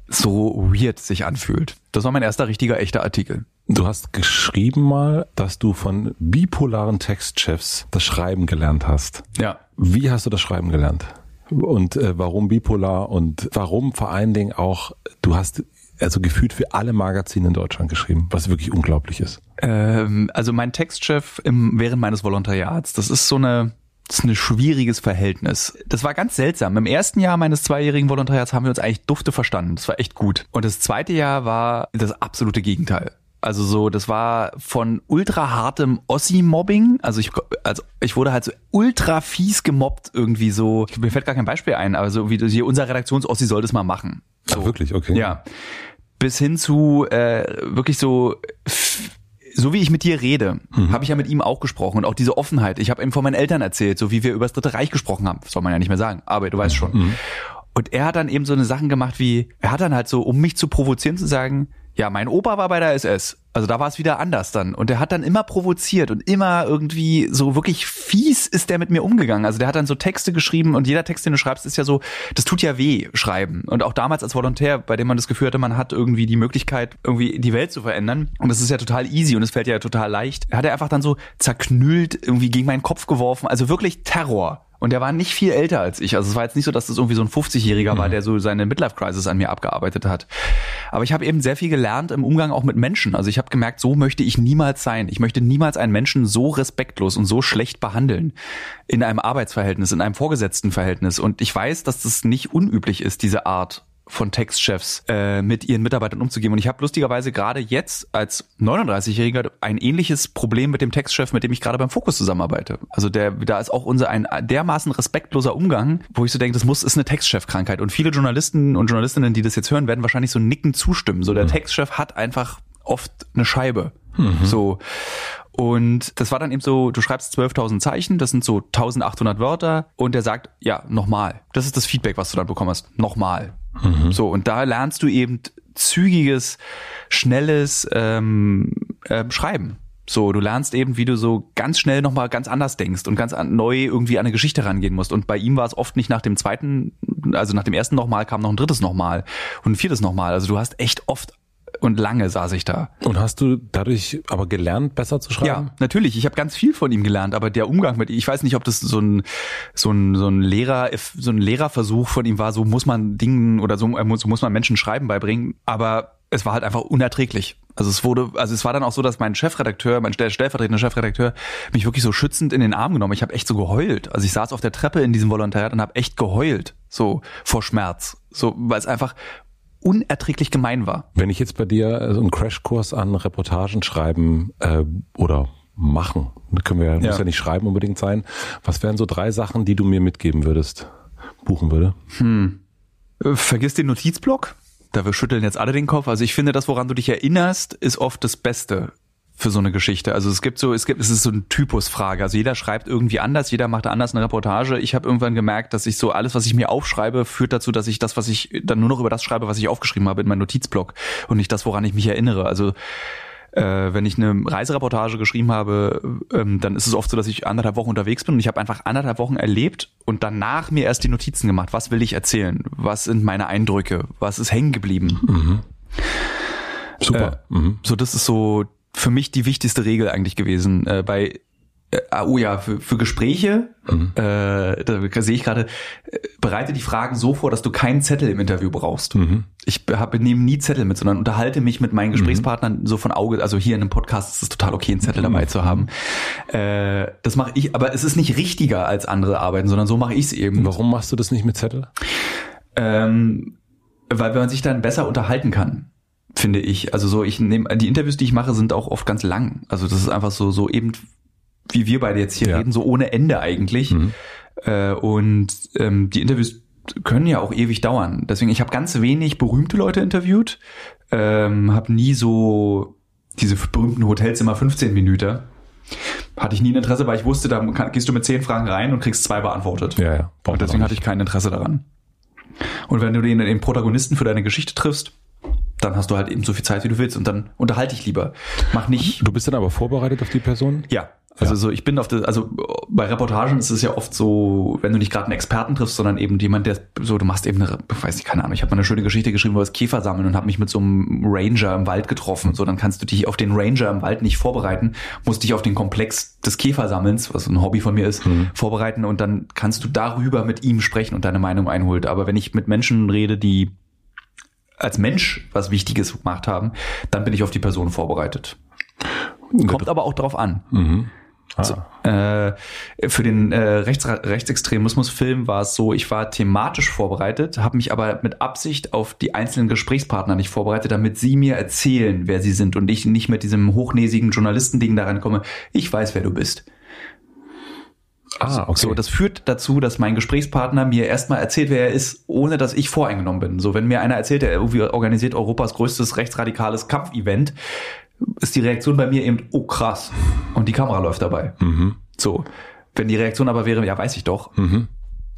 so weird sich anfühlt. Das war mein erster richtiger, echter Artikel. Du hast geschrieben mal, dass du von bipolaren Textchefs das Schreiben gelernt hast. Ja. Wie hast du das Schreiben gelernt? Und äh, warum bipolar und warum vor allen Dingen auch, du hast also gefühlt für alle Magazine in Deutschland geschrieben, was wirklich unglaublich ist. Ähm, also mein Textchef im, während meines Volontariats, das ist so eine, das ist ein schwieriges Verhältnis. Das war ganz seltsam. Im ersten Jahr meines zweijährigen Volontariats haben wir uns eigentlich dufte verstanden. Das war echt gut. Und das zweite Jahr war das absolute Gegenteil. Also so, das war von ultra hartem Ossi-Mobbing. Also ich, also ich wurde halt so ultra fies gemobbt irgendwie so. Mir fällt gar kein Beispiel ein, aber so wie unser Redaktions-Ossi soll das mal machen. So. Ach, wirklich, okay. Ja. Bis hin zu äh, wirklich so so wie ich mit dir rede, habe ich ja mit ihm auch gesprochen und auch diese Offenheit. Ich habe ihm von meinen Eltern erzählt, so wie wir über das Dritte Reich gesprochen haben. Das soll man ja nicht mehr sagen, aber du weißt schon. Und er hat dann eben so eine Sachen gemacht wie, er hat dann halt so, um mich zu provozieren, zu sagen, ja, mein Opa war bei der SS. Also da war es wieder anders dann. Und der hat dann immer provoziert und immer irgendwie so wirklich fies ist der mit mir umgegangen. Also der hat dann so Texte geschrieben und jeder Text, den du schreibst, ist ja so, das tut ja weh, schreiben. Und auch damals als Volontär, bei dem man das Gefühl hatte, man hat irgendwie die Möglichkeit, irgendwie die Welt zu verändern. Und das ist ja total easy und es fällt ja total leicht. Hat er einfach dann so zerknüllt, irgendwie gegen meinen Kopf geworfen. Also wirklich Terror. Und der war nicht viel älter als ich. Also es war jetzt nicht so, dass das irgendwie so ein 50-Jähriger war, der so seine Midlife-Crisis an mir abgearbeitet hat. Aber ich habe eben sehr viel gelernt im Umgang auch mit Menschen. Also ich habe gemerkt, so möchte ich niemals sein. Ich möchte niemals einen Menschen so respektlos und so schlecht behandeln in einem Arbeitsverhältnis, in einem Vorgesetztenverhältnis. Und ich weiß, dass das nicht unüblich ist, diese Art von Textchefs äh, mit ihren Mitarbeitern umzugehen. Und ich habe lustigerweise gerade jetzt als 39-Jähriger ein ähnliches Problem mit dem Textchef, mit dem ich gerade beim Fokus zusammenarbeite. Also der, da ist auch unser ein dermaßen respektloser Umgang, wo ich so denke, das muss ist eine Textchefkrankheit. Und viele Journalisten und Journalistinnen, die das jetzt hören, werden wahrscheinlich so nicken zustimmen. So der Textchef hat einfach oft eine Scheibe. So. Und das war dann eben so, du schreibst 12.000 Zeichen, das sind so 1.800 Wörter und der sagt, ja, nochmal. Das ist das Feedback, was du dann bekommen hast. Nochmal. So, und da lernst du eben zügiges, schnelles ähm, ähm, Schreiben. So, du lernst eben, wie du so ganz schnell nochmal ganz anders denkst und ganz an, neu irgendwie an eine Geschichte rangehen musst. Und bei ihm war es oft nicht nach dem zweiten, also nach dem ersten nochmal kam noch ein drittes nochmal und ein viertes nochmal. Also du hast echt oft und lange saß ich da. Und hast du dadurch aber gelernt, besser zu schreiben? Ja, natürlich. Ich habe ganz viel von ihm gelernt, aber der Umgang mit, ich weiß nicht, ob das so ein so ein so ein Lehrer so ein Lehrerversuch von ihm war. So muss man Dingen oder so, so muss man Menschen Schreiben beibringen. Aber es war halt einfach unerträglich. Also es wurde, also es war dann auch so, dass mein Chefredakteur, mein stellvertretender Chefredakteur, mich wirklich so schützend in den Arm genommen. Ich habe echt so geheult. Also ich saß auf der Treppe in diesem Volontariat und habe echt geheult, so vor Schmerz, so weil es einfach unerträglich gemein war. Wenn ich jetzt bei dir so einen Crashkurs an Reportagen schreiben äh, oder machen, können wir ja. muss ja nicht schreiben unbedingt sein. Was wären so drei Sachen, die du mir mitgeben würdest, buchen würde? Hm. Äh, vergiss den Notizblock da wir schütteln jetzt alle den Kopf. Also ich finde, das, woran du dich erinnerst, ist oft das Beste für so eine Geschichte. Also es gibt so, es gibt, es ist so eine Typusfrage. Also jeder schreibt irgendwie anders, jeder macht anders eine Reportage. Ich habe irgendwann gemerkt, dass ich so alles, was ich mir aufschreibe, führt dazu, dass ich das, was ich dann nur noch über das schreibe, was ich aufgeschrieben habe in meinem Notizblock und nicht das, woran ich mich erinnere. Also äh, wenn ich eine Reisereportage geschrieben habe, ähm, dann ist es oft so, dass ich anderthalb Wochen unterwegs bin und ich habe einfach anderthalb Wochen erlebt und danach mir erst die Notizen gemacht. Was will ich erzählen? Was sind meine Eindrücke? Was ist hängen geblieben? Mhm. Super. Äh, mhm. So, das ist so für mich die wichtigste Regel eigentlich gewesen. Äh, bei äh, ah, oh ja, für, für Gespräche, mhm. äh, da sehe ich gerade, äh, bereite die Fragen so vor, dass du keinen Zettel im Interview brauchst. Mhm. Ich habe nehme nie Zettel mit, sondern unterhalte mich mit meinen mhm. Gesprächspartnern mhm. so von Auge. Also hier in einem Podcast ist es total okay, einen Zettel dabei zu haben. Äh, das mache ich, aber es ist nicht richtiger als andere arbeiten, sondern so mache ich es eben. Warum machst du das nicht mit Zettel? Ähm, weil man sich dann besser unterhalten kann finde ich. Also so, ich nehme die Interviews, die ich mache, sind auch oft ganz lang. Also das ist einfach so so eben wie wir beide jetzt hier ja. reden, so ohne Ende eigentlich. Mhm. Äh, und ähm, die Interviews können ja auch ewig dauern. Deswegen, ich habe ganz wenig berühmte Leute interviewt, ähm, habe nie so diese berühmten Hotelzimmer 15 Minuten. Hatte ich nie ein Interesse, weil ich wusste, da kann, gehst du mit zehn Fragen rein und kriegst zwei beantwortet. Ja, ja. Und deswegen hatte ich kein Interesse daran. Und wenn du den, den Protagonisten für deine Geschichte triffst, dann hast du halt eben so viel Zeit, wie du willst und dann unterhalte ich lieber. Mach nicht. Du bist dann aber vorbereitet auf die Person? Ja, also ja. so, ich bin auf der, also bei Reportagen ist es ja oft so, wenn du nicht gerade einen Experten triffst, sondern eben jemand, der so, du machst eben eine, weiß nicht, keine Ahnung, ich habe mal eine schöne Geschichte geschrieben, wo es Käfer sammeln und habe mich mit so einem Ranger im Wald getroffen. So, dann kannst du dich auf den Ranger im Wald nicht vorbereiten, musst dich auf den Komplex des Käfersammelns, was ein Hobby von mir ist, mhm. vorbereiten und dann kannst du darüber mit ihm sprechen und deine Meinung einholen. Aber wenn ich mit Menschen rede, die als Mensch was Wichtiges gemacht haben, dann bin ich auf die Person vorbereitet. Kommt aber auch drauf an. Mhm. Ah. So, äh, für den äh, Rechts Rechtsextremismusfilm war es so, ich war thematisch vorbereitet, habe mich aber mit Absicht auf die einzelnen Gesprächspartner nicht vorbereitet, damit sie mir erzählen, wer sie sind und ich nicht mit diesem hochnäsigen Journalistending daran komme, ich weiß, wer du bist. Ah, okay. So, das führt dazu, dass mein Gesprächspartner mir erstmal erzählt, wer er ist, ohne dass ich voreingenommen bin. So, wenn mir einer erzählt, er irgendwie organisiert Europas größtes rechtsradikales Kampfevent, ist die Reaktion bei mir eben, oh krass. Und die Kamera läuft dabei. Mhm. So. Wenn die Reaktion aber wäre, ja, weiß ich doch, mhm.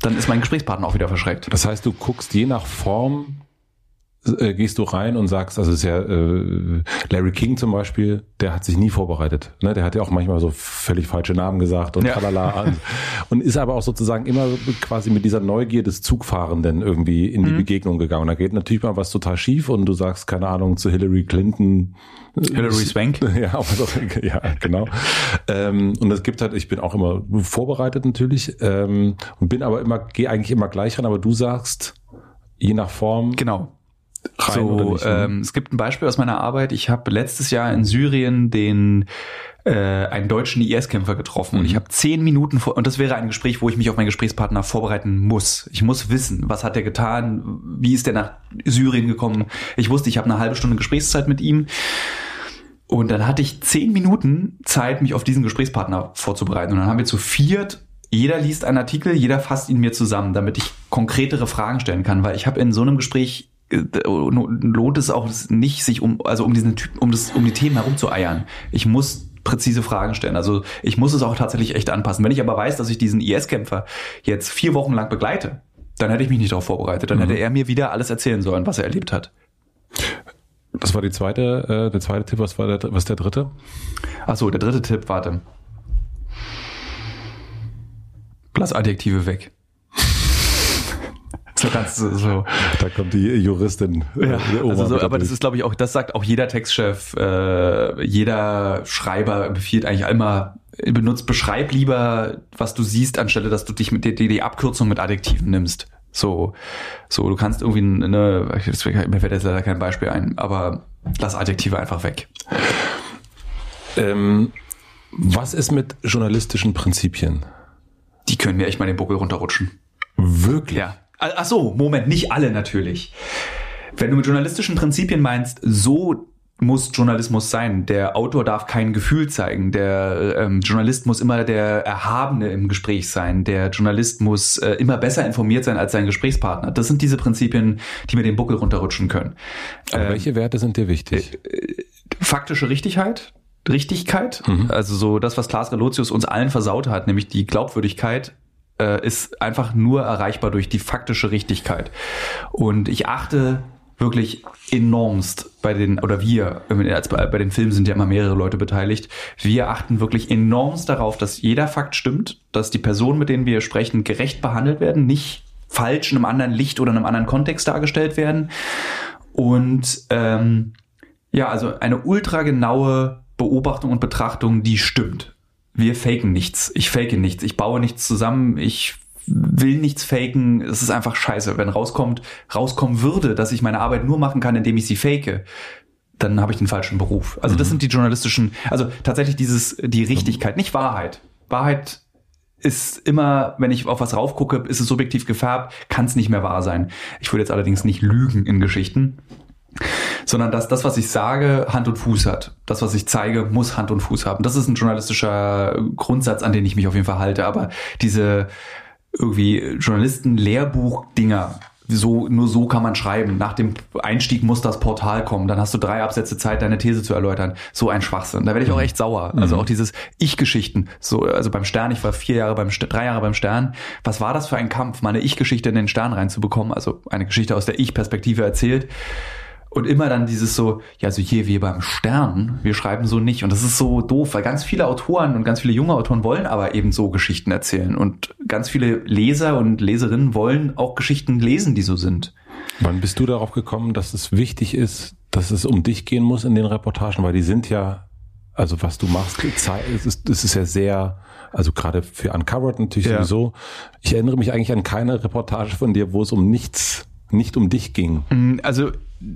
dann ist mein Gesprächspartner auch wieder verschreckt. Das heißt, du guckst je nach Form äh, gehst du rein und sagst, also ist ja äh, Larry King zum Beispiel, der hat sich nie vorbereitet. Ne? Der hat ja auch manchmal so völlig falsche Namen gesagt und ja. tralala. *laughs* und ist aber auch sozusagen immer quasi mit dieser Neugier des Zugfahrenden irgendwie in die mhm. Begegnung gegangen. Da geht natürlich mal was total schief und du sagst, keine Ahnung, zu Hillary Clinton. Hillary *laughs* Swank? Ja, doch, ja, genau. ähm, und es gibt halt, ich bin auch immer vorbereitet natürlich ähm, und bin aber immer, gehe eigentlich immer gleich ran, aber du sagst, je nach Form. Genau rein so, oder nicht? Ne? Ähm, es gibt ein Beispiel aus meiner Arbeit. Ich habe letztes Jahr in Syrien den äh, einen deutschen IS-Kämpfer getroffen mhm. und ich habe zehn Minuten vor und das wäre ein Gespräch, wo ich mich auf meinen Gesprächspartner vorbereiten muss. Ich muss wissen, was hat er getan, wie ist er nach Syrien gekommen. Ich wusste, ich habe eine halbe Stunde Gesprächszeit mit ihm. Und dann hatte ich zehn Minuten Zeit, mich auf diesen Gesprächspartner vorzubereiten. Und dann haben wir zu viert jeder liest einen Artikel, jeder fasst ihn mir zusammen, damit ich konkretere Fragen stellen kann, weil ich habe in so einem Gespräch lohnt es auch nicht, sich um, also um diesen Typ, um das, um die Themen herumzueiern. Ich muss präzise Fragen stellen. Also ich muss es auch tatsächlich echt anpassen. Wenn ich aber weiß, dass ich diesen IS-Kämpfer jetzt vier Wochen lang begleite, dann hätte ich mich nicht darauf vorbereitet. Dann mhm. hätte er mir wieder alles erzählen sollen, was er erlebt hat. Das war die zweite, äh, der zweite Tipp. Was war der, was der dritte? Ach so, der dritte Tipp, warte. Lass Adjektive weg. So kannst so. Da kommt die Juristin. Äh, ja, also so, aber das ist, glaube ich, auch, das sagt auch jeder Textchef, äh, jeder Schreiber empfiehlt eigentlich immer, benutzt, beschreib lieber, was du siehst, anstelle, dass du dich mit die, die Abkürzung mit Adjektiven nimmst. So, so, du kannst irgendwie eine, mir fällt jetzt leider kein Beispiel ein, aber lass Adjektive einfach weg. Ähm, was ist mit journalistischen Prinzipien? Die können mir echt mal den Buckel runterrutschen. Wirklich? Ja. Ach so, Moment, nicht alle natürlich. Wenn du mit journalistischen Prinzipien meinst, so muss Journalismus sein. Der Autor darf kein Gefühl zeigen. Der ähm, Journalist muss immer der Erhabene im Gespräch sein. Der Journalist muss äh, immer besser informiert sein als sein Gesprächspartner. Das sind diese Prinzipien, die mir den Buckel runterrutschen können. Aber ähm, welche Werte sind dir wichtig? Äh, äh, faktische Richtigkeit, Richtigkeit, mhm. also so das, was Klaas Relotius uns allen versaut hat, nämlich die Glaubwürdigkeit äh, ist einfach nur erreichbar durch die faktische Richtigkeit. Und ich achte wirklich enormst bei den, oder wir, bei, den Filmen sind ja immer mehrere Leute beteiligt, wir achten wirklich enormst darauf, dass jeder Fakt stimmt, dass die Personen, mit denen wir sprechen, gerecht behandelt werden, nicht falsch in einem anderen Licht oder in einem anderen Kontext dargestellt werden. Und ähm, ja, also eine ultra genaue Beobachtung und Betrachtung, die stimmt. Wir faken nichts. Ich fake nichts. Ich baue nichts zusammen. Ich will nichts faken. Es ist einfach scheiße. Wenn rauskommt, rauskommen würde, dass ich meine Arbeit nur machen kann, indem ich sie fake, dann habe ich den falschen Beruf. Also das mhm. sind die journalistischen, also tatsächlich dieses, die Richtigkeit, nicht Wahrheit. Wahrheit ist immer, wenn ich auf was raufgucke, ist es subjektiv gefärbt, kann es nicht mehr wahr sein. Ich würde jetzt allerdings nicht lügen in Geschichten, sondern dass das, was ich sage, Hand und Fuß hat. Das, was ich zeige, muss Hand und Fuß haben. Das ist ein journalistischer Grundsatz, an den ich mich auf jeden Fall halte. Aber diese irgendwie Journalisten-Lehrbuch-Dinger. So, nur so kann man schreiben. Nach dem Einstieg muss das Portal kommen. Dann hast du drei Absätze Zeit, deine These zu erläutern. So ein Schwachsinn. Da werde ich auch mhm. echt sauer. Also mhm. auch dieses Ich-Geschichten. So, also beim Stern, ich war vier Jahre beim, drei Jahre beim Stern. Was war das für ein Kampf, meine Ich-Geschichte in den Stern reinzubekommen? Also eine Geschichte aus der Ich-Perspektive erzählt. Und immer dann dieses so, ja, so hier wir beim Stern, wir schreiben so nicht. Und das ist so doof, weil ganz viele Autoren und ganz viele junge Autoren wollen aber eben so Geschichten erzählen. Und ganz viele Leser und Leserinnen wollen auch Geschichten lesen, die so sind. Wann bist du darauf gekommen, dass es wichtig ist, dass es um dich gehen muss in den Reportagen? Weil die sind ja, also was du machst, es ist, es ist ja sehr, also gerade für Uncovered natürlich ja. sowieso. Ich erinnere mich eigentlich an keine Reportage von dir, wo es um nichts, nicht um dich ging. Mm, also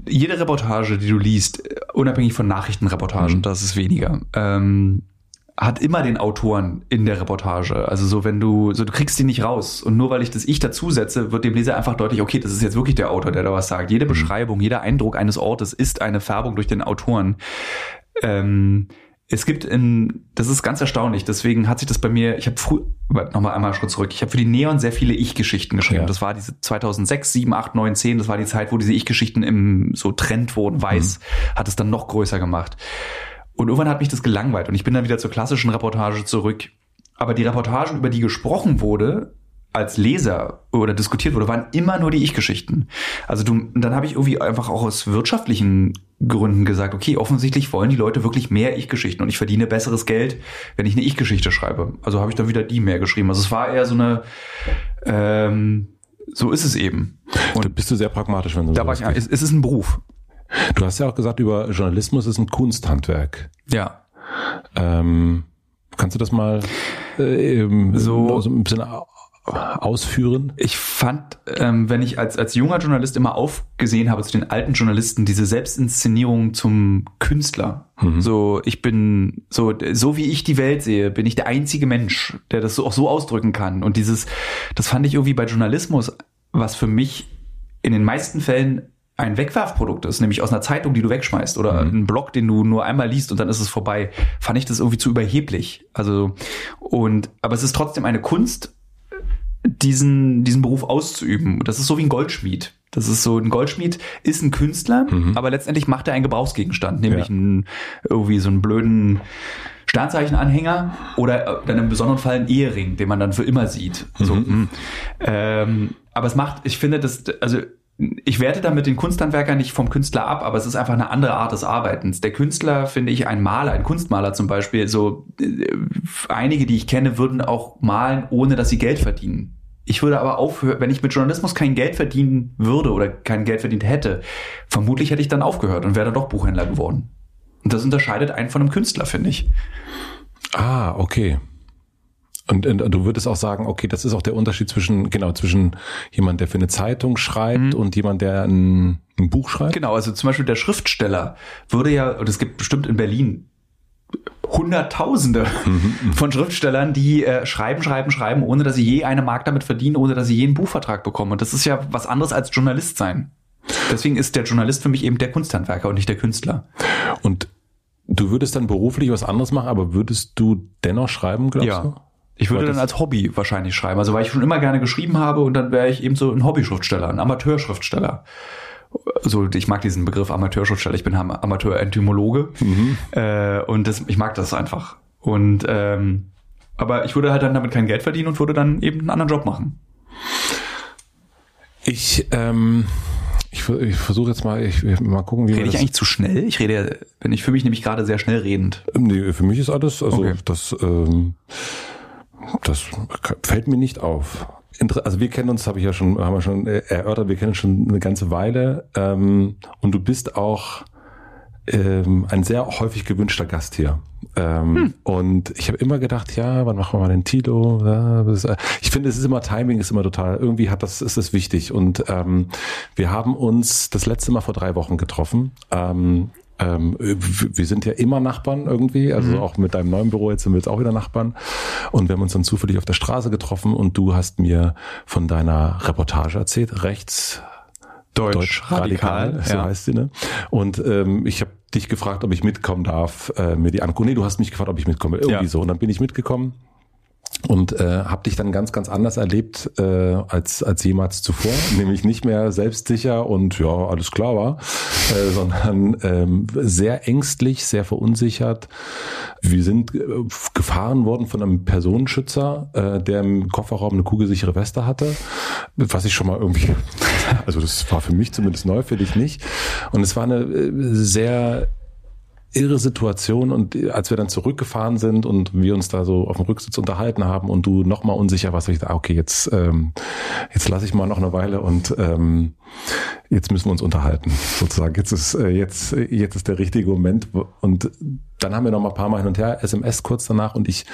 jede Reportage, die du liest, unabhängig von Nachrichtenreportagen, mhm. das ist weniger, ähm, hat immer den Autoren in der Reportage. Also so, wenn du, so du kriegst die nicht raus. Und nur weil ich das Ich dazusetze, wird dem Leser einfach deutlich, okay, das ist jetzt wirklich der Autor, der da was sagt. Jede mhm. Beschreibung, jeder Eindruck eines Ortes ist eine Färbung durch den Autoren. Ähm, es gibt in, das ist ganz erstaunlich, deswegen hat sich das bei mir, ich habe früh, nochmal einmal einen Schritt zurück, ich habe für die Neon sehr viele Ich-Geschichten geschrieben. Ja. Das war diese 2006, 7, 8, 9, 10, das war die Zeit, wo diese Ich-Geschichten im so Trend wurden. Weiß mhm. hat es dann noch größer gemacht. Und irgendwann hat mich das gelangweilt und ich bin dann wieder zur klassischen Reportage zurück. Aber die Reportagen, über die gesprochen wurde, als Leser oder diskutiert wurde, waren immer nur die Ich-Geschichten. Also du, dann habe ich irgendwie einfach auch aus wirtschaftlichen Gründen gesagt, okay, offensichtlich wollen die Leute wirklich mehr Ich-Geschichten und ich verdiene besseres Geld, wenn ich eine Ich-Geschichte schreibe. Also habe ich dann wieder die mehr geschrieben. Also es war eher so eine, ähm, so ist es eben. Und da bist du sehr pragmatisch, wenn du da war ich, es, es ist ein Beruf. Du hast ja auch gesagt, über Journalismus ist ein Kunsthandwerk. Ja. Ähm, kannst du das mal äh, so, so ein bisschen ausführen? Ich fand, ähm, wenn ich als, als junger Journalist immer aufgesehen habe zu den alten Journalisten, diese Selbstinszenierung zum Künstler. Mhm. So, ich bin, so, so wie ich die Welt sehe, bin ich der einzige Mensch, der das so, auch so ausdrücken kann. Und dieses, das fand ich irgendwie bei Journalismus, was für mich in den meisten Fällen ein Wegwerfprodukt ist, nämlich aus einer Zeitung, die du wegschmeißt oder mhm. ein Blog, den du nur einmal liest und dann ist es vorbei, fand ich das irgendwie zu überheblich. Also und aber es ist trotzdem eine Kunst, diesen, diesen Beruf auszuüben. Das ist so wie ein Goldschmied. Das ist so, ein Goldschmied ist ein Künstler, mhm. aber letztendlich macht er einen Gebrauchsgegenstand, nämlich ja. einen, irgendwie so einen blöden Sternzeichenanhänger oder dann im besonderen Fall einen Ehering, den man dann für immer sieht. Mhm. So, hm. ähm, aber es macht, ich finde, das, also ich werte damit den Kunsthandwerker nicht vom Künstler ab, aber es ist einfach eine andere Art des Arbeitens. Der Künstler, finde ich, ein Maler, ein Kunstmaler zum Beispiel, so äh, einige, die ich kenne, würden auch malen, ohne dass sie Geld verdienen. Ich würde aber aufhören, wenn ich mit Journalismus kein Geld verdienen würde oder kein Geld verdient hätte, vermutlich hätte ich dann aufgehört und wäre dann doch Buchhändler geworden. Und das unterscheidet einen von einem Künstler, finde ich. Ah, okay. Und, und, du würdest auch sagen, okay, das ist auch der Unterschied zwischen, genau, zwischen jemand, der für eine Zeitung schreibt mhm. und jemand, der ein, ein, Buch schreibt? Genau, also zum Beispiel der Schriftsteller würde ja, und es gibt bestimmt in Berlin Hunderttausende mhm, mhm. von Schriftstellern, die äh, schreiben, schreiben, schreiben, ohne dass sie je eine Mark damit verdienen, ohne dass sie je einen Buchvertrag bekommen. Und das ist ja was anderes als Journalist sein. Deswegen ist der Journalist für mich eben der Kunsthandwerker und nicht der Künstler. Und du würdest dann beruflich was anderes machen, aber würdest du dennoch schreiben, glaubst ja. du? Ich würde dann als Hobby wahrscheinlich schreiben. Also weil ich schon immer gerne geschrieben habe und dann wäre ich eben so ein Hobbyschriftsteller, ein Amateurschriftsteller. Also ich mag diesen Begriff Amateurschriftsteller. Ich bin Amateur-Entomologe mhm. äh, und das, ich mag das einfach. Und ähm, aber ich würde halt dann damit kein Geld verdienen und würde dann eben einen anderen Job machen. Ich ähm, ich, ich versuche jetzt mal, ich mal gucken, wie Rede ich eigentlich zu schnell? Ich rede, bin ich für mich nämlich gerade sehr schnell redend. Nee, für mich ist alles, also okay. das ähm, das fällt mir nicht auf. Also wir kennen uns, habe ich ja schon, haben wir schon erörtert, wir kennen uns schon eine ganze Weile. Ähm, und du bist auch ähm, ein sehr häufig gewünschter Gast hier. Ähm, hm. Und ich habe immer gedacht, ja, wann machen wir mal den Tilo? Ja, ich finde, es ist immer Timing, ist immer total. Irgendwie hat das ist es wichtig. Und ähm, wir haben uns das letzte Mal vor drei Wochen getroffen. Ähm, ähm, wir sind ja immer Nachbarn irgendwie, also mhm. auch mit deinem neuen Büro jetzt sind wir jetzt auch wieder Nachbarn. Und wir haben uns dann zufällig auf der Straße getroffen und du hast mir von deiner Reportage erzählt, rechts Deutsch, Deutsch radikal, radikal, so ja. heißt sie, ne? Und ähm, ich habe dich gefragt, ob ich mitkommen darf, äh, mir die angucken. Nee, du hast mich gefragt, ob ich mitkomme. Irgendwie ja. so. Und dann bin ich mitgekommen und äh, habe dich dann ganz ganz anders erlebt äh, als als jemals zuvor, *laughs* nämlich nicht mehr selbstsicher und ja alles klar war, äh, sondern ähm, sehr ängstlich, sehr verunsichert. Wir sind äh, gefahren worden von einem Personenschützer, äh, der im Kofferraum eine kugelsichere Weste hatte, was ich schon mal irgendwie, *laughs* also das war für mich zumindest neu, für dich nicht. Und es war eine äh, sehr irre Situation und als wir dann zurückgefahren sind und wir uns da so auf dem Rücksitz unterhalten haben und du noch mal unsicher warst, ich dachte, ah, okay, jetzt ähm, jetzt lasse ich mal noch eine Weile und ähm, jetzt müssen wir uns unterhalten, sozusagen. Jetzt ist äh, jetzt jetzt ist der richtige Moment und dann haben wir noch mal ein paar Mal hin und her SMS kurz danach und ich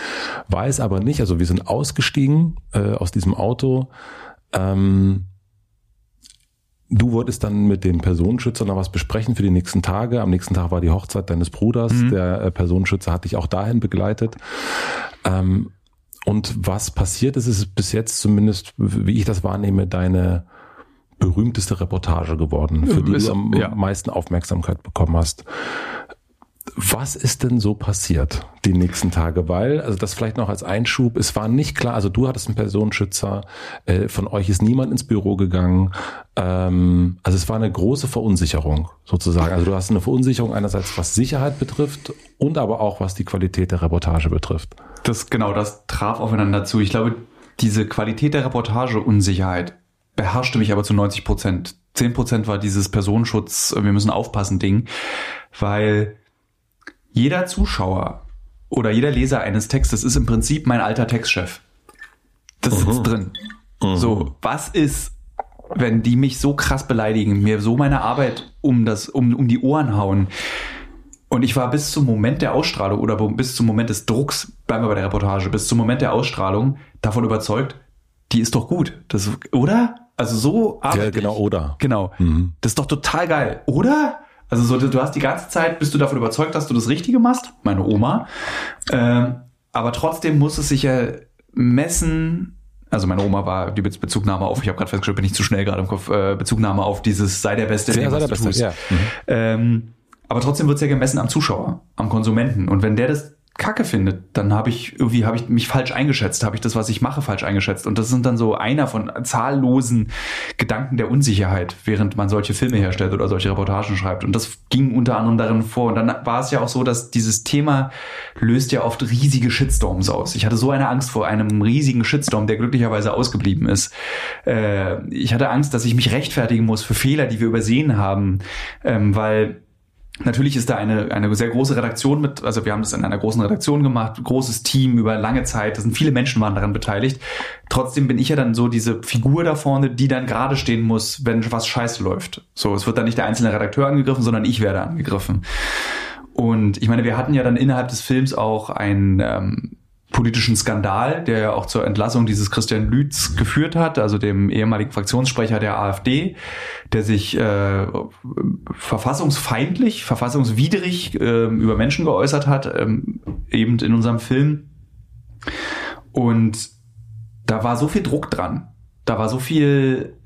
weiß aber nicht, also wir sind ausgestiegen äh, aus diesem Auto. Ähm, Du wolltest dann mit dem Personenschützer noch was besprechen für die nächsten Tage. Am nächsten Tag war die Hochzeit deines Bruders. Mhm. Der äh, Personenschützer hat dich auch dahin begleitet. Ähm, und was passiert ist, ist bis jetzt zumindest, wie ich das wahrnehme, deine berühmteste Reportage geworden, für die du am ja. meisten Aufmerksamkeit bekommen hast. Was ist denn so passiert die nächsten Tage? Weil, also das vielleicht noch als Einschub, es war nicht klar, also du hattest einen Personenschützer, äh, von euch ist niemand ins Büro gegangen. Ähm, also es war eine große Verunsicherung sozusagen. Also du hast eine Verunsicherung einerseits, was Sicherheit betrifft und aber auch was die Qualität der Reportage betrifft. Das genau, das traf aufeinander zu. Ich glaube, diese Qualität der Reportage Unsicherheit beherrschte mich aber zu 90 Prozent. 10 Prozent war dieses Personenschutz, wir müssen aufpassen Ding, weil jeder Zuschauer oder jeder Leser eines Textes ist im Prinzip mein alter Textchef. Das mhm. sitzt drin. Mhm. So, was ist, wenn die mich so krass beleidigen, mir so meine Arbeit um das, um, um die Ohren hauen? Und ich war bis zum Moment der Ausstrahlung oder bis zum Moment des Drucks, bleiben wir bei der Reportage, bis zum Moment der Ausstrahlung davon überzeugt, die ist doch gut. Das, oder? Also so arbeite Ja, genau, oder. Genau. Mhm. Das ist doch total geil, oder? Also so, du hast die ganze Zeit, bist du davon überzeugt, dass du das Richtige machst, meine Oma. Ähm, aber trotzdem muss es sich ja messen. Also meine Oma war die Bezugnahme auf, ich habe gerade festgestellt, bin ich zu schnell gerade im Kopf, äh, Bezugnahme auf dieses sei der Beste, ja, sei der Beste, ja. Mhm. Ähm, aber trotzdem wird es ja gemessen am Zuschauer, am Konsumenten. Und wenn der das Kacke finde, dann habe ich irgendwie habe ich mich falsch eingeschätzt, habe ich das, was ich mache, falsch eingeschätzt. Und das sind dann so einer von zahllosen Gedanken der Unsicherheit, während man solche Filme herstellt oder solche Reportagen schreibt. Und das ging unter anderem darin vor. Und dann war es ja auch so, dass dieses Thema löst ja oft riesige Shitstorms aus. Ich hatte so eine Angst vor einem riesigen Shitstorm, der glücklicherweise ausgeblieben ist. Äh, ich hatte Angst, dass ich mich rechtfertigen muss für Fehler, die wir übersehen haben, ähm, weil Natürlich ist da eine, eine sehr große Redaktion mit, also wir haben das in einer großen Redaktion gemacht, großes Team über lange Zeit, da sind viele Menschen waren daran beteiligt. Trotzdem bin ich ja dann so diese Figur da vorne, die dann gerade stehen muss, wenn was scheiße läuft. So, es wird dann nicht der einzelne Redakteur angegriffen, sondern ich werde angegriffen. Und ich meine, wir hatten ja dann innerhalb des Films auch ein ähm, politischen Skandal, der ja auch zur Entlassung dieses Christian Lütz geführt hat, also dem ehemaligen Fraktionssprecher der AfD, der sich äh, verfassungsfeindlich, verfassungswidrig äh, über Menschen geäußert hat, ähm, eben in unserem Film. Und da war so viel Druck dran. Da war so viel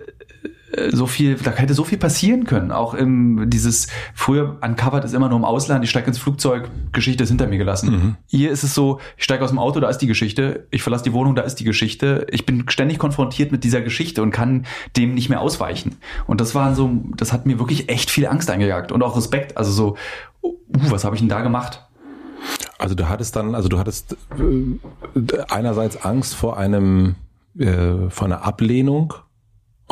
so viel, da hätte so viel passieren können. Auch im, dieses, früher uncovered ist immer nur im Ausland, ich steige ins Flugzeug, Geschichte ist hinter mir gelassen. Mhm. Hier ist es so, ich steige aus dem Auto, da ist die Geschichte, ich verlasse die Wohnung, da ist die Geschichte. Ich bin ständig konfrontiert mit dieser Geschichte und kann dem nicht mehr ausweichen. Und das war so, das hat mir wirklich echt viel Angst eingejagt und auch Respekt. Also so, uh, was habe ich denn da gemacht? Also du hattest dann, also du hattest äh, einerseits Angst vor einem, äh, vor einer Ablehnung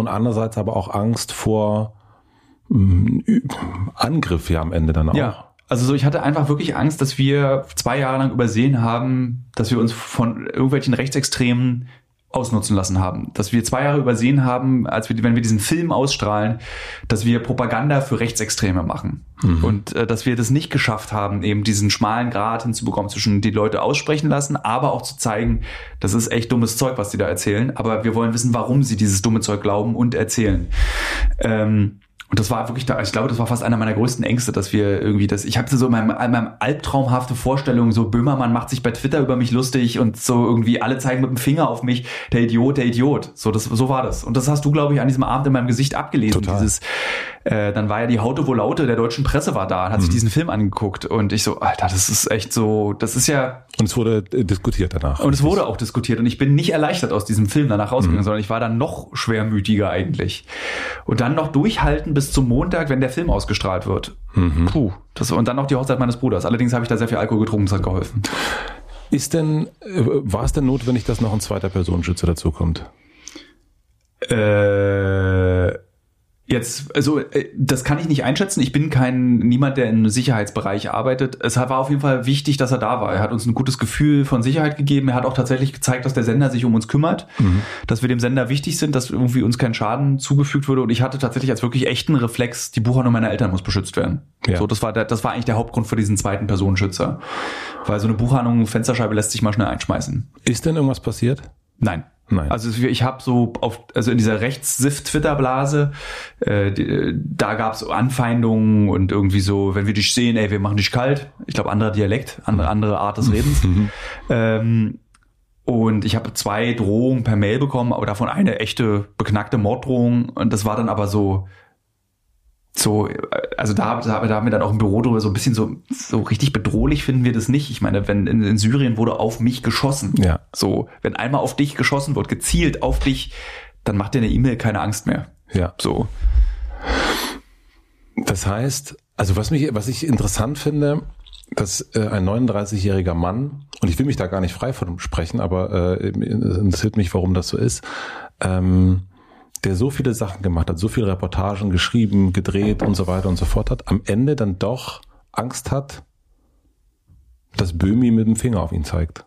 und andererseits aber auch Angst vor mh, hm, Angriff ja am Ende dann auch. Ja. Also so, ich hatte einfach wirklich Angst, dass wir zwei Jahre lang übersehen haben, dass wir uns von irgendwelchen Rechtsextremen ausnutzen lassen haben. Dass wir zwei Jahre übersehen haben, als wir, wenn wir diesen Film ausstrahlen, dass wir Propaganda für Rechtsextreme machen. Mhm. Und äh, dass wir das nicht geschafft haben, eben diesen schmalen Grad hinzubekommen, zwischen die Leute aussprechen lassen, aber auch zu zeigen, das ist echt dummes Zeug, was die da erzählen. Aber wir wollen wissen, warum sie dieses dumme Zeug glauben und erzählen. Ähm, und das war wirklich da, ich glaube, das war fast einer meiner größten Ängste, dass wir irgendwie das, ich hatte so in meinem, in meinem albtraumhafte Vorstellung, so Böhmermann macht sich bei Twitter über mich lustig und so irgendwie alle zeigen mit dem Finger auf mich, der Idiot, der Idiot. So, das, so war das. Und das hast du, glaube ich, an diesem Abend in meinem Gesicht abgelesen. Total. Dieses, äh, dann war ja die Haute wo Laute der deutschen Presse war da und hat mhm. sich diesen Film angeguckt und ich so, Alter, das ist echt so, das ist ja. Und es wurde äh, diskutiert danach. Und es wurde auch diskutiert und ich bin nicht erleichtert aus diesem Film danach rausgegangen, mhm. sondern ich war dann noch schwermütiger eigentlich. Und dann noch durchhalten bis zum Montag, wenn der Film ausgestrahlt wird. Mhm. Puh. Das, und dann noch die Hochzeit meines Bruders. Allerdings habe ich da sehr viel Alkohol getrunken, das hat geholfen. Ist denn, äh, war es denn notwendig, dass noch ein zweiter Personenschützer dazukommt? Äh Jetzt, also äh, das kann ich nicht einschätzen. Ich bin kein niemand, der im Sicherheitsbereich arbeitet. Es war auf jeden Fall wichtig, dass er da war. Er hat uns ein gutes Gefühl von Sicherheit gegeben. Er hat auch tatsächlich gezeigt, dass der Sender sich um uns kümmert, mhm. dass wir dem Sender wichtig sind, dass irgendwie uns kein Schaden zugefügt wurde. Und ich hatte tatsächlich als wirklich echten Reflex, die Buchhandlung meiner Eltern muss beschützt werden. Ja. So, das war der, das war eigentlich der Hauptgrund für diesen zweiten Personenschützer, weil so eine Buchhandlung Fensterscheibe lässt sich mal schnell einschmeißen. Ist denn irgendwas passiert? Nein. Nein. Also ich habe so auf, also in dieser Rechts-Sift-Twitter-Blase, äh, da gab es Anfeindungen und irgendwie so, wenn wir dich sehen, ey, wir machen dich kalt. Ich glaube, anderer Dialekt, andere, andere Art des Redens. *laughs* Mhm. ähm, und ich habe zwei Drohungen per Mail bekommen, aber davon eine echte beknackte Morddrohung. Und das war dann aber so, so, also da, da, da haben wir dann auch im Büro drüber so ein bisschen so, so richtig bedrohlich finden wir das nicht. Ich meine, wenn in, in Syrien wurde auf mich geschossen. Ja. So, wenn einmal auf dich geschossen wird, gezielt auf dich, dann macht dir eine E-Mail keine Angst mehr. Ja. So. Das heißt, also was mich, was ich interessant finde, dass äh, ein 39-jähriger Mann, und ich will mich da gar nicht frei von sprechen, aber äh, interessiert mich, warum das so ist, ähm, der so viele Sachen gemacht hat, so viele Reportagen geschrieben, gedreht und so weiter und so fort hat, am Ende dann doch Angst hat, dass Böhmi mit dem Finger auf ihn zeigt.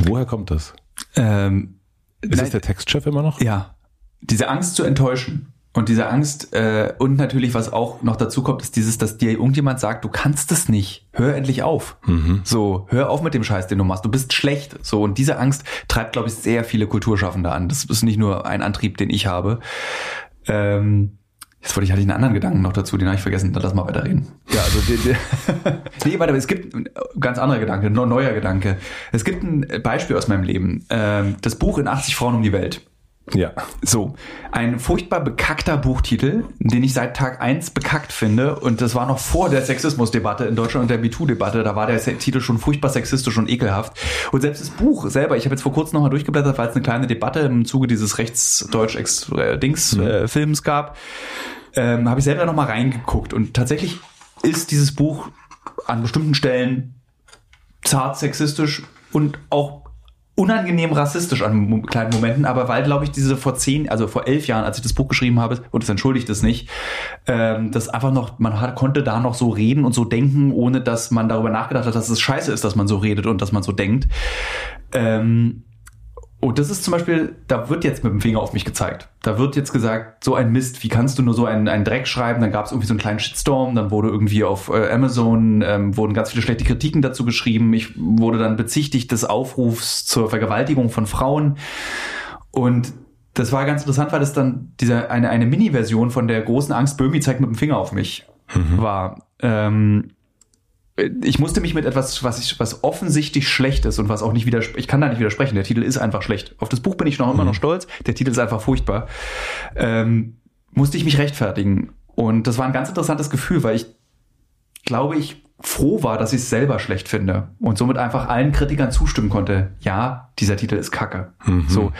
Woher kommt das? Ähm, ist es der Textchef immer noch? Ja. Diese Angst zu enttäuschen. Und diese Angst äh, und natürlich, was auch noch dazu kommt, ist dieses, dass dir irgendjemand sagt, du kannst es nicht. Hör endlich auf. Mhm. So, hör auf mit dem Scheiß, den du machst. Du bist schlecht. So und diese Angst treibt, glaube ich, sehr viele Kulturschaffende an. Das ist nicht nur ein Antrieb, den ich habe. Ähm, Jetzt wollte ich, hatte ich einen anderen Gedanken noch dazu, den habe ich vergessen. Dann lass mal weiterreden. Ja, also die, die *laughs* nee, warte, es gibt ein ganz anderer Gedanke, ein neuer Gedanke. Es gibt ein Beispiel aus meinem Leben. Ähm, das Buch in 80 Frauen um die Welt Ja. So, ein furchtbar bekackter Buchtitel, den ich seit Tag eins bekackt finde. Und das war noch vor der Sexismusdebatte in Deutschland und der MeToo-Debatte. Da war der Titel schon furchtbar sexistisch und ekelhaft. Und selbst das Buch selber, ich habe jetzt vor kurzem nochmal durchgeblättert, weil es eine kleine Debatte im Zuge dieses Rechtsdeutsch-Dings-Films mhm. gab, ähm, habe ich selber nochmal reingeguckt. Und tatsächlich ist dieses Buch an bestimmten Stellen zart sexistisch und auch unangenehm rassistisch an kleinen Momenten, aber weil, glaube ich, diese vor zehn, also vor elf Jahren, als ich das Buch geschrieben habe, und das entschuldigt es nicht, ähm, das einfach noch, man hat, konnte da noch so reden und so denken, ohne dass man darüber nachgedacht hat, dass es scheiße ist, dass man so redet und dass man so denkt. Ähm, oh, das ist zum Beispiel, da wird jetzt mit dem Finger auf mich gezeigt. Da wird jetzt gesagt, so ein Mist, wie kannst du nur so einen, einen Dreck schreiben? Dann gab es irgendwie so einen kleinen Shitstorm, dann wurde irgendwie auf äh, Amazon, ähm, wurden ganz viele schlechte Kritiken dazu geschrieben. Ich wurde dann bezichtigt des Aufrufs zur Vergewaltigung von Frauen. Und das war ganz interessant, weil es dann diese, eine, eine Mini-Version von der großen Angst, Böhmi zeigt mit dem Finger auf mich mhm. war. Ähm, ich musste mich mit etwas, was ich, was offensichtlich schlecht ist und was auch nicht widersprechen, ich kann da nicht widersprechen. Der Titel ist einfach schlecht. Auf das Buch bin ich noch immer mhm. noch stolz. Der Titel ist einfach furchtbar. Ähm, musste ich mich rechtfertigen. Und das war ein ganz interessantes Gefühl, weil ich glaube ich froh war, dass ich es selber schlecht finde und somit einfach allen Kritikern zustimmen konnte. Ja, dieser Titel ist Kacke. Mhm. So.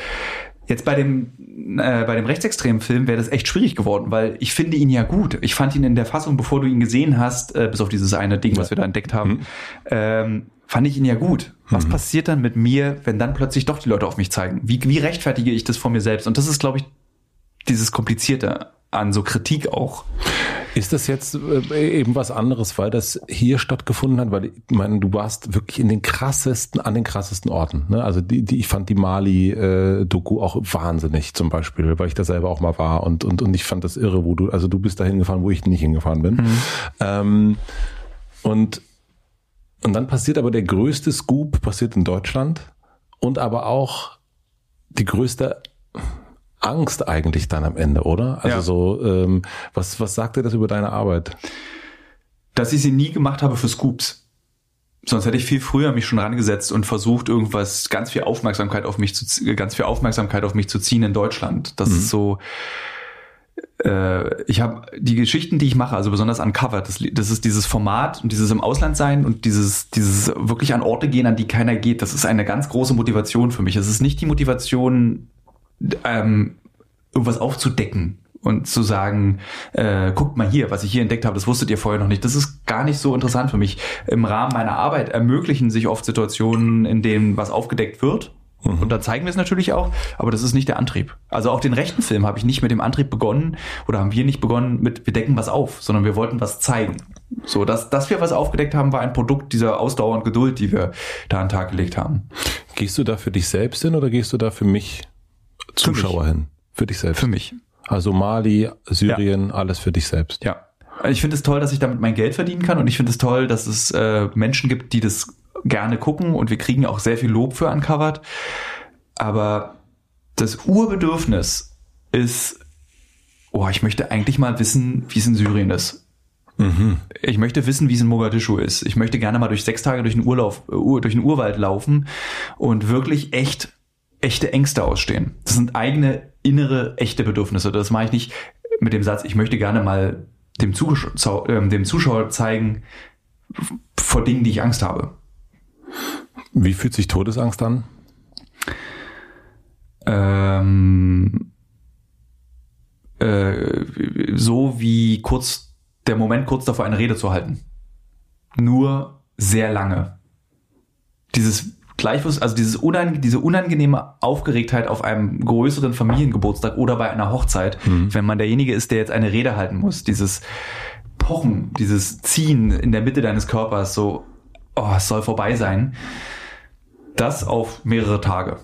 Jetzt bei dem, äh, bei dem rechtsextremen Film wäre das echt schwierig geworden, weil ich finde ihn ja gut. Ich fand ihn in der Fassung, bevor du ihn gesehen hast, äh, bis auf dieses eine Ding, was wir da entdeckt haben, mhm. ähm, fand ich ihn ja gut. Was mhm. passiert dann mit mir, wenn dann plötzlich doch die Leute auf mich zeigen? Wie, wie rechtfertige ich das vor mir selbst? Und das ist, glaube ich, dieses Komplizierte an so Kritik auch. Ist das jetzt äh, eben was anderes, weil das hier stattgefunden hat? Weil ich meine, du warst wirklich in den krassesten, an den krassesten Orten. Ne? Also die, die, ich fand die Mali-Doku äh, auch wahnsinnig zum Beispiel, weil ich da selber auch mal war und, und, und ich fand das irre, wo du, also du bist da hingefahren, wo ich nicht hingefahren bin. Mhm. Ähm, und, und dann passiert aber der größte Scoop, passiert in Deutschland und aber auch die größte Angst eigentlich dann am Ende, oder? Also ja. so, ähm, was, was sagt dir das über deine Arbeit? Dass ich sie nie gemacht habe für Scoops. Sonst hätte ich viel früher mich schon rangesetzt und versucht, irgendwas, ganz viel Aufmerksamkeit auf mich zu, ganz viel Aufmerksamkeit auf mich zu ziehen in Deutschland. Das mhm. ist so, äh, ich habe die Geschichten, die ich mache, also besonders uncovered, das, das ist dieses Format und dieses im Ausland sein und dieses, dieses wirklich an Orte gehen, an die keiner geht. Das ist eine ganz große Motivation für mich. Es ist nicht die Motivation, ähm, irgendwas aufzudecken und zu sagen, äh, guckt mal hier, was ich hier entdeckt habe, das wusstet ihr vorher noch nicht. Das ist gar nicht so interessant für mich. Im Rahmen meiner Arbeit ermöglichen sich oft Situationen, in denen was aufgedeckt wird. Mhm. Und da zeigen wir es natürlich auch, aber das ist nicht der Antrieb. Also auch den rechten Film habe ich nicht mit dem Antrieb begonnen oder haben wir nicht begonnen mit, wir decken was auf, sondern wir wollten was zeigen. So, dass, dass wir was aufgedeckt haben, war ein Produkt dieser Ausdauer und Geduld, die wir da an den Tag gelegt haben. Gehst du da für dich selbst hin oder gehst du da für mich Zuschauer hin? Für dich selbst? Für mich. Also Mali, Syrien, ja. alles für dich selbst. Ja. Ich finde es toll, dass ich damit mein Geld verdienen kann und ich finde es toll, dass es äh, Menschen gibt, die das gerne gucken und wir kriegen auch sehr viel Lob für Uncovered. Aber das Urbedürfnis ist, oh, ich möchte eigentlich mal wissen, wie es in Syrien ist. Mhm. Ich möchte wissen, wie es in Mogadischu ist. Ich möchte gerne mal durch sechs Tage durch den, Urlauf, uh, durch den Urwald laufen und wirklich echt echte Ängste ausstehen. Das sind eigene innere, echte Bedürfnisse. Das mache ich nicht mit dem Satz, ich möchte gerne mal dem, Zuschauer, äh, dem Zuschauer zeigen, vor Dingen, die ich Angst habe. Wie fühlt sich Todesangst an? Ähm, äh, so wie kurz der Moment kurz davor eine Rede zu halten. Nur sehr lange. Dieses Gleichwurst, also dieses unang diese unangenehme Aufgeregtheit auf einem größeren Familiengeburtstag oder bei einer Hochzeit, mhm. wenn man derjenige ist, der jetzt eine Rede halten muss, dieses Pochen, dieses Ziehen in der Mitte deines Körpers, so, oh, es soll vorbei sein, das auf mehrere Tage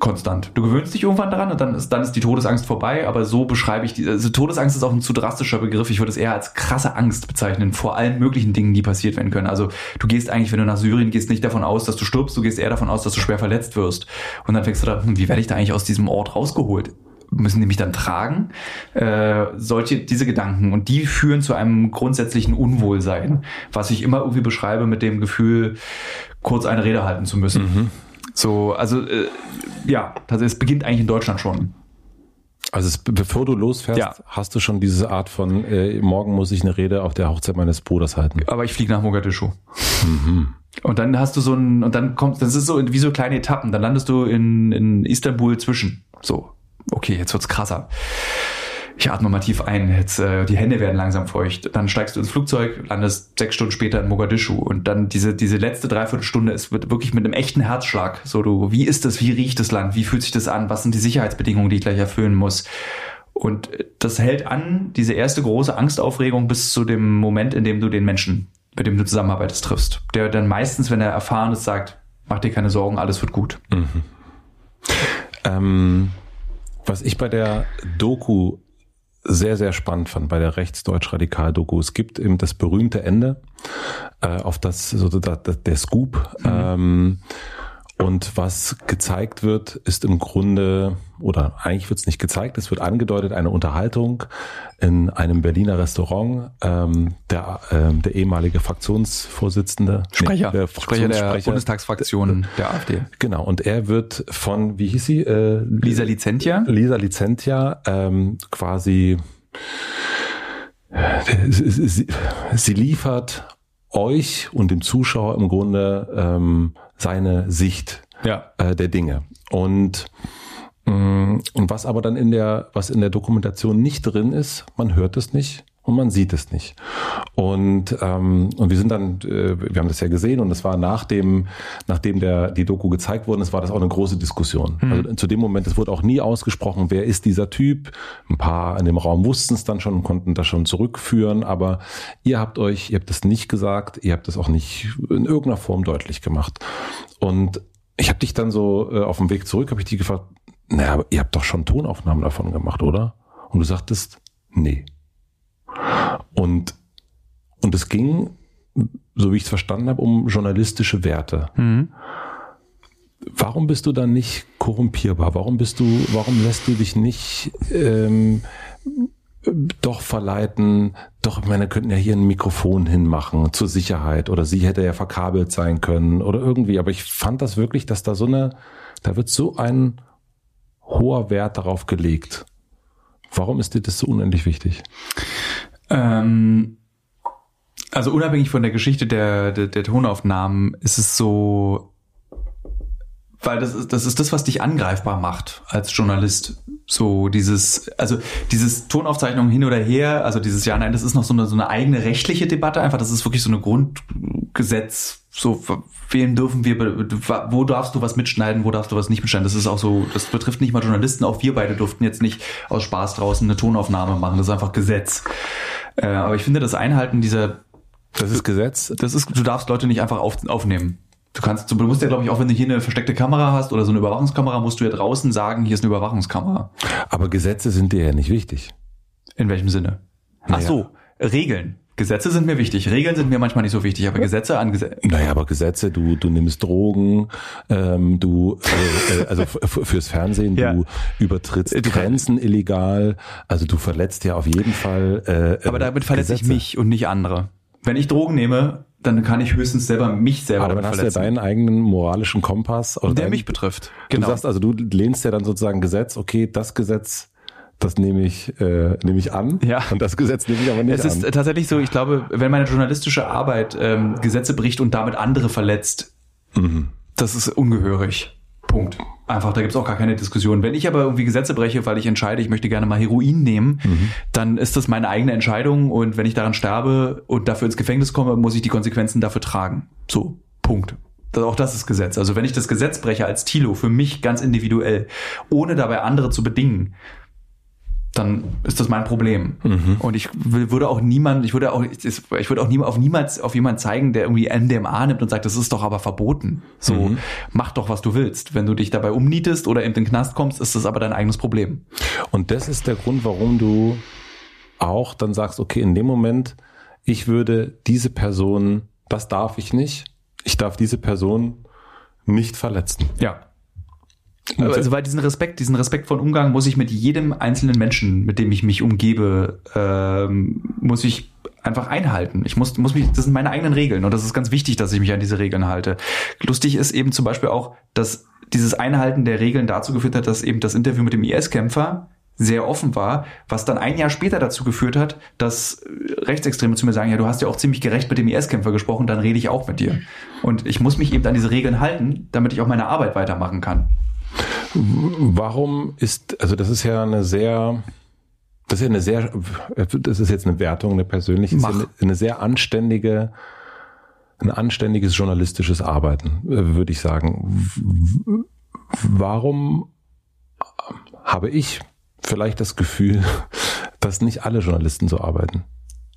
konstant. Du gewöhnst dich irgendwann daran und dann ist, dann ist die Todesangst vorbei, aber so beschreibe ich die, also Todesangst ist auch ein zu drastischer Begriff. Ich würde es eher als krasse Angst bezeichnen vor allen möglichen Dingen, die passiert werden können. Also du gehst eigentlich, wenn du nach Syrien gehst, nicht davon aus, dass du stirbst, du gehst eher davon aus, dass du schwer verletzt wirst. Und dann fängst du da, hm, wie werde ich da eigentlich aus diesem Ort rausgeholt? müssen die mich dann tragen? Äh, solche, diese Gedanken. Und die führen zu einem grundsätzlichen Unwohlsein, was ich immer irgendwie beschreibe mit dem Gefühl, kurz eine Rede halten zu müssen. Mhm. So, also äh, ja, das, es beginnt eigentlich in Deutschland schon. Also es, bevor du losfährst, Ja. hast du schon diese Art von, äh, morgen muss ich eine Rede auf der Hochzeit meines Bruders halten. Aber ich fliege nach Mogadischu. Und dann hast du so ein, und dann kommt, das ist so wie so kleine Etappen. Dann landest du in, in Istanbul zwischen. So, okay, jetzt wird's krasser. Ich atme mal tief ein, jetzt äh, die Hände werden langsam feucht. Dann steigst du ins Flugzeug, landest sechs Stunden später in Mogadischu und dann diese diese letzte Dreiviertelstunde, es wird wirklich mit einem echten Herzschlag. So du, wie ist das, wie riecht das Land, wie fühlt sich das an, was sind die Sicherheitsbedingungen, die ich gleich erfüllen muss? Und das hält an, diese erste große Angstaufregung bis zu dem Moment, in dem du den Menschen, mit dem du zusammenarbeitest, triffst. Der dann meistens, wenn er erfahren ist, sagt, mach dir keine Sorgen, alles wird gut. Ähm, was ich bei der Doku sehr, sehr spannend fand, bei der rechtsdeutsch-radikal-Doku, es gibt eben das berühmte Ende, äh, auf das, so der, der Scoop, ähm, und was gezeigt wird, ist im Grunde, oder eigentlich wird es nicht gezeigt, es wird angedeutet, eine Unterhaltung in einem Berliner Restaurant. Ähm, der, ähm, der ehemalige Fraktionsvorsitzende, Sprecher, nee, der Sprecher der Fraktionssprecher, Bundestagsfraktion der AfD. Genau, und er wird von, wie hieß sie? Äh, Lisa Licentia. Lisa Licentia ähm, quasi sie, sie, sie liefert euch und dem Zuschauer im Grunde ähm, seine Sicht Ja. äh, der Dinge. Und mh, und was aber dann in der, was in der Dokumentation nicht drin ist, man hört es nicht und man sieht es nicht. Und ähm, und wir sind dann, äh, wir haben das ja gesehen und es war nach dem, nachdem der die Doku gezeigt worden ist, war das auch eine große Diskussion. Also zu dem Moment, es wurde auch nie ausgesprochen, wer ist dieser Typ. Ein paar in dem Raum wussten es dann schon und konnten das schon zurückführen, aber ihr habt euch, ihr habt es nicht gesagt, ihr habt es auch nicht in irgendeiner Form deutlich gemacht. Und ich habe dich dann so äh, auf dem Weg zurück, habe ich dich gefragt, naja, aber ihr habt doch schon Tonaufnahmen davon gemacht, oder? Und du sagtest, nee. Und, und es ging, so wie ich es verstanden habe, um journalistische Werte. Mhm. Warum bist du dann nicht korrumpierbar? Warum bist du, warum lässt du dich nicht ähm, doch verleiten, doch, ich meine, könnten ja hier ein Mikrofon hinmachen zur Sicherheit oder sie hätte ja verkabelt sein können oder irgendwie. Aber ich fand das wirklich, dass da so eine, da wird so ein hoher Wert darauf gelegt. Warum ist dir das so unendlich wichtig? Ähm, also unabhängig von der Geschichte der, der, der Tonaufnahmen ist es so, weil das ist, das ist das, was dich angreifbar macht als Journalist. So dieses, also dieses Tonaufzeichnungen hin oder her, also dieses Ja, nein, das ist noch so eine, so eine eigene rechtliche Debatte einfach. Das ist wirklich so eine Grundgesetz. So, wen dürfen wir, wo darfst du was mitschneiden, wo darfst du was nicht mitschneiden? Das ist auch so, das betrifft nicht mal Journalisten. Auch wir beide durften jetzt nicht aus Spaß draußen eine Tonaufnahme machen. Das ist einfach Gesetz. Äh, aber ich finde das Einhalten dieser, Das ist Gesetz. das ist, du darfst Leute nicht einfach auf, aufnehmen. Du kannst, du musst ja, glaube ich, auch wenn du hier eine versteckte Kamera hast oder so eine Überwachungskamera, musst du ja draußen sagen, hier ist eine Überwachungskamera. Aber Gesetze sind dir ja nicht wichtig. In welchem Sinne? Ach Naja. so, Regeln. Gesetze sind mir wichtig. Regeln sind mir manchmal nicht so wichtig, aber Gesetze an Gesetze. Naja, aber Gesetze, du, du nimmst Drogen, ähm, du, äh, äh, also fürs Fernsehen, Ja. du übertrittst Du- Grenzen illegal, also du verletzt ja auf jeden Fall. Äh, Aber damit verletze ich mich und nicht andere. Wenn ich Drogen nehme, dann kann ich höchstens selber mich selber Aber dann hast du ja deinen eigenen moralischen Kompass. Oder der dein, mich betrifft. Du Genau. sagst also, du lehnst ja dann sozusagen Gesetz, okay, das Gesetz, das nehme ich, äh, nehme ich an. Ja. Und das Gesetz nehme ich aber nicht Es ist an. tatsächlich so, ich glaube, wenn meine journalistische Arbeit ähm, Gesetze bricht und damit andere verletzt, Mhm. das ist ungehörig. Punkt. Einfach, da gibt's auch gar keine Diskussion. Wenn ich aber irgendwie Gesetze breche, weil ich entscheide, ich möchte gerne mal Heroin nehmen, Mhm. dann ist das meine eigene Entscheidung und wenn ich daran sterbe und dafür ins Gefängnis komme, muss ich die Konsequenzen dafür tragen. So, Punkt. Das, auch das ist Gesetz. Also wenn ich das Gesetz breche als Tilo, für mich ganz individuell, ohne dabei andere zu dann ist das mein Problem. Und ich würde auch niemand, ich würde auch, ich würde auch niemand, auf niemals auf jemanden zeigen, der irgendwie MDMA nimmt und sagt, das ist doch aber verboten. So, mach doch, was du willst. Wenn du dich dabei umnietest oder in den Knast kommst, ist das aber dein eigenes Problem. Und das ist der Grund, warum du auch dann sagst, okay, in dem Moment, ich würde diese Person, das darf ich nicht, ich darf diese Person nicht verletzen. Ja. Also weil diesen Respekt, diesen respektvollen Umgang muss ich mit jedem einzelnen Menschen, mit dem ich mich umgebe, ähm, muss ich einfach einhalten. Ich muss, muss mich, das sind meine eigenen Regeln und das ist ganz wichtig, dass ich mich an diese Regeln halte. Lustig ist eben zum Beispiel auch, dass dieses Einhalten der Regeln dazu geführt hat, dass eben das Interview mit dem IS-Kämpfer sehr offen war, was dann ein Jahr später dazu geführt hat, dass Rechtsextreme zu mir sagen, ja, du hast ja auch ziemlich gerecht mit dem IS-Kämpfer gesprochen, dann rede ich auch mit dir. Und ich muss mich eben an diese Regeln halten, damit ich auch meine Arbeit weitermachen kann. Warum ist, also das ist ja eine sehr, das ist ja eine sehr, das ist jetzt eine Wertung, eine persönliche, ja eine, eine sehr anständige, ein anständiges journalistisches Arbeiten, würde ich sagen. Warum habe ich vielleicht das Gefühl, *laughs* dass nicht alle Journalisten so arbeiten.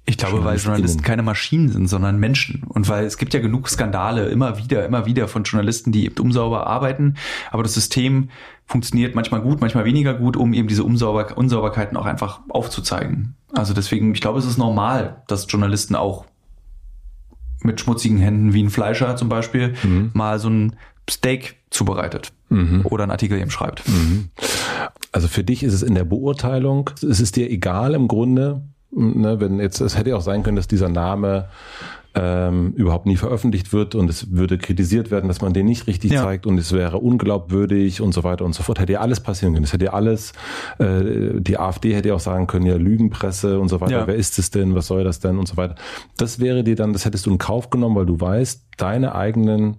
Ich glaube, weil Journalisten keine Maschinen sind, sondern Menschen. Und weil es gibt ja genug Skandale immer wieder, immer wieder von Journalisten, die eben unsauber arbeiten. Aber das System funktioniert manchmal gut, manchmal weniger gut, um eben diese Unsauber Unsauberkeiten auch einfach aufzuzeigen. Also deswegen, ich glaube, es ist normal, dass Journalisten auch mit schmutzigen Händen wie ein Fleischer zum Beispiel mhm. mal so ein Steak zubereitet mhm. oder einen Artikel eben schreibt. Mhm. Also für dich ist es in der Beurteilung, ist es dir egal im Grunde, ne, wenn jetzt, es hätte auch sein können, dass dieser Name ähm, überhaupt nie veröffentlicht wird und es würde kritisiert werden, dass man den nicht richtig ja. zeigt und es wäre unglaubwürdig und so weiter und so fort. Hätte ja alles passieren können. Es hätte ja alles, äh, die AfD hätte ja auch sagen können, ja, Lügenpresse und so weiter. Ja. Wer ist es denn? Was soll das denn? Und so weiter. Das wäre dir dann, das hättest du in Kauf genommen, weil du weißt, deine eigenen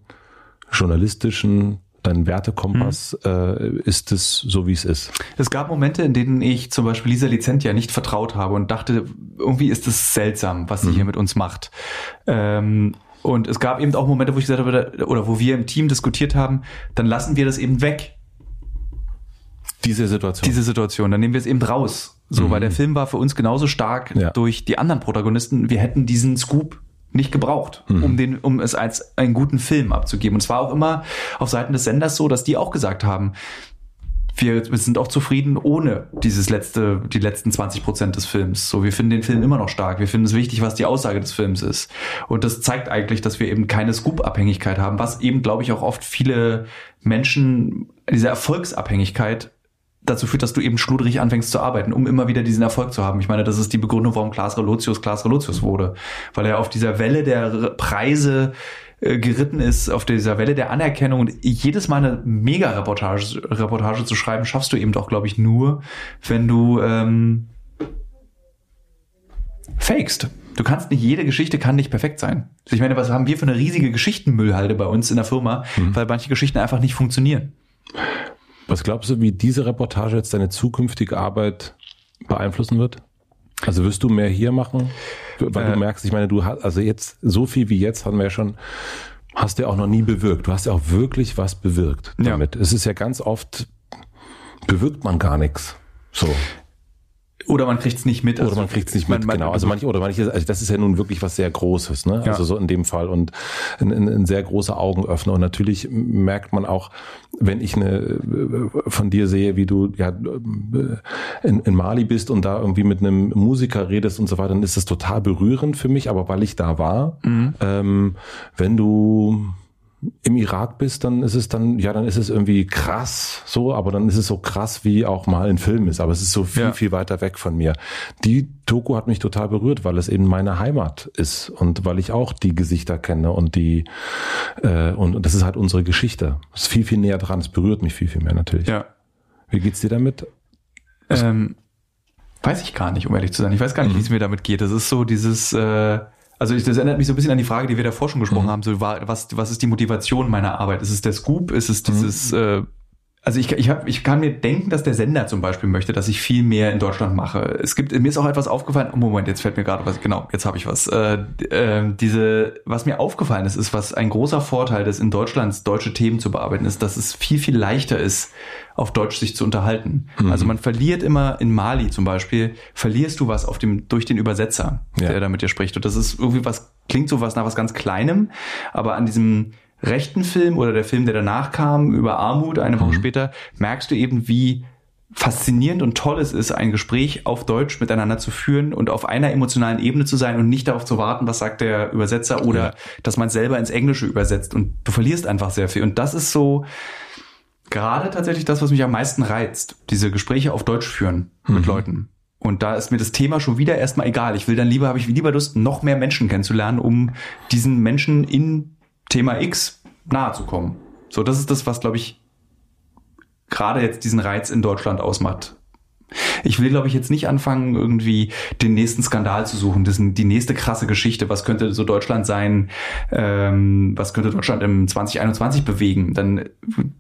journalistischen dein Wertekompass, mhm. äh, ist es so, wie es ist? Es gab Momente, in denen ich zum Beispiel Lisa Lizentia nicht vertraut habe und dachte, irgendwie ist es seltsam, was sie mhm. hier mit uns macht. Ähm, und es gab eben auch Momente, wo ich gesagt habe, oder wo wir im Team diskutiert haben, dann lassen wir das eben weg. Diese Situation. Diese Situation, dann nehmen wir es eben raus. So, mhm. weil der Film war für uns genauso stark ja. durch die anderen Protagonisten. Wir hätten diesen Scoop nicht gebraucht, mhm. um den, um es als einen guten Film abzugeben. Und es war auch immer auf Seiten des Senders so, dass die auch gesagt haben, wir, wir sind auch zufrieden ohne dieses letzte, die letzten 20 Prozent des Films. So, wir finden den Film immer noch stark. Wir finden es wichtig, was die Aussage des Films ist. Und das zeigt eigentlich, dass wir eben keine Scoop-Abhängigkeit haben, was eben, glaube ich, auch oft viele Menschen diese Erfolgsabhängigkeit dazu führt, dass du eben schludrig anfängst zu arbeiten, um immer wieder diesen Erfolg zu haben. Ich meine, das ist die Begründung, warum Klaas Relotius Klaas Relotius wurde, weil er auf dieser Welle der Preise äh, geritten ist, auf dieser Welle der Anerkennung und jedes Mal eine Mega-Reportage Reportage zu schreiben, schaffst du eben doch, glaube ich, nur, wenn du ähm, fakest. Du kannst nicht, jede Geschichte kann nicht perfekt sein. Ich meine, was haben wir für eine riesige Geschichtenmüllhalde bei uns in der Firma, mhm. weil manche Geschichten einfach nicht funktionieren. Was glaubst du, wie diese Reportage jetzt deine zukünftige Arbeit beeinflussen wird? Also wirst du mehr hier machen? Weil äh, du merkst, ich meine, du hast, also jetzt, so viel wie jetzt haben wir ja schon, hast du ja auch noch nie bewirkt. Du hast ja auch wirklich was bewirkt damit. Ja. Es ist ja ganz oft, bewirkt man gar nichts. So. Oder man kriegt es nicht mit. Also oder man kriegt es nicht mit, man, genau. Also manche, oder manche, also das ist ja nun wirklich was sehr Großes, ne? Ja. Also so in dem Fall und ein, ein, ein sehr großer Augenöffner. Und natürlich merkt man auch, wenn ich eine von dir sehe, wie du ja in, in Mali bist und da irgendwie mit einem Musiker redest und so weiter, dann ist das total berührend für mich, aber weil ich da war, mhm. ähm, wenn du im Irak bist, dann ist es dann, ja, dann ist es irgendwie krass so, aber dann ist es so krass, wie auch mal ein Film ist. Aber es ist so viel, ja. viel weiter weg von mir. Die Doku hat mich total berührt, weil es eben meine Heimat ist und weil ich auch die Gesichter kenne und die, äh, und, und das ist halt unsere Geschichte. Es ist viel, viel näher dran. Es berührt mich viel, viel mehr natürlich. Ja. Wie geht's dir damit? Ähm, weiß ich gar nicht, um ehrlich zu sein. Ich weiß gar nicht, mhm. wie es mir damit geht. Das ist so dieses, äh, also ich, das erinnert mich so ein bisschen an die Frage, die wir davor schon gesprochen mhm. haben. So, was, was ist die Motivation meiner Arbeit? Ist es der Scoop? Ist es dieses mhm. äh, also ich, ich, hab, ich kann mir denken, dass der Sender zum Beispiel möchte, dass ich viel mehr in Deutschland mache. Es gibt mir ist auch etwas aufgefallen. Oh Moment, jetzt fällt mir gerade was. Genau, jetzt habe ich was. Äh, äh, diese, was mir aufgefallen ist, ist, was ein großer Vorteil des in Deutschlands deutsche Themen zu bearbeiten ist, dass es viel viel leichter ist, auf Deutsch sich zu unterhalten. Mhm. Also man verliert immer in Mali zum Beispiel verlierst du was auf dem durch den Übersetzer, ja. der da mit dir spricht. Und das ist irgendwie was klingt so was nach was ganz Kleinem, aber an diesem rechten Film oder der Film, der danach kam, über Armut, eine Woche mhm. später, merkst du eben, wie faszinierend und toll es ist, ein Gespräch auf Deutsch miteinander zu führen und auf einer emotionalen Ebene zu sein und nicht darauf zu warten, was sagt der Übersetzer oder ja. dass man selber ins Englische übersetzt und du verlierst einfach sehr viel. Und das ist so gerade tatsächlich das, was mich am meisten reizt, diese Gespräche auf Deutsch führen mhm. mit Leuten. Und da ist mir das Thema schon wieder erstmal egal. Ich will dann lieber, habe ich lieber Lust, noch mehr Menschen kennenzulernen, um diesen Menschen in Thema X nahe zu kommen. So, das ist das, was, glaube ich, gerade jetzt diesen Reiz in Deutschland ausmacht. Ich will, glaube ich, jetzt nicht anfangen, irgendwie den nächsten Skandal zu suchen. Das die nächste krasse Geschichte. Was könnte so Deutschland sein? Ähm, was könnte Deutschland im 2021 bewegen? Dann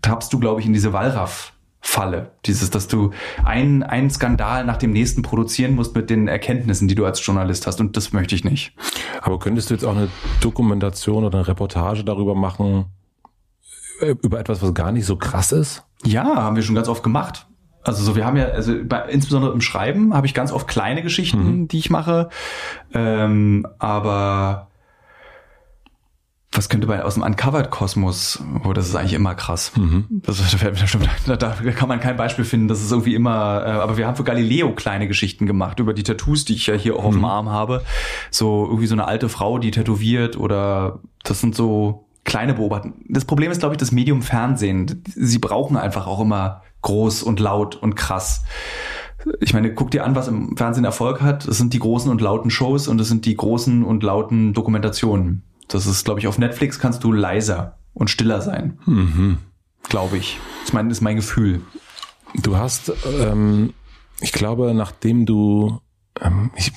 tappst du, glaube ich, in diese Wallraff. Falle. Dieses, dass du einen, einen Skandal nach dem nächsten produzieren musst mit den Erkenntnissen, die du als Journalist hast. Und das möchte ich nicht. Aber könntest du jetzt auch eine Dokumentation oder eine Reportage darüber machen, äh, über etwas, was gar nicht so krass ist? Ja, haben wir schon ganz oft gemacht. Also so, wir haben ja, also bei, insbesondere im Schreiben habe ich ganz oft kleine Geschichten, mhm. die ich mache. Ähm, aber was könnte man aus dem Uncovered-Kosmos, oh, das ist eigentlich immer krass. Mhm. Das, *laughs* da, da, kann man kein Beispiel finden, das ist irgendwie immer, äh, aber wir haben für Galileo kleine Geschichten gemacht über die Tattoos, die ich ja hier auch mhm. auf dem mhm. Arm habe. So irgendwie so eine alte Frau, die tätowiert oder das sind so kleine Beobachtungen. Das Problem ist, glaube ich, das Medium Fernsehen. Sie brauchen einfach auch immer groß und laut und krass. Ich meine, guck dir an, was im Fernsehen Erfolg hat. Es sind die großen und lauten Shows und es sind die großen und lauten Dokumentationen. Das ist, glaube ich, auf Netflix kannst du leiser und stiller sein. Mhm. Glaube ich. Das ist mein, ist mein Gefühl. Du hast, ähm, ich glaube, nachdem du, ähm, ich,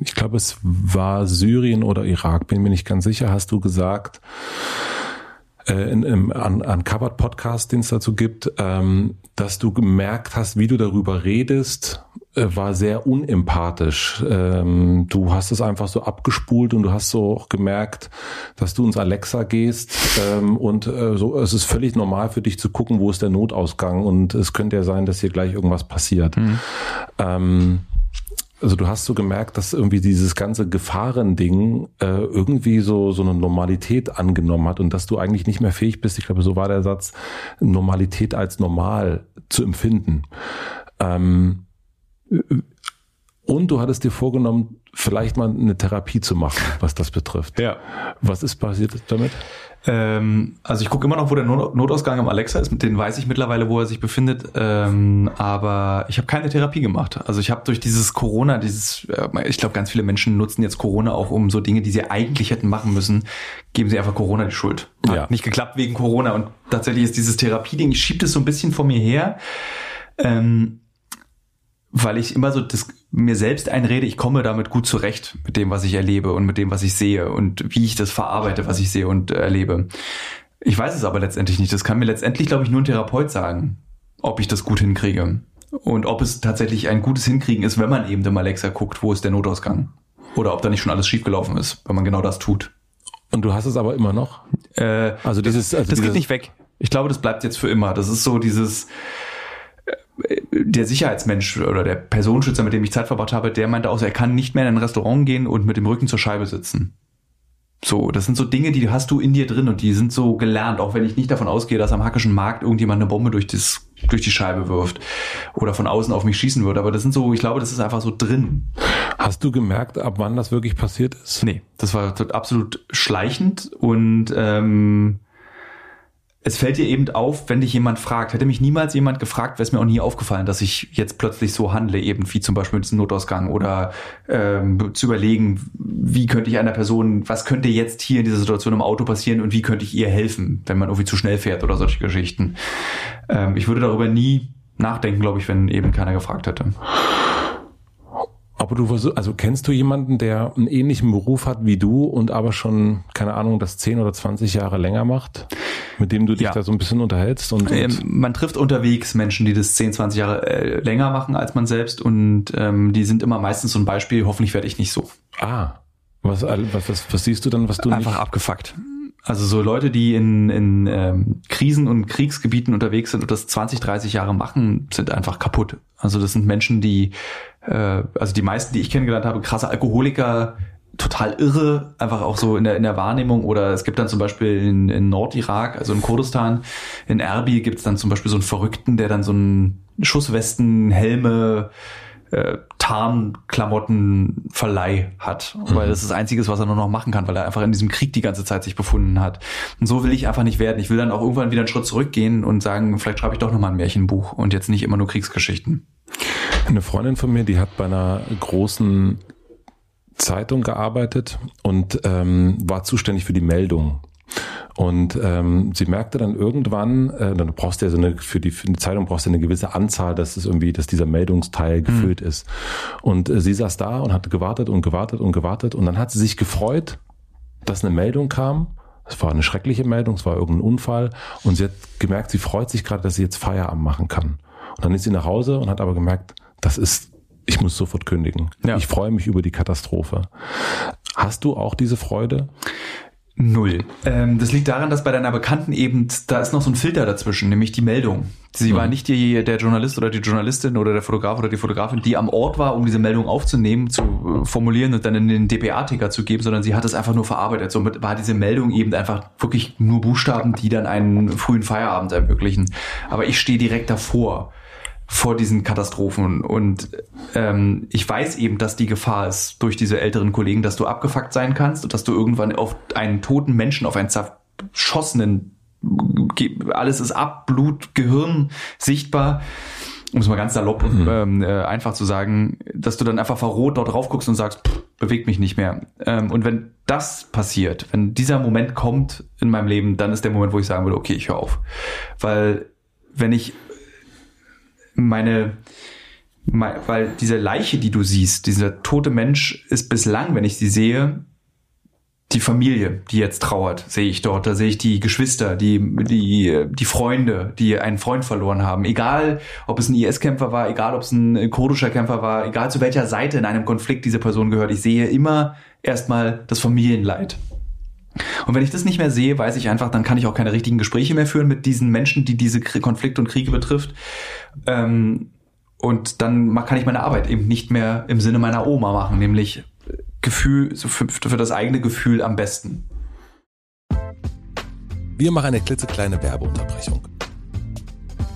ich glaube, es war Syrien oder Irak, bin mir nicht ganz sicher, hast du gesagt, äh, in, im an, Uncovered Podcast, den es dazu gibt, ähm, dass du gemerkt hast, wie du darüber redest, war sehr unempathisch. Ähm, du hast es einfach so abgespult und du hast so auch gemerkt, dass du ins Alexa gehst ähm, und äh, so es ist völlig normal für dich zu gucken, wo ist der Notausgang und es könnte ja sein, dass hier gleich irgendwas passiert. Mhm. Ähm, also du hast so gemerkt, dass irgendwie dieses ganze Gefahrending äh, irgendwie so so eine Normalität angenommen hat und dass du eigentlich nicht mehr fähig bist, ich glaube, so war der Satz, Normalität als normal zu empfinden. Ähm, und du hattest dir vorgenommen, vielleicht mal eine Therapie zu machen, was das betrifft. Ja. Was ist passiert damit? Ähm, also ich gucke immer noch, wo der Notausgang am Alexa ist. Mit den weiß ich mittlerweile, wo er sich befindet. Ähm, aber ich habe keine Therapie gemacht. Also ich habe durch dieses Corona, dieses, äh, ich glaube, ganz viele Menschen nutzen jetzt Corona auch, um so Dinge, die sie eigentlich hätten machen müssen, geben sie einfach Corona die Schuld. Hat ja. nicht geklappt wegen Corona. Und tatsächlich ist dieses Therapieding, ich schiebe das so ein bisschen vor mir her. Ähm, weil ich immer so das mir selbst einrede, ich komme damit gut zurecht mit dem, was ich erlebe und mit dem, was ich sehe und wie ich das verarbeite, was ich sehe und erlebe. Ich weiß es aber letztendlich nicht. Das kann mir letztendlich, glaube ich, nur ein Therapeut sagen, ob ich das gut hinkriege. Und ob es tatsächlich ein gutes Hinkriegen ist, wenn man eben dem Alexa guckt, wo ist der Notausgang. Oder ob da nicht schon alles schiefgelaufen ist, wenn man genau das tut. Und du hast es aber immer noch? Äh, also dieses, also das dieses geht nicht weg. Ich glaube, das bleibt jetzt für immer. Das ist so dieses, der Sicherheitsmensch oder der Personenschützer, mit dem ich Zeit verbracht habe, der meinte auch, er kann nicht mehr in ein Restaurant gehen und mit dem Rücken zur Scheibe sitzen. So, das sind so Dinge, die hast du in dir drin und die sind so gelernt, auch wenn ich nicht davon ausgehe, dass am hackischen Markt irgendjemand eine Bombe durch, das, durch die Scheibe wirft oder von außen auf mich schießen würde. Aber das sind so, ich glaube, das ist einfach so drin. Hast du gemerkt, ab wann das wirklich passiert ist? Nee, das war absolut schleichend und ähm, es fällt dir eben auf, wenn dich jemand fragt. Hätte mich niemals jemand gefragt, wäre es mir auch nie aufgefallen, dass ich jetzt plötzlich so handle, eben wie zum Beispiel mit diesem Notausgang oder ähm, zu überlegen, wie könnte ich einer Person, was könnte jetzt hier in dieser Situation im Auto passieren und wie könnte ich ihr helfen, wenn man irgendwie zu schnell fährt oder solche Geschichten. Ähm, ich würde darüber nie nachdenken, glaube ich, wenn eben keiner gefragt hätte. Aber du also kennst du jemanden, der einen ähnlichen Beruf hat wie du und aber schon, keine Ahnung, das 10 oder 20 Jahre länger macht, mit dem du dich ja. da so ein bisschen unterhältst? Und, und ähm, man trifft unterwegs Menschen, die das 10, 20 Jahre äh, länger machen als man selbst und ähm, die sind immer meistens so ein Beispiel, hoffentlich werde ich nicht so. Ah. Was, was, was, was siehst du dann, was du Einfach nicht? abgefuckt. Also so Leute, die in, in ähm, Krisen- und Kriegsgebieten unterwegs sind und das 20, 30 Jahre machen, sind einfach kaputt. Also das sind Menschen, die, äh, also die meisten, die ich kennengelernt habe, krasse Alkoholiker, total irre, einfach auch so in der, in der Wahrnehmung. Oder es gibt dann zum Beispiel in, in Nordirak, also in Kurdistan, in Erbil gibt es dann zum Beispiel so einen Verrückten, der dann so einen Schusswesten, Helme, äh, Tarnklamottenverleih hat, mhm. weil das ist das Einzige, was er nur noch machen kann, weil er einfach in diesem Krieg die ganze Zeit sich befunden hat. Und so will ich einfach nicht werden. Ich will dann auch irgendwann wieder einen Schritt zurückgehen und sagen, vielleicht schreibe ich doch nochmal ein Märchenbuch und jetzt nicht immer nur Kriegsgeschichten. Eine Freundin von mir, die hat bei einer großen Zeitung gearbeitet und ähm, war zuständig für die Meldung. Und ähm, sie merkte dann irgendwann, äh, dann brauchst du ja so eine, für die, für die Zeitung brauchst du eine gewisse Anzahl, dass es irgendwie, dass dieser Meldungsteil gefüllt mhm. ist. Und äh, sie saß da und hatte gewartet und gewartet und gewartet und dann hat sie sich gefreut, dass eine Meldung kam. Es war eine schreckliche Meldung, es war irgendein Unfall und sie hat gemerkt, sie freut sich gerade, dass sie jetzt Feierabend machen kann. Und dann ist sie nach Hause und hat aber gemerkt, das ist ich muss sofort kündigen. Ja. Ich freue mich über die Katastrophe. Hast du auch diese Freude? Null. Ähm, das liegt daran, dass bei deiner Bekannten eben, da ist noch so ein Filter dazwischen, nämlich die Meldung. Sie mhm. war nicht die, der Journalist oder die Journalistin oder der Fotograf oder die Fotografin, die am Ort war, um diese Meldung aufzunehmen, zu äh, formulieren und dann in den DPA-Ticker zu geben, sondern sie hat es einfach nur verarbeitet. Somit war diese Meldung eben einfach wirklich nur Buchstaben, die dann einen frühen Feierabend ermöglichen. Aber ich stehe direkt davor vor diesen Katastrophen. Und ähm, ich weiß eben, dass die Gefahr ist durch diese älteren Kollegen, dass du abgefuckt sein kannst und dass du irgendwann auf einen toten Menschen, auf einen zerschossenen, alles ist ab, Blut, Gehirn sichtbar, um es mal ganz salopp mhm. ähm, äh, einfach zu sagen, dass du dann einfach verrot dort drauf guckst und sagst, pff, bewegt mich nicht mehr. Ähm, und wenn das passiert, wenn dieser Moment kommt in meinem Leben, dann ist der Moment, wo ich sagen würde, okay, ich höre auf. Weil wenn ich meine, weil diese Leiche, die du siehst, dieser tote Mensch ist bislang, wenn ich sie sehe, die Familie, die jetzt trauert, sehe ich dort. Da sehe ich die Geschwister, die, die, die Freunde, die einen Freund verloren haben. Egal, ob es ein IS-Kämpfer war, egal, ob es ein kurdischer Kämpfer war, egal zu welcher Seite in einem Konflikt diese Person gehört. Ich sehe immer erstmal das Familienleid. Und wenn ich das nicht mehr sehe, weiß ich einfach, dann kann ich auch keine richtigen Gespräche mehr führen mit diesen Menschen, die diese Konflikte und Kriege betrifft. Ähm, und dann kann ich meine Arbeit eben nicht mehr im Sinne meiner Oma machen, nämlich Gefühl, für, für das eigene Gefühl am besten. Wir machen eine klitzekleine Werbeunterbrechung.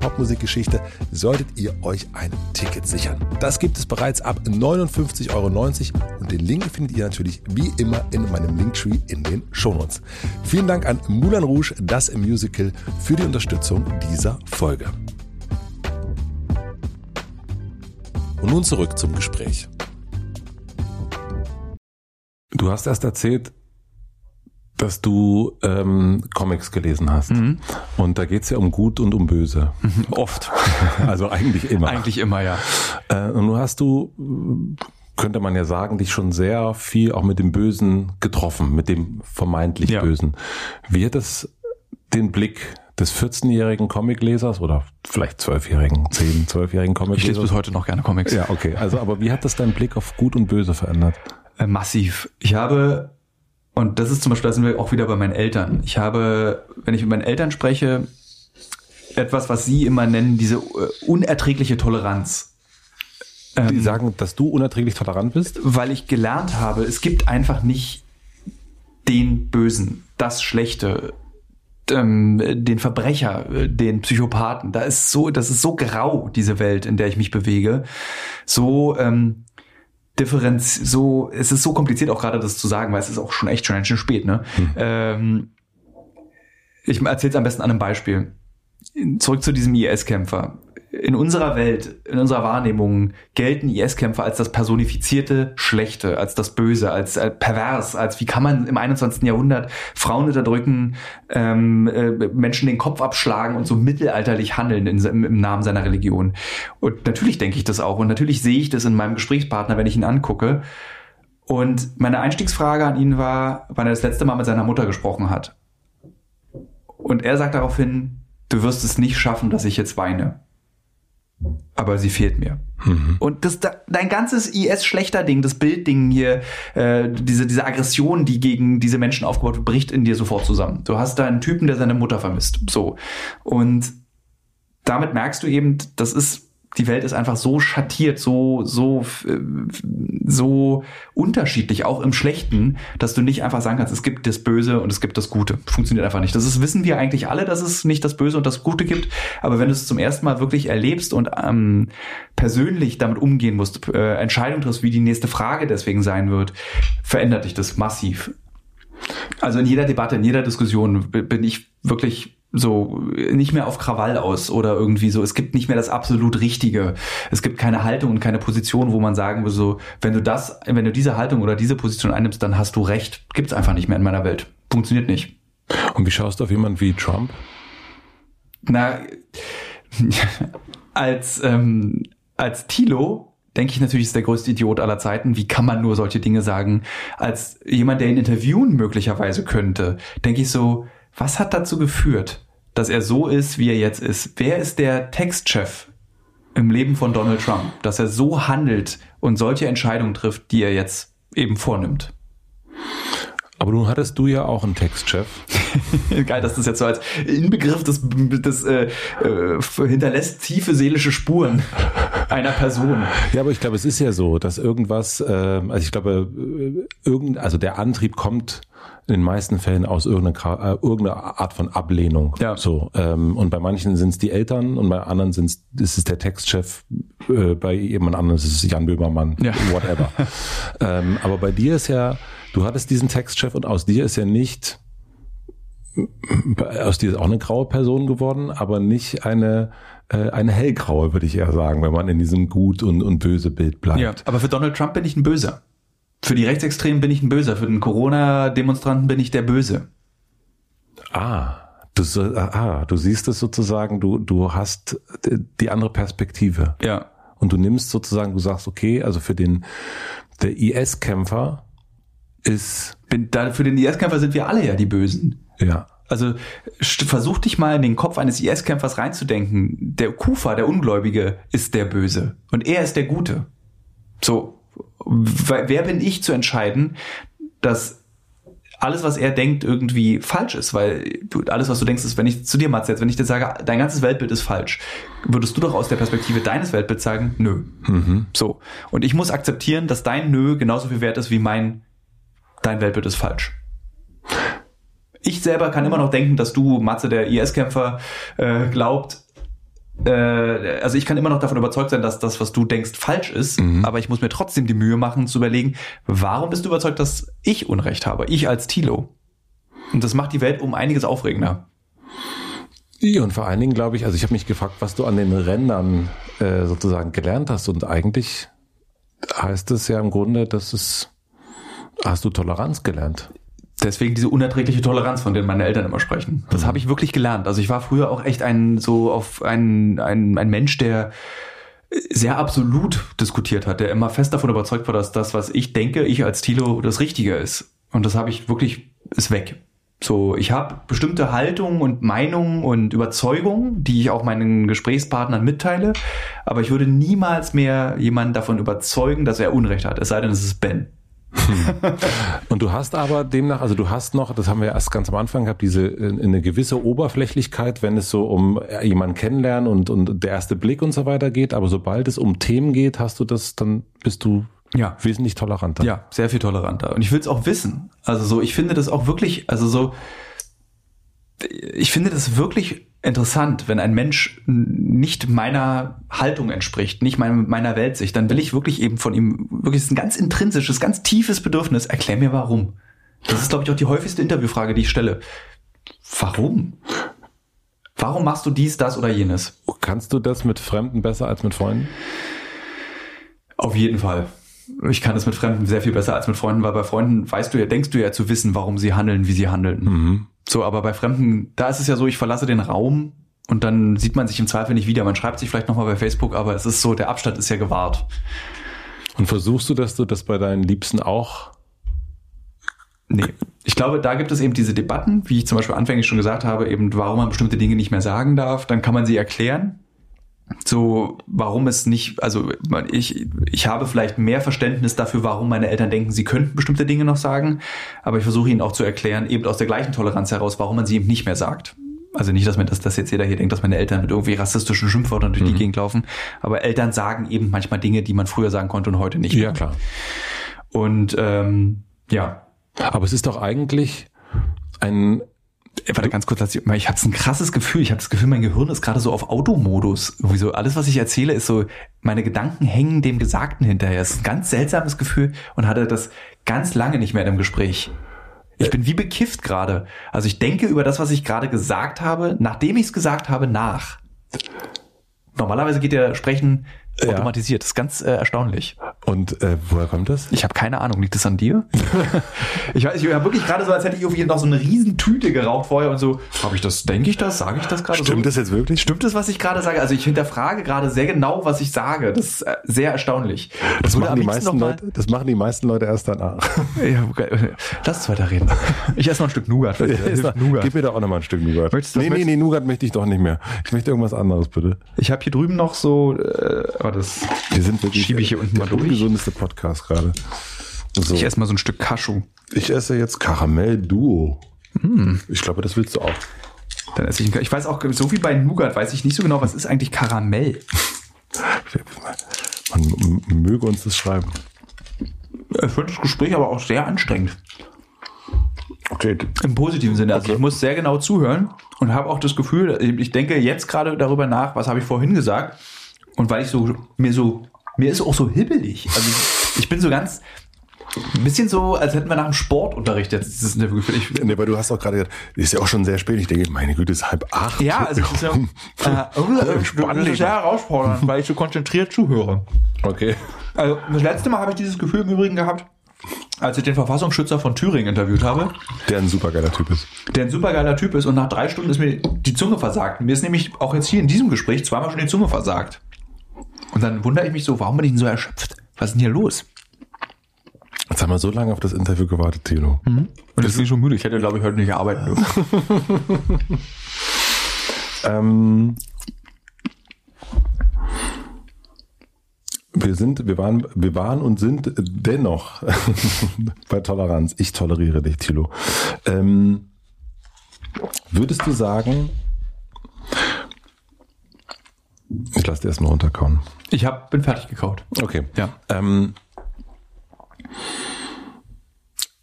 Popmusikgeschichte, solltet ihr euch ein Ticket sichern. Das gibt es bereits ab 59,90 Euro und den Link findet ihr natürlich wie immer in meinem Linktree in den Shownotes. Vielen Dank an Moulin Rouge, das Musical, für die Unterstützung dieser Folge. Und nun zurück zum Gespräch. Du hast erst erzählt, dass du ähm, Comics gelesen hast. Mhm. Und da geht's ja um Gut und um Böse. Mhm, oft. *laughs* also eigentlich immer. eigentlich immer, ja. Äh, und nun hast du, könnte man ja sagen, dich schon sehr viel auch mit dem Bösen getroffen, mit dem vermeintlich ja. Bösen. Wie hat das den Blick des 14-jährigen Comiclesers oder vielleicht 12-jährigen, 10, 12-jährigen Comiclesers? Ich lese bis heute noch gerne Comics. Ja, okay. Also, aber wie hat das deinen Blick auf Gut und Böse verändert? Äh, massiv. Ich habe und das ist zum Beispiel, da sind wir auch wieder bei meinen Eltern. Ich habe, wenn ich mit meinen Eltern spreche, etwas, was sie immer nennen, diese äh, unerträgliche Toleranz. Die ähm, sagen, dass du unerträglich tolerant bist? Weil ich gelernt habe, es gibt einfach nicht den Bösen, das Schlechte, ähm, den Verbrecher, den Psychopathen. Da ist so, das ist so grau, diese Welt, in der ich mich bewege. So, ähm, Differenz so, es ist so kompliziert auch gerade das zu sagen, weil es ist auch schon echt schon ein bisschen spät, ne? Hm. Ähm, ich erzähle es am besten an einem Beispiel. Zurück zu diesem IS-Kämpfer in unserer Welt, in unserer Wahrnehmung gelten IS-Kämpfer als das personifizierte Schlechte, als das Böse, als äh, pervers, als wie kann man im 21. Jahrhundert Frauen unterdrücken, ähm, äh, Menschen den Kopf abschlagen und so mittelalterlich handeln in, im, im, Namen seiner Religion. Und natürlich denke ich das auch und natürlich sehe ich das in meinem Gesprächspartner, wenn ich ihn angucke. Und meine Einstiegsfrage an ihn war, wann er das letzte Mal mit seiner Mutter gesprochen hat. Und er sagt daraufhin, du wirst es nicht schaffen, dass ich jetzt weine. Aber sie fehlt mir. Mhm. Und das, dein ganzes IS-Schlechter-Ding, das Bildding hier, äh, diese, diese Aggression, die gegen diese Menschen aufgebaut wird, bricht in dir sofort zusammen. Du hast da einen Typen, der seine Mutter vermisst. So. Und damit merkst du eben, das ist die Welt ist einfach so schattiert, so, so, so unterschiedlich, auch im Schlechten, dass du nicht einfach sagen kannst, es gibt das Böse und es gibt das Gute. Funktioniert einfach nicht. Das ist, wissen wir eigentlich alle, dass es nicht das Böse und das Gute gibt. Aber wenn du es zum ersten Mal wirklich erlebst und ähm, persönlich damit umgehen musst, äh, Entscheidung triffst, wie die nächste Frage deswegen sein wird, verändert dich das massiv. Also in jeder Debatte, in jeder Diskussion bin ich wirklich so nicht mehr auf Krawall aus oder irgendwie so. Es gibt nicht mehr das absolut Richtige. Es gibt keine Haltung und keine Position, wo man sagen würde, so, wenn du das, wenn du diese Haltung oder diese Position einnimmst, dann hast du recht. Gibt's einfach nicht mehr in meiner Welt. Funktioniert nicht. Und wie schaust du auf jemanden wie Trump? Na, *laughs* als, ähm, als Tilo denke ich natürlich, ist der größte Idiot aller Zeiten. Wie kann man nur solche Dinge sagen? Als jemand, der ihn interviewen möglicherweise könnte, denke ich so, was hat dazu geführt, dass er so ist, wie er jetzt ist? Wer ist der Textchef im Leben von Donald Trump, dass er so handelt und solche Entscheidungen trifft, die er jetzt eben vornimmt? Aber nun hattest du ja auch einen Textchef. *laughs* Geil, dass das jetzt so als Inbegriff des, des äh, äh, hinterlässt tiefe seelische Spuren einer Person. Ja, aber ich glaube, es ist ja so, dass irgendwas, äh, also ich glaube, äh, irgend, also der Antrieb kommt in den meisten Fällen aus irgendeiner, äh, irgendeiner Art von Ablehnung. Ja. So ähm, und bei manchen sind es die Eltern und bei anderen sind es ist es der Textchef, äh, bei jemand anderem ist es Jan Böhmermann, ja. *laughs* whatever. ähm, aber bei dir ist ja, du hattest diesen Textchef und aus dir ist ja nicht aus dir ist auch eine graue Person geworden, aber nicht eine äh, eine hellgraue, würde ich eher sagen, wenn man in diesem gut und, und böse Bild bleibt. Ja, aber für Donald Trump bin ich ein Böser. Für die Rechtsextremen bin ich ein Böser, für den Corona-Demonstranten bin ich der Böse. Ah, du, ah, du siehst es sozusagen, du, du hast die andere Perspektive. Ja. Und du nimmst sozusagen, du sagst, okay, also für den der IS-Kämpfer ist. Bin, da, für den IS-Kämpfer sind wir alle ja die Bösen. Ja. Also versuch dich mal in den Kopf eines IS-Kämpfers reinzudenken. Der Kufa, der Ungläubige, ist der Böse. Und er ist der Gute. So, wer bin ich zu entscheiden, dass alles, was er denkt, irgendwie falsch ist, weil du, alles, was du denkst, ist, wenn ich zu dir, Mats, jetzt, wenn ich dir sage, dein ganzes Weltbild ist falsch, würdest du doch aus der Perspektive deines Weltbilds sagen, nö. Mhm. So. Und ich muss akzeptieren, dass dein Nö genauso viel wert ist wie mein, dein Weltbild ist falsch. Ich selber kann immer noch denken, dass du, Matze, der IS-Kämpfer, äh, glaubt, also ich kann immer noch davon überzeugt sein, dass das, was du denkst, falsch ist, mhm. aber ich muss mir trotzdem die Mühe machen zu überlegen, warum bist du überzeugt, dass ich Unrecht habe, ich als Tilo. Und das macht die Welt um einiges aufregender. Ja, und vor allen Dingen glaube ich, also ich habe mich gefragt, was du an den Rändern äh, sozusagen gelernt hast. Und eigentlich heißt es ja im Grunde, dass es hast du Toleranz gelernt. Deswegen diese unerträgliche Toleranz, von der meine Eltern immer sprechen. Das mhm. habe ich wirklich gelernt. Also ich war früher auch echt ein so auf ein, ein, ein Mensch, der sehr absolut diskutiert hat, der immer fest davon überzeugt war, dass das, was ich denke, ich als Tilo das Richtige ist. Und das habe ich wirklich, ist weg. So, ich habe bestimmte Haltungen und Meinungen und Überzeugungen, die ich auch meinen Gesprächspartnern mitteile, aber ich würde niemals mehr jemanden davon überzeugen, dass er Unrecht hat, es sei denn, es ist Ben. Und du hast aber demnach, also du hast noch, das haben wir erst ganz am Anfang gehabt, diese äh, eine gewisse Oberflächlichkeit, wenn es so um äh, jemanden kennenlernen und, und der erste Blick und so weiter geht. Aber sobald es um Themen geht, hast du das, dann bist du ja. wesentlich toleranter. Ja, sehr viel toleranter. Und ich will es auch wissen. Also so, ich finde das auch wirklich, also so, ich finde das wirklich interessant, wenn ein Mensch nicht meiner Haltung entspricht, nicht meiner Weltsicht, dann will ich wirklich eben von ihm, wirklich ein ganz intrinsisches, ganz tiefes Bedürfnis, erklär mir warum. Das ist, glaube ich, auch die häufigste Interviewfrage, die ich stelle. Warum? Warum machst du dies, das oder jenes? Kannst du das mit Fremden besser als mit Freunden? Auf jeden Fall. Ich kann das mit Fremden sehr viel besser als mit Freunden, weil bei Freunden weißt du ja, denkst du ja zu wissen, warum sie handeln, wie sie handeln. Mhm. So, aber bei Fremden, da ist es ja so, ich verlasse den Raum und dann sieht man sich im Zweifel nicht wieder. Man schreibt sich vielleicht nochmal bei Facebook, aber es ist so, der Abstand ist ja gewahrt. Und versuchst du, dass du das bei deinen Liebsten auch? Nee. Ich glaube, da gibt es eben diese Debatten, wie ich zum Beispiel anfänglich schon gesagt habe, eben warum man bestimmte Dinge nicht mehr sagen darf. Dann kann man sie erklären. So, warum es nicht, also ich, ich habe vielleicht mehr Verständnis dafür, warum meine Eltern denken, sie könnten bestimmte Dinge noch sagen, aber ich versuche ihnen auch zu erklären, eben aus der gleichen Toleranz heraus, warum man sie eben nicht mehr sagt. Also nicht, dass man das, dass jetzt jeder hier denkt, dass meine Eltern mit irgendwie rassistischen Schimpfwörtern durch die Gegend laufen, aber Eltern sagen eben manchmal Dinge, die man früher sagen konnte und heute nicht. Ja, klar. Und ähm, ja, Aber es ist doch eigentlich ein, Warte ganz kurz, ich ich habe ein krasses Gefühl. Ich habe das Gefühl, mein Gehirn ist gerade so auf Automodus. Irgendwie so alles, was ich erzähle, ist so, meine Gedanken hängen dem Gesagten hinterher. Es ist ein ganz seltsames Gefühl und hatte das ganz lange nicht mehr in einem Gespräch. Ich bin wie bekifft gerade. Also ich denke über das, was ich gerade gesagt habe, nachdem ich es gesagt habe, nach. Normalerweise geht ja Sprechen Ja. automatisiert. Das ist ganz äh, erstaunlich. Und äh, woher kommt das? Ich habe keine Ahnung. Liegt das an dir? *laughs* ich weiß, ich habe wirklich gerade so, als hätte ich irgendwie noch so eine riesen Tüte geraucht vorher und so. Habe ich das? Denke ich das? Sage ich das gerade? so? Stimmt das jetzt wirklich? Stimmt das, was ich gerade sage? Also ich hinterfrage gerade sehr genau, was ich sage. Das ist äh, sehr erstaunlich. Das Würde machen, die meisten mal- Leute, das machen die meisten Leute erst danach. *laughs* Ja, okay. Lass uns weiter reden. Ich esse noch ein Stück Nougat. *laughs* Hilft Nougat. Gib mir doch auch noch mal ein Stück Nougat. Möchtest du das- nee, nee, nee, Nougat möchte ich doch nicht mehr. Ich möchte irgendwas anderes, bitte. Ich habe hier drüben noch so, äh, oh, das, Wir sind wirklich Schiebe ich hier unten mal durch. Ungesundeste Podcast gerade. So. ich esse mal so ein Stück Cashew. Ich esse jetzt Karamell Duo. Hm. Ich glaube, das willst du auch. Dann esse ich, ich weiß auch, so wie bei Nougat weiß ich nicht so genau, was ist eigentlich Karamell? *laughs* Man möge uns das schreiben. Ich finde das Gespräch aber auch sehr anstrengend. Okay. Im positiven Sinne. Also ich muss sehr genau zuhören und habe auch das Gefühl, ich denke jetzt gerade darüber nach, was habe ich vorhin gesagt. Und weil ich so, mir so, mir ist auch so hibbelig. Also ich bin so ganz, ein bisschen so, als hätten wir nach dem Sportunterricht jetzt dieses Interview geführt. Ich, Nee, weil du hast auch gerade gesagt, ist ja auch schon sehr spät. Ich denke, meine Güte, es ist halb acht. ja, also es ist ja, *laughs* äh, Spannend. das ist sehr herausfordernd, weil ich so konzentriert zuhöre. Okay. Also das letzte Mal habe ich dieses Gefühl im Übrigen gehabt, als ich den Verfassungsschützer von Thüringen interviewt habe. Der ein supergeiler Typ ist. der ein supergeiler Typ ist und nach drei Stunden ist mir die Zunge versagt. Mir ist nämlich auch jetzt hier in diesem Gespräch zweimal schon die Zunge versagt. Und dann wundere ich mich so, warum bin ich denn so erschöpft? Was ist denn hier los? Jetzt haben wir so lange auf das Interview gewartet, Thilo. Und jetzt bin ich schon müde. Ich hätte, glaube ich, heute nicht arbeiten dürfen. *laughs* Ähm, wir sind, wir waren, wir waren und sind dennoch *laughs* bei Toleranz. Ich toleriere dich, Thilo. Ähm, würdest du sagen, ich lasse dir erstmal runterkauen. Ich hab, bin fertig gekaut. Okay. Ja. Ähm,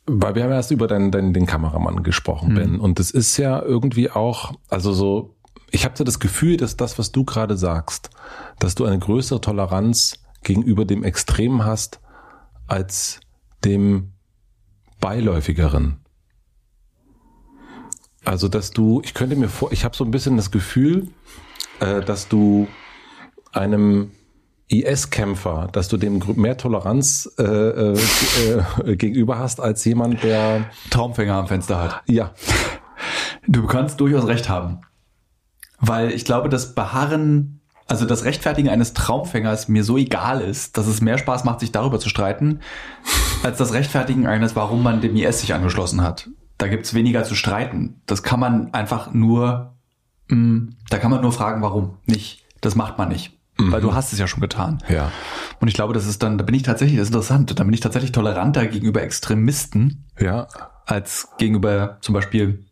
weil wir haben erst über deinen, deinen, den Kameramann gesprochen, Ben. Und das ist ja irgendwie auch, also so, ich habe so das Gefühl, dass das, was du gerade sagst, dass du eine größere Toleranz gegenüber dem Extremen hast als dem beiläufigeren. Also, dass du, ich könnte mir vor, ich habe so ein bisschen das Gefühl, äh, dass du einem IS-Kämpfer, dass du dem mehr Toleranz äh, äh, *laughs* äh, gegenüber hast als jemand, der Traumfänger am Fenster hat. ja Du kannst durchaus recht haben. Weil ich glaube, das Beharren, also das Rechtfertigen eines Traumfängers mir so egal ist, dass es mehr Spaß macht, sich darüber zu streiten, als das Rechtfertigen eines, warum man dem IS sich angeschlossen hat. Da gibt's weniger zu streiten. Das kann man einfach nur, mh, da kann man nur fragen, warum. Nicht, das macht man nicht. Weil du hast es ja schon getan. ja. Und ich glaube, das ist dann, da bin ich tatsächlich, das ist interessant, da bin ich tatsächlich toleranter gegenüber Extremisten, ja. als gegenüber zum Beispiel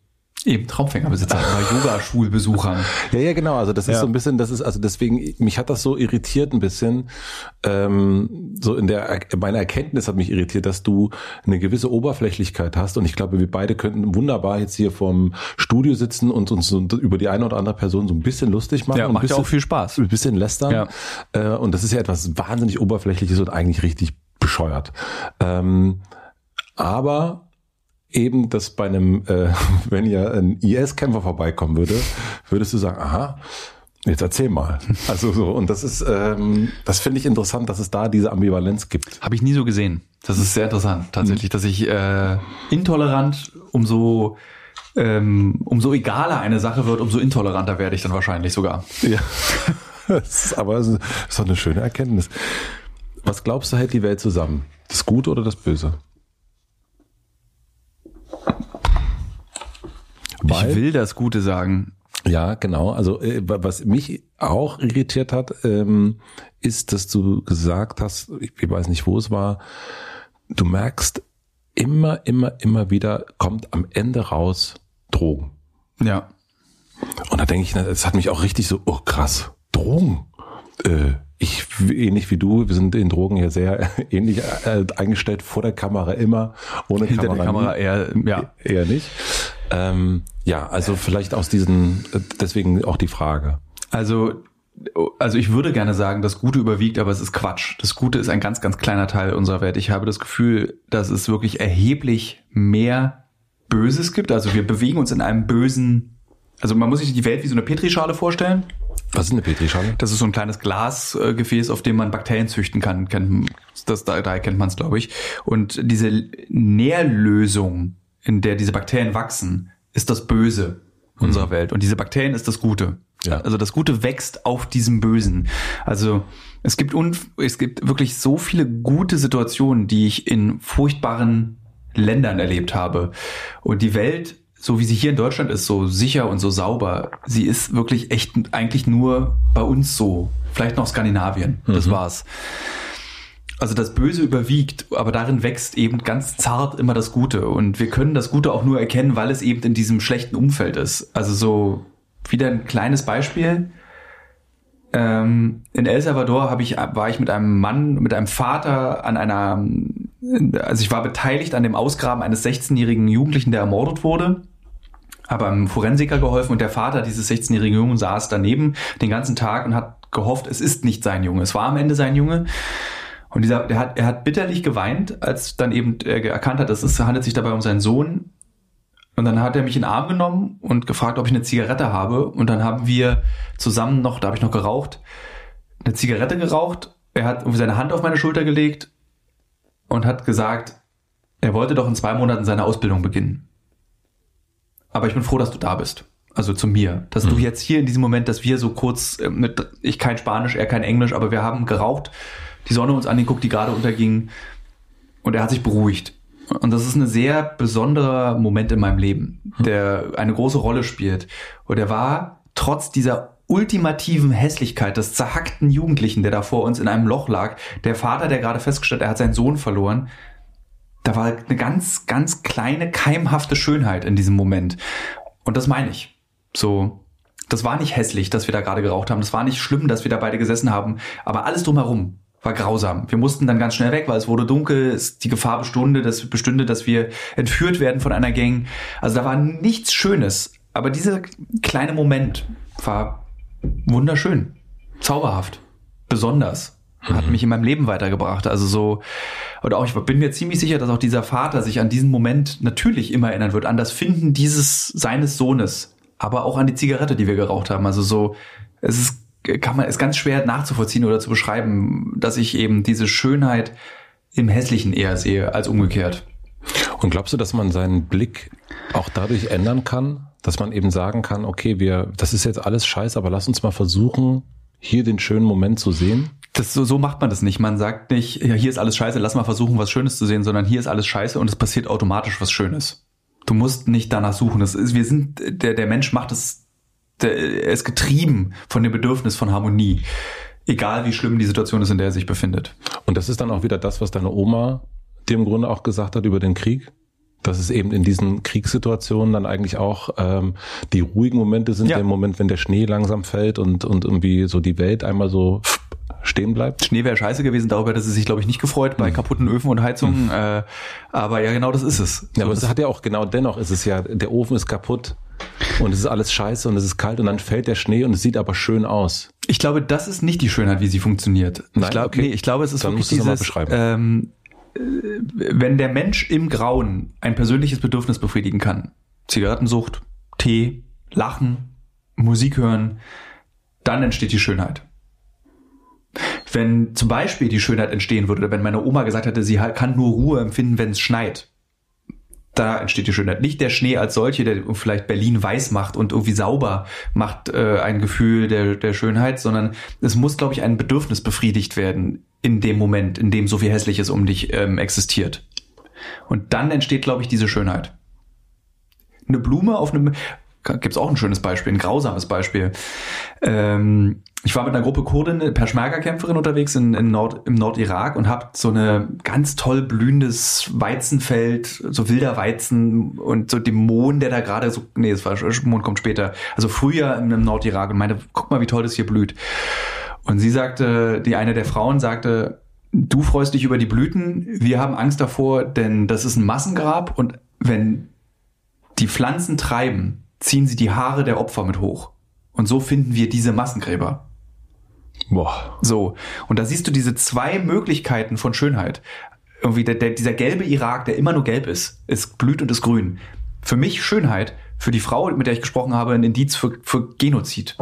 eben Traumfängerbesitzern oder *laughs* Yogaschulbesuchern. Ja, ja, genau. Also das ist Ja. so ein bisschen, das ist also deswegen mich hat das so irritiert ein bisschen. Ähm, so in der meine Erkenntnis hat mich irritiert, dass du eine gewisse Oberflächlichkeit hast und ich glaube, wir beide könnten wunderbar jetzt hier vorm Studio sitzen und uns so über die eine oder andere Person so ein bisschen lustig machen. Ja, macht ja bisschen, auch viel Spaß. Ein bisschen lästern. Ja. Äh, und das ist ja etwas wahnsinnig oberflächliches und eigentlich richtig bescheuert. Ähm, aber eben, dass bei einem, äh, *laughs* wenn ja ein IS-Kämpfer vorbeikommen würde, würdest du sagen, aha, jetzt erzähl mal. Also so, und das ist, ähm, das finde ich interessant, dass es da diese Ambivalenz gibt. Habe ich nie so gesehen. Das ist sehr interessant, tatsächlich, dass ich äh, intolerant, umso ähm, umso egaler eine Sache wird, umso intoleranter werde ich dann wahrscheinlich sogar. Ja. *laughs* Das ist aber es ist doch eine schöne Erkenntnis. Was glaubst du, hält die Welt zusammen? Das Gute oder das Böse? Ich will das Gute sagen. Ja, genau. Also äh, was mich auch irritiert hat, ähm, ist, dass du gesagt hast, ich, ich weiß nicht, wo es war, du merkst immer, immer, immer wieder kommt am Ende raus Drogen. Ja. Und da denke ich, das hat mich auch richtig so, oh krass, Drogen. Äh, ich, ähnlich wie du, wir sind in Drogen ja sehr *laughs* ähnlich äh, eingestellt, vor der Kamera immer, ohne Hinter Kamera, der Kamera eher, ja. eher nicht. Ähm, ja, also vielleicht aus diesen, äh, deswegen auch die Frage. Also, also ich würde gerne sagen, das Gute überwiegt, aber es ist Quatsch. Das Gute ist ein ganz, ganz kleiner Teil unserer Welt. Ich habe das Gefühl, dass es wirklich erheblich mehr Böses gibt. Also wir bewegen uns in einem bösen, also man muss sich die Welt wie so eine Petrischale vorstellen. Was ist eine Petrischale? Das ist so ein kleines Glasgefäß, auf dem man Bakterien züchten kann. Das, da, daher kennt man es, glaube ich. Und diese Nährlösung, in der diese Bakterien wachsen, ist das Böse unserer Welt. Und diese Bakterien ist das Gute. Ja. Also das Gute wächst auf diesem Bösen. Also es gibt un, es gibt wirklich so viele gute Situationen, die ich in furchtbaren Ländern erlebt habe. Und die Welt, so wie sie hier in Deutschland ist, so sicher und so sauber, sie ist wirklich echt eigentlich nur bei uns so. Vielleicht noch Skandinavien. Das war's. Also das Böse überwiegt, aber darin wächst eben ganz zart immer das Gute. Und wir können das Gute auch nur erkennen, weil es eben in diesem schlechten Umfeld ist. Also so wieder ein kleines Beispiel. Ähm, in El Salvador habe ich, war ich mit einem Mann, mit einem Vater an einer, also ich war beteiligt an dem Ausgraben eines 16-jährigen Jugendlichen, der ermordet wurde habe einem Forensiker geholfen und der Vater dieses 16-jährigen Jungen saß daneben den ganzen Tag und hat gehofft, es ist nicht sein Junge. Es war am Ende sein Junge. Und dieser, der hat, er hat bitterlich geweint, als dann eben er erkannt hat, dass es handelt sich dabei um seinen Sohn. Und dann hat er mich in den Arm genommen und gefragt, ob ich eine Zigarette habe. Und dann haben wir zusammen noch, da habe ich noch geraucht, eine Zigarette geraucht. Er hat seine Hand auf meine Schulter gelegt und hat gesagt, er wollte doch in zwei Monaten seine Ausbildung beginnen. Aber ich bin froh, dass du da bist. Also zu mir. Dass du jetzt hier in diesem Moment, dass wir so kurz, äh, mit, ich kein Spanisch, er kein Englisch, aber wir haben geraucht, die Sonne uns angeguckt, die gerade unterging. Und er hat sich beruhigt. Und das ist ein sehr besonderer Moment in meinem Leben, der eine große Rolle spielt. Und er war trotz dieser ultimativen Hässlichkeit des zerhackten Jugendlichen, der da vor uns in einem Loch lag, der Vater, der gerade festgestellt, er hat seinen Sohn verloren, da war eine ganz, ganz kleine, keimhafte Schönheit in diesem Moment. Und das meine ich. So, das war nicht hässlich, dass wir da gerade geraucht haben. Das war nicht schlimm, dass wir da beide gesessen haben. Aber alles drumherum war grausam. Wir mussten dann ganz schnell weg, weil es wurde dunkel, die Gefahr bestünde, dass, bestünde, dass wir entführt werden von einer Gang. Also da war nichts Schönes. Aber dieser kleine Moment war wunderschön, zauberhaft, besonders. Hat mich in meinem Leben weitergebracht. Also so, oder auch, ich bin mir ziemlich sicher, dass auch dieser Vater sich an diesen Moment natürlich immer erinnern wird, an das Finden dieses, seines Sohnes, aber auch an die Zigarette, die wir geraucht haben. Also so, es ist, kann man, ist ganz schwer nachzuvollziehen oder zu beschreiben, dass ich eben diese Schönheit im Hässlichen eher sehe als umgekehrt. Und glaubst du, dass man seinen Blick auch dadurch ändern kann, dass man eben sagen kann, okay, wir, das ist jetzt alles scheiße, aber lass uns mal versuchen, hier den schönen Moment zu sehen? Das, so, so macht man das nicht. Man sagt nicht, ja, hier ist alles scheiße, lass mal versuchen, was Schönes zu sehen, sondern hier ist alles scheiße und es passiert automatisch was Schönes. Du musst nicht danach suchen. Das ist, wir sind, der, der Mensch macht es, der, er ist getrieben von dem Bedürfnis von Harmonie. Egal wie schlimm die Situation ist, in der er sich befindet. Und das ist dann auch wieder das, was deine Oma dir im Grunde auch gesagt hat über den Krieg? Dass es eben in diesen Kriegssituationen dann eigentlich auch ähm, die ruhigen Momente sind, Ja. der Moment, wenn der Schnee langsam fällt und, und irgendwie so die Welt einmal so stehen bleibt. Schnee wäre scheiße gewesen, darüber hätte sie sich, glaube ich, nicht gefreut bei kaputten Öfen und Heizungen. Äh, aber ja, genau das ist es. Ja, aber So, es hat ja auch genau dennoch ist es ja, der Ofen ist kaputt und es ist alles scheiße und es ist kalt und dann fällt der Schnee und es sieht aber schön aus. Ich glaube, das ist nicht die Schönheit, wie sie funktioniert. Nein? ich glaube, Okay. nee, ich glaube, es ist Dann wirklich dieses, beschreiben. ähm, äh, wenn der Mensch im Grauen ein persönliches Bedürfnis befriedigen kann, Zigarettensucht, Tee, Lachen, Musik hören, dann entsteht die Schönheit. Wenn zum Beispiel die Schönheit entstehen würde, wenn meine Oma gesagt hätte, sie kann nur Ruhe empfinden, wenn es schneit, da entsteht die Schönheit. Nicht der Schnee als solche, der vielleicht Berlin weiß macht und irgendwie sauber macht äh, ein Gefühl der, der Schönheit, sondern es muss, glaube ich, ein Bedürfnis befriedigt werden in dem Moment, in dem so viel Hässliches um dich ähm, existiert. Und dann entsteht, glaube ich, diese Schönheit. Eine Blume auf einem, gibt's auch ein schönes Beispiel, ein grausames Beispiel. Ähm, ich war mit einer Gruppe Kurden, Peschmerga-Kämpferin unterwegs in, in Nord, im Nordirak und habe so eine ganz toll blühendes Weizenfeld, so wilder Weizen und so den Mond, der da gerade so, nee, das war Mond kommt später, also Frühjahr im Nordirak und meinte, guck mal, wie toll das hier blüht. Und sie sagte, die eine der Frauen sagte, du freust dich über die Blüten, wir haben Angst davor, denn das ist ein Massengrab und wenn die Pflanzen treiben, ziehen sie die Haare der Opfer mit hoch. Und so finden wir diese Massengräber. Boah. So. Und da siehst du diese zwei Möglichkeiten von Schönheit. Irgendwie der, der, dieser gelbe Irak, der immer nur gelb ist, ist blüht und ist grün. Für mich Schönheit, für die Frau, mit der ich gesprochen habe, ein Indiz für, für Genozid.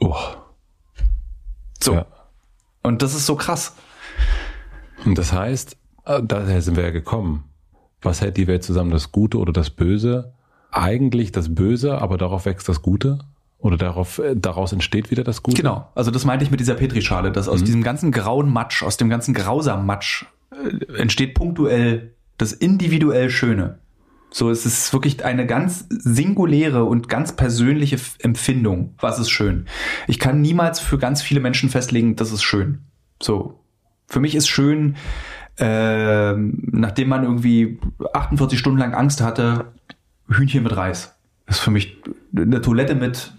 Oh. So. Ja. Und das ist so krass. Und das heißt, äh, daher sind wir ja gekommen. Was hält die Welt zusammen, das Gute oder das Böse? Eigentlich das Böse, aber darauf wächst das Gute? Oder darauf, äh, daraus entsteht wieder das Gute? Genau. Also das meinte ich mit dieser Petrischale, dass aus mhm. diesem ganzen grauen Matsch, aus dem ganzen grausamen Matsch äh, entsteht punktuell das individuell Schöne. So, es ist wirklich eine ganz singuläre und ganz persönliche Empfindung. Was ist schön? Ich kann niemals für ganz viele Menschen festlegen, das ist schön. So. Für mich ist schön, äh, nachdem man irgendwie 48 Stunden lang Angst hatte, Hühnchen mit Reis. Das ist für mich eine Toilette mit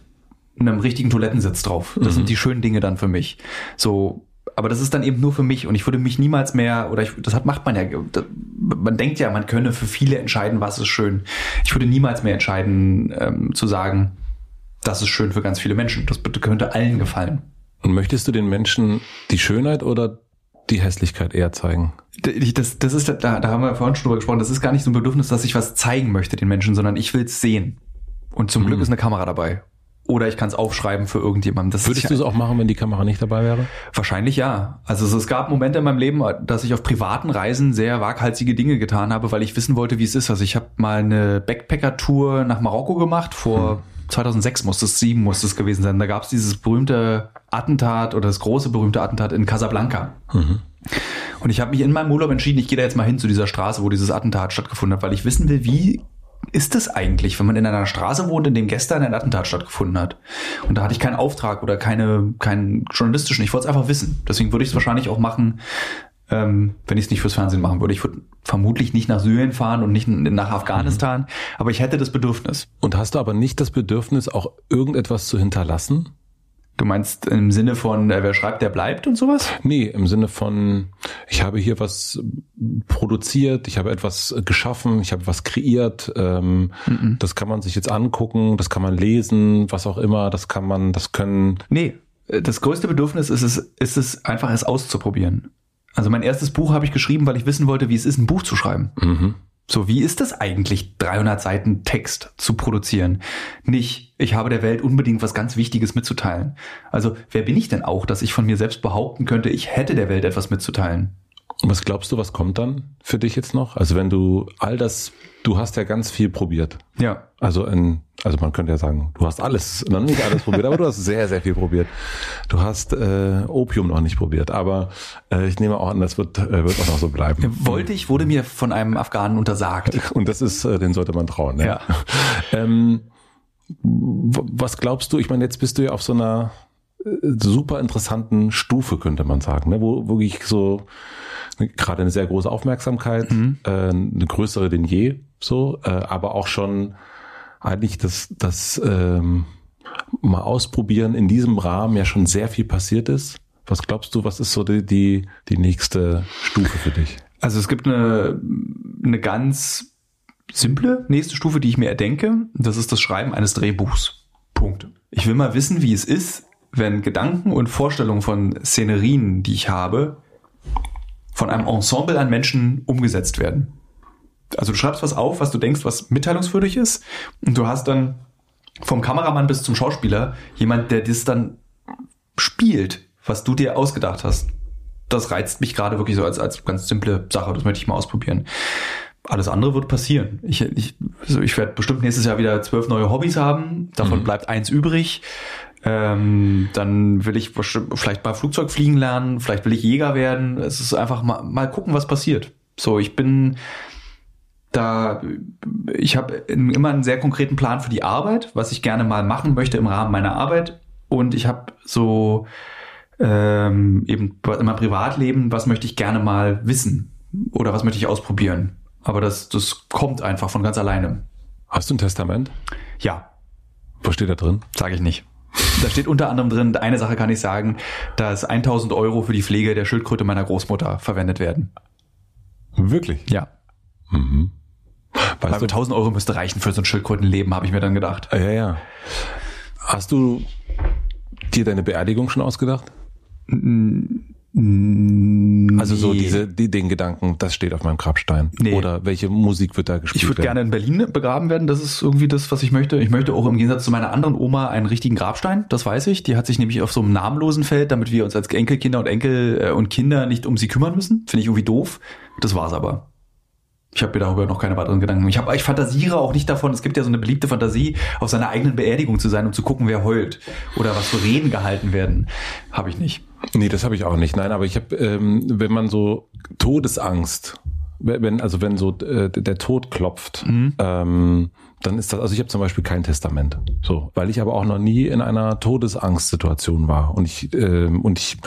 einem richtigen Toilettensitz drauf. Das mhm. sind die schönen Dinge dann für mich. So, aber das ist dann eben nur für mich und ich würde mich niemals mehr, oder ich, das hat, macht man ja, man denkt ja, man könne für viele entscheiden, was ist schön. Ich würde niemals mehr entscheiden, ähm, zu sagen, das ist schön für ganz viele Menschen. Das könnte allen gefallen. Und möchtest du den Menschen die Schönheit oder die Hässlichkeit eher zeigen? Das, das ist, da, da haben wir vorhin schon drüber gesprochen, das ist gar nicht so ein Bedürfnis, dass ich was zeigen möchte den Menschen, sondern ich will es sehen. Und zum mhm. Glück ist eine Kamera dabei. Oder ich kann es aufschreiben für irgendjemanden. Das Würdest du es auch machen, wenn die Kamera nicht dabei wäre? Wahrscheinlich ja. Also es gab Momente in meinem Leben, dass ich auf privaten Reisen sehr waghalsige Dinge getan habe, weil ich wissen wollte, wie es ist. Also ich habe mal eine Backpacker-Tour nach Marokko gemacht vor hm. 2006 muss es, sieben muss es gewesen sein. Da gab es dieses berühmte Attentat oder das große berühmte Attentat in Casablanca. Mhm. Und ich habe mich in meinem Urlaub entschieden, ich gehe da jetzt mal hin zu dieser Straße, wo dieses Attentat stattgefunden hat, weil ich wissen will, wie ist das eigentlich, wenn man in einer Straße wohnt, in dem gestern ein Attentat stattgefunden hat? Und da hatte ich keinen Auftrag oder keine, keinen journalistischen. Ich wollte es einfach wissen. Deswegen würde ich es wahrscheinlich auch machen, ähm, wenn ich es nicht fürs Fernsehen machen würde. Ich würde vermutlich nicht nach Syrien fahren und nicht nach Afghanistan, mhm. aber ich hätte das Bedürfnis. Und hast du aber nicht das Bedürfnis, auch irgendetwas zu hinterlassen? Du meinst im Sinne von, äh, wer schreibt, der bleibt und sowas? Nee, im Sinne von, ich habe hier was produziert, ich habe etwas geschaffen, ich habe was kreiert. Ähm, mhm. Das kann man sich jetzt angucken, das kann man lesen, was auch immer, das kann man, das können. Nee, äh, das größte Bedürfnis ist es, ist es einfach, es auszuprobieren. Also mein erstes Buch habe ich geschrieben, weil ich wissen wollte, wie es ist, ein Buch zu schreiben. Mhm. So, wie ist das eigentlich, 300 Seiten Text zu produzieren? Nicht, ich habe der Welt unbedingt was ganz Wichtiges mitzuteilen. Also, wer bin ich denn auch, dass ich von mir selbst behaupten könnte, ich hätte der Welt etwas mitzuteilen? Und was glaubst du, was kommt dann für dich jetzt noch? Also wenn du all das, du hast ja ganz viel probiert. Ja. Also in, also man könnte ja sagen, du hast alles, noch nicht alles probiert, aber du hast sehr, sehr viel probiert. Du hast äh, Opium noch nicht probiert, aber äh, ich nehme auch an, das wird, äh, wird auch noch so bleiben. Wollte ich, wurde mir von einem Afghanen untersagt. *laughs* Und das ist, äh, den sollte man trauen. Ne? Ja. *laughs* ähm, was glaubst du? Ich meine, jetzt bist du ja auf so einer äh, super interessanten Stufe, könnte man sagen, ne? wo wirklich so gerade eine sehr große Aufmerksamkeit, mhm. äh, eine größere denn je, so, äh, aber auch schon eigentlich das, das ähm, mal ausprobieren in diesem Rahmen ja schon sehr viel passiert ist. Was glaubst du, was ist so die, die, die nächste Stufe für dich? Also es gibt eine, eine ganz simple nächste Stufe, die ich mir erdenke. Das ist das Schreiben eines Drehbuchs. Punkt. Ich will mal wissen, wie es ist, wenn Gedanken und Vorstellungen von Szenerien, die ich habe, von einem Ensemble an Menschen umgesetzt werden. Also du schreibst was auf, was du denkst, was mitteilungswürdig ist, und du hast dann vom Kameramann bis zum Schauspieler jemand, der das dann spielt, was du dir ausgedacht hast. Das reizt mich gerade wirklich so als, als ganz simple Sache. Das möchte ich mal ausprobieren. Alles andere wird passieren. Ich, ich, also ich werde bestimmt nächstes Jahr wieder zwölf neue Hobbys haben. Davon mhm. bleibt eins übrig. Ähm, dann will ich vielleicht mal Flugzeug fliegen lernen, vielleicht will ich Jäger werden. Es ist einfach mal, mal gucken, was passiert. So, ich bin da ich habe immer einen sehr konkreten Plan für die Arbeit, was ich gerne mal machen möchte im Rahmen meiner Arbeit. Und ich habe so ähm, eben in meinem Privatleben, was möchte ich gerne mal wissen oder was möchte ich ausprobieren. Aber das, das kommt einfach von ganz alleine. Hast du ein Testament? Ja. Was steht da drin? Sage ich nicht. Da steht unter anderem drin, eine Sache kann ich sagen, dass 1000 Euro für die Pflege der Schildkröte meiner Großmutter verwendet werden. Wirklich? Ja. Mhm. Weißt Weil 1000 Euro müsste reichen für so ein Schildkrötenleben, habe ich mir dann gedacht. Ja, ja. Hast du dir deine Beerdigung schon ausgedacht? Also so diese, die, den Gedanken, das steht auf meinem Grabstein. Nee. Oder welche Musik wird da gespielt? Ich würde gerne in Berlin begraben werden. Das ist irgendwie das, was ich möchte. Ich möchte auch im Gegensatz zu meiner anderen Oma einen richtigen Grabstein. Das weiß ich. Die hat sich nämlich auf so einem namenlosen Feld, damit wir uns als Enkelkinder und Enkel äh, und Kinder nicht um sie kümmern müssen. Finde ich irgendwie doof. Das war's aber. Ich habe mir darüber noch keine weiteren Gedanken. Ich, hab, ich fantasiere auch nicht davon, es gibt ja so eine beliebte Fantasie, auf seiner eigenen Beerdigung zu sein und zu gucken, wer heult. Oder was für Reden gehalten werden. Habe ich nicht. Nee, das habe ich auch nicht. Nein, aber ich habe, ähm, wenn man so Todesangst, wenn, also wenn so äh, der Tod klopft, mhm. ähm, dann ist das, also ich habe zum Beispiel kein Testament, so, weil ich aber auch noch nie in einer Todesangstsituation war und ich ähm, und ich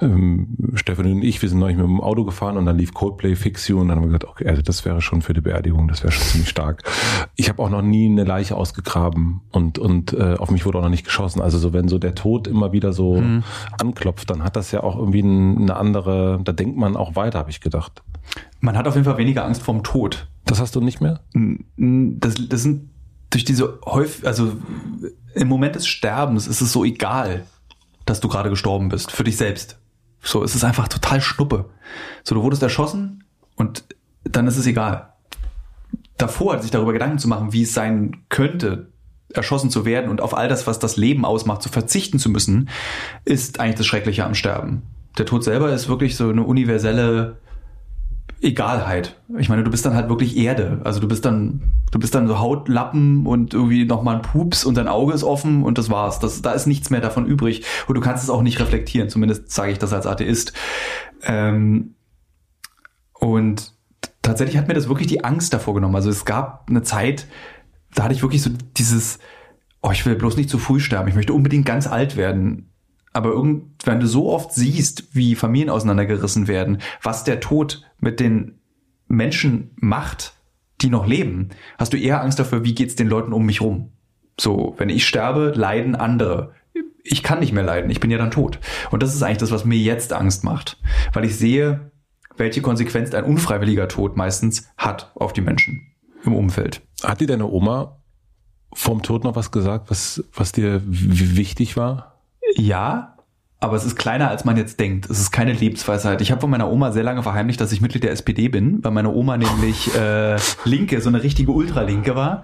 ähm, Stefan und ich, wir sind neulich mit dem Auto gefahren und dann lief Coldplay Fix You und dann haben wir gesagt, okay, also das wäre schon für die Beerdigung, das wäre schon ziemlich stark. Ich habe auch noch nie eine Leiche ausgegraben und und äh, auf mich wurde auch noch nicht geschossen. Also so wenn so der Tod immer wieder so mhm. anklopft, dann hat das ja auch irgendwie eine andere, da denkt man auch weiter, habe ich gedacht. Man hat auf jeden Fall weniger Angst vorm Tod. Das hast du nicht mehr? Das, das sind durch diese häufig, also im Moment des Sterbens ist es so egal, dass du gerade gestorben bist, für dich selbst. So, es ist einfach total Schnuppe. So, du wurdest erschossen und dann ist es egal. Davor, sich darüber Gedanken zu machen, wie es sein könnte, erschossen zu werden und auf all das, was das Leben ausmacht, zu verzichten zu müssen, ist eigentlich das Schreckliche am Sterben. Der Tod selber ist wirklich so eine universelle Egalheit. Ich meine, du bist dann halt wirklich Erde. Also du bist dann, du bist dann so Hautlappen und irgendwie nochmal ein Pups und dein Auge ist offen und das war's. Das, da ist nichts mehr davon übrig. Und du kannst es auch nicht reflektieren. Zumindest sage ich das als Atheist. Ähm, und tatsächlich hat mir das wirklich die Angst davor genommen. Also es gab eine Zeit, da hatte ich wirklich so dieses, oh, ich will bloß nicht zu früh sterben. Ich möchte unbedingt ganz alt werden. Aber irgend, wenn du so oft siehst, wie Familien auseinandergerissen werden, was der Tod mit den Menschen macht, die noch leben, hast du eher Angst dafür, wie geht's den Leuten um mich rum. So, wenn ich sterbe, leiden andere. Ich kann nicht mehr leiden, ich bin ja dann tot. Und das ist eigentlich das, was mir jetzt Angst macht, weil ich sehe, welche Konsequenz ein unfreiwilliger Tod meistens hat auf die Menschen im Umfeld. Hat dir deine Oma vom Tod noch was gesagt, was, was dir wichtig war? Ja, aber es ist kleiner, als man jetzt denkt. Es ist keine Lebensweisheit. Ich habe von meiner Oma sehr lange verheimlicht, dass ich Mitglied der SPD bin, weil meine Oma nämlich äh, Linke, so eine richtige Ultralinke war.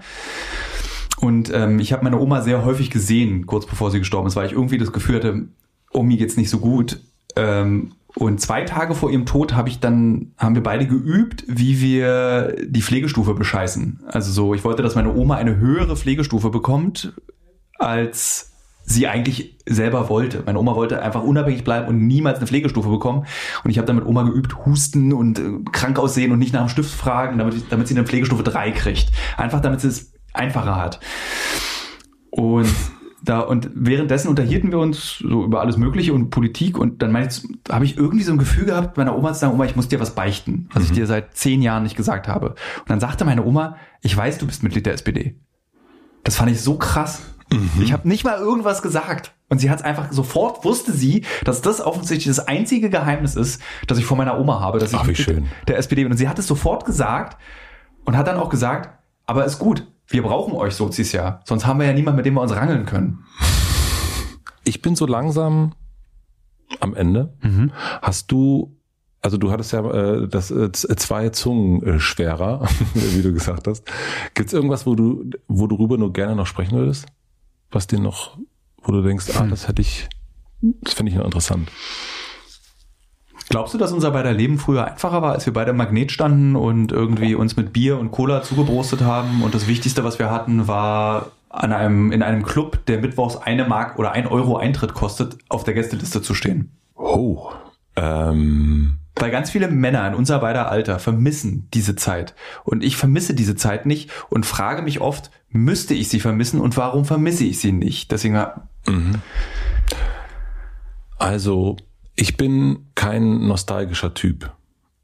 Und ähm, ich habe meine Oma sehr häufig gesehen, kurz bevor sie gestorben ist, weil ich irgendwie das Gefühl hatte, Omi geht's nicht so gut. Ähm, und zwei Tage vor ihrem Tod habe ich dann, haben wir beide geübt, wie wir die Pflegestufe bescheißen. Also so, ich wollte, dass meine Oma eine höhere Pflegestufe bekommt als sie eigentlich selber wollte. Meine Oma wollte einfach unabhängig bleiben und niemals eine Pflegestufe bekommen. Und ich habe dann mit Oma geübt, husten und äh, krank aussehen und nicht nach dem Stift fragen, damit, damit sie eine Pflegestufe 3 kriegt. Einfach damit sie es einfacher hat. Und da und währenddessen unterhielten wir uns so über alles Mögliche und Politik und dann habe ich irgendwie so ein Gefühl gehabt, meiner Oma zu sagen, Oma, ich muss dir was beichten, was mhm. ich dir seit zehn Jahren nicht gesagt habe. Und dann sagte meine Oma, ich weiß, du bist Mitglied der SPD. Das fand ich so krass. Mhm. Ich habe nicht mal irgendwas gesagt. Und sie hat es einfach sofort, wusste sie, dass das offensichtlich das einzige Geheimnis ist, das ich vor meiner Oma habe, dass ich Ach, wie schön. der SPD bin. Und sie hat es sofort gesagt und hat dann auch gesagt, aber ist gut, wir brauchen euch Sozis ja. Sonst haben wir ja niemanden, mit dem wir uns rangeln können. Ich bin so langsam am Ende. Mhm. Hast du also du hattest ja äh, das äh, zwei Zungen äh, schwerer, *laughs* wie du gesagt hast. Gibt es irgendwas, wo du, wo du rüber nur gerne noch sprechen würdest? Was dir noch, wo du denkst, ah, hm. das hätte ich, das finde ich noch interessant. Glaubst du, dass unser beider Leben früher einfacher war, als wir beide im Magnet standen und irgendwie uns mit Bier und Cola zugebrostet haben und das Wichtigste, was wir hatten, war an einem, in einem Club, der mittwochs eine Mark oder ein Euro Eintritt kostet, auf der Gästeliste zu stehen? Oh, ähm, Weil ganz viele Männer in unser beider Alter vermissen diese Zeit. Und ich vermisse diese Zeit nicht und frage mich oft, müsste ich sie vermissen und warum vermisse ich sie nicht? Deswegen. Mhm. Also, ich bin kein nostalgischer Typ.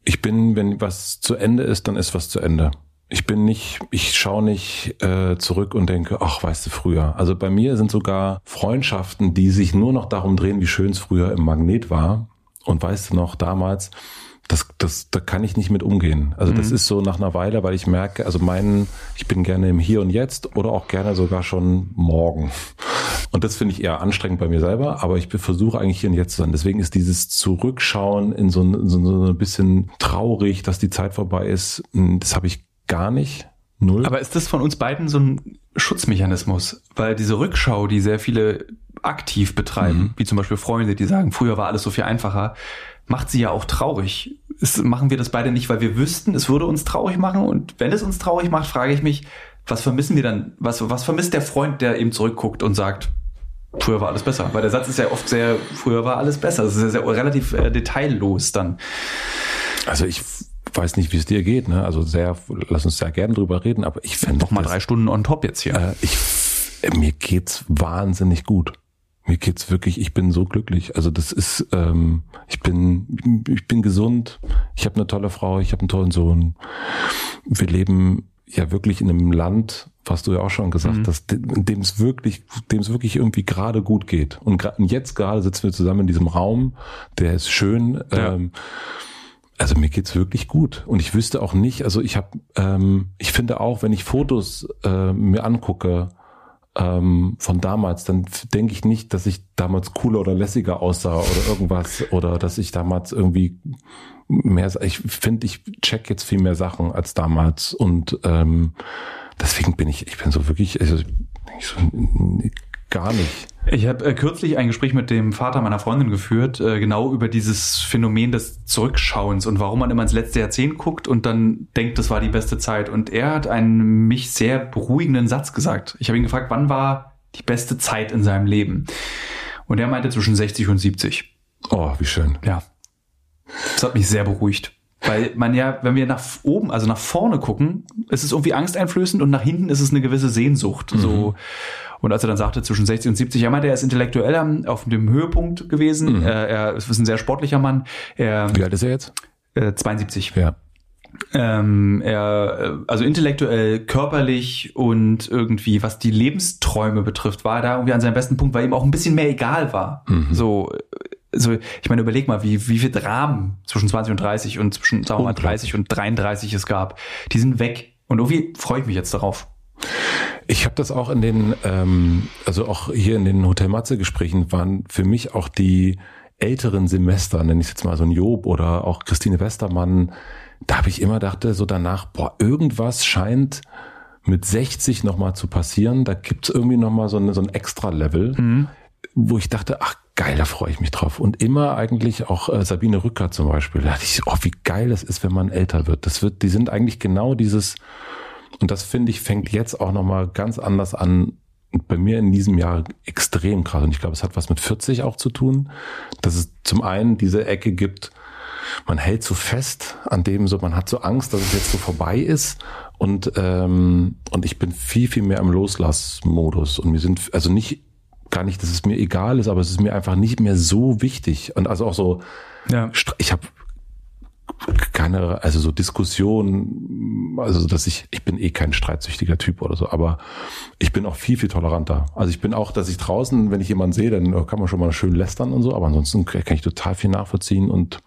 Ich bin, wenn was zu Ende ist, dann ist was zu Ende. Ich bin nicht, ich schaue nicht äh, zurück und denke, ach, weißt du, früher. Also bei mir sind sogar Freundschaften, die sich nur noch darum drehen, wie schön es früher im Magnet war. Und weißt du noch, damals, das, das, da kann ich nicht mit umgehen. Also das mhm. ist so nach einer Weile, weil ich merke, also meinen, ich bin gerne im Hier und Jetzt oder auch gerne sogar schon morgen. Und das finde ich eher anstrengend bei mir selber, aber ich versuche eigentlich hier und jetzt zu sein. Deswegen ist dieses Zurückschauen in so, ein, so, so ein bisschen traurig, dass die Zeit vorbei ist, das habe ich gar nicht. Null. Aber ist das von uns beiden so ein Schutzmechanismus? Weil diese Rückschau, die sehr viele aktiv betreiben, mhm. wie zum Beispiel Freunde, die sagen, früher war alles so viel einfacher, macht sie ja auch traurig. Ist, machen wir das beide nicht, weil wir wüssten, es würde uns traurig machen. Und wenn es uns traurig macht, frage ich mich, was vermissen wir dann? Was, was vermisst der Freund, der eben zurückguckt und sagt, früher war alles besser? Weil der Satz ist ja oft sehr, früher war alles besser. Das ist ja sehr, relativ äh, detaillos dann. Also ich weiß nicht, wie es dir geht, ne? Also sehr, lass uns sehr gerne drüber reden, aber ich fände doch mal drei Stunden on top jetzt hier. Äh, ich, mir geht's wahnsinnig gut. Mir geht's wirklich, ich bin so glücklich. Also das ist, ähm, ich bin, ich bin gesund, ich habe eine tolle Frau, ich habe einen tollen Sohn. Wir leben ja wirklich in einem Land, was du ja auch schon gesagt mhm. hast, dem es wirklich, dem es wirklich irgendwie gerade gut geht. Und, jetzt gerade sitzen wir zusammen in diesem Raum, der ist schön. Ja. Ähm, also mir geht's wirklich gut und ich wüsste auch nicht, also ich habe, ähm, ich finde auch, wenn ich Fotos äh, mir angucke ähm, von damals, dann denke ich nicht, dass ich damals cooler oder lässiger aussah oder irgendwas oder dass ich damals irgendwie mehr, ich finde, ich check jetzt viel mehr Sachen als damals und ähm, deswegen bin ich, ich bin so wirklich, also ich so, gar nicht. Ich habe äh, kürzlich ein Gespräch mit dem Vater meiner Freundin geführt, äh, genau über dieses Phänomen des Zurückschauens und warum man immer ins letzte Jahrzehnt guckt und dann denkt, das war die beste Zeit. Und er hat einen mich sehr beruhigenden Satz gesagt. Ich habe ihn gefragt, wann war die beste Zeit in seinem Leben? Und er meinte zwischen 60 und 70. Oh, wie schön. Ja. Das hat mich sehr beruhigt. Weil man ja, wenn wir nach oben, also nach vorne gucken, ist es irgendwie angsteinflößend und nach hinten ist es eine gewisse Sehnsucht. Mhm. So. Und als er dann sagte, zwischen 60 und 70, er meinte, er ist intellektuell auf dem Höhepunkt gewesen. Mhm. Er, er ist ein sehr sportlicher Mann. Er, Wie alt ist er jetzt? Äh, 72. Ja. Ähm, er, also intellektuell, körperlich und irgendwie, was die Lebensträume betrifft, war er da irgendwie an seinem besten Punkt, weil ihm auch ein bisschen mehr egal war. Mhm. So, so, ich meine, überleg mal, wie, wie viel Dramen zwischen 20 und 30 und zwischen, sagen wir mal, 30 und 33 es gab. Die sind weg. Und irgendwie freue ich mich jetzt darauf. Ich habe das auch in den, ähm, also auch hier in den Hotel Matze Gesprächen waren für mich auch die älteren Semester, nenne ich jetzt mal so ein Job oder auch Christine Westermann, da habe ich immer dachte so danach, boah, irgendwas scheint mit 60 nochmal zu passieren. Da gibt's irgendwie nochmal so, eine, so ein Extra-Level, mhm. wo ich dachte, ach geil, da freue ich mich drauf. Und immer eigentlich auch äh, Sabine Rücker zum Beispiel, da dachte ich, oh, wie geil das ist, wenn man älter wird. Das wird, die sind eigentlich genau dieses und das finde ich fängt jetzt auch nochmal ganz anders an. Bei mir in diesem Jahr extrem krass. Und ich glaube, es hat was mit 40 auch zu tun, dass es zum einen diese Ecke gibt, man hält so fest an dem so, man hat so Angst, dass es jetzt so vorbei ist. Und, ähm, und ich bin viel, viel mehr im Loslassmodus. Und wir sind, also nicht, gar nicht, dass es mir egal ist, aber es ist mir einfach nicht mehr so wichtig. Und also auch so, ja. ich habe keine, also so Diskussionen, also dass ich, ich bin eh kein streitsüchtiger Typ oder so, aber ich bin auch viel, viel toleranter. Also ich bin auch, dass ich draußen, wenn ich jemanden sehe, dann kann man schon mal schön lästern und so, aber ansonsten kann ich total viel nachvollziehen und,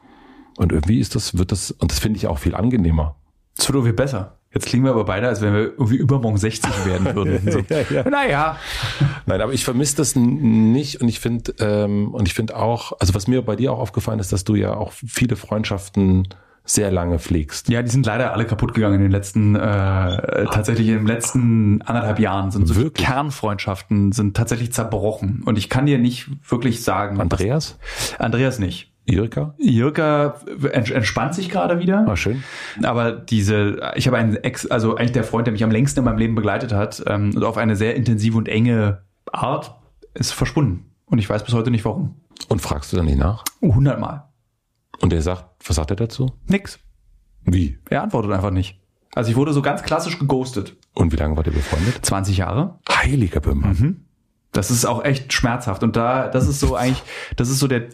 und irgendwie ist das, wird das, und das finde ich auch viel angenehmer. Es wird irgendwie besser. Jetzt klingen wir aber beide, als wenn wir irgendwie übermorgen 60 werden *laughs* würden. So. ja, ja. Naja. Nein, aber ich vermisse das nicht und ich finde, ähm, und ich finde auch, also was mir bei dir auch aufgefallen ist, dass du ja auch viele Freundschaften sehr lange pflegst. Ja, die sind leider alle kaputt gegangen in den letzten, äh, tatsächlich in den letzten anderthalb Jahren sind so wirklich? Kernfreundschaften sind tatsächlich zerbrochen. Und ich kann dir nicht wirklich sagen. Andreas? Andreas nicht. Irka? Irka entspannt sich gerade wieder. Ah, schön. Aber diese, ich habe einen Ex, also eigentlich der Freund, der mich am längsten in meinem Leben begleitet hat ähm, und auf eine sehr intensive und enge Art ist verschwunden. Und ich weiß bis heute nicht warum. Und fragst du dann nicht nach? Hundertmal. Und er sagt, was sagt er dazu? Nix. Wie? Er antwortet einfach nicht. Also ich wurde so ganz klassisch geghostet. Und wie lange wart ihr befreundet? 20 Jahre. Heiliger Böhmer. Das ist auch echt schmerzhaft. Und da, das ist so *laughs* eigentlich, das ist so der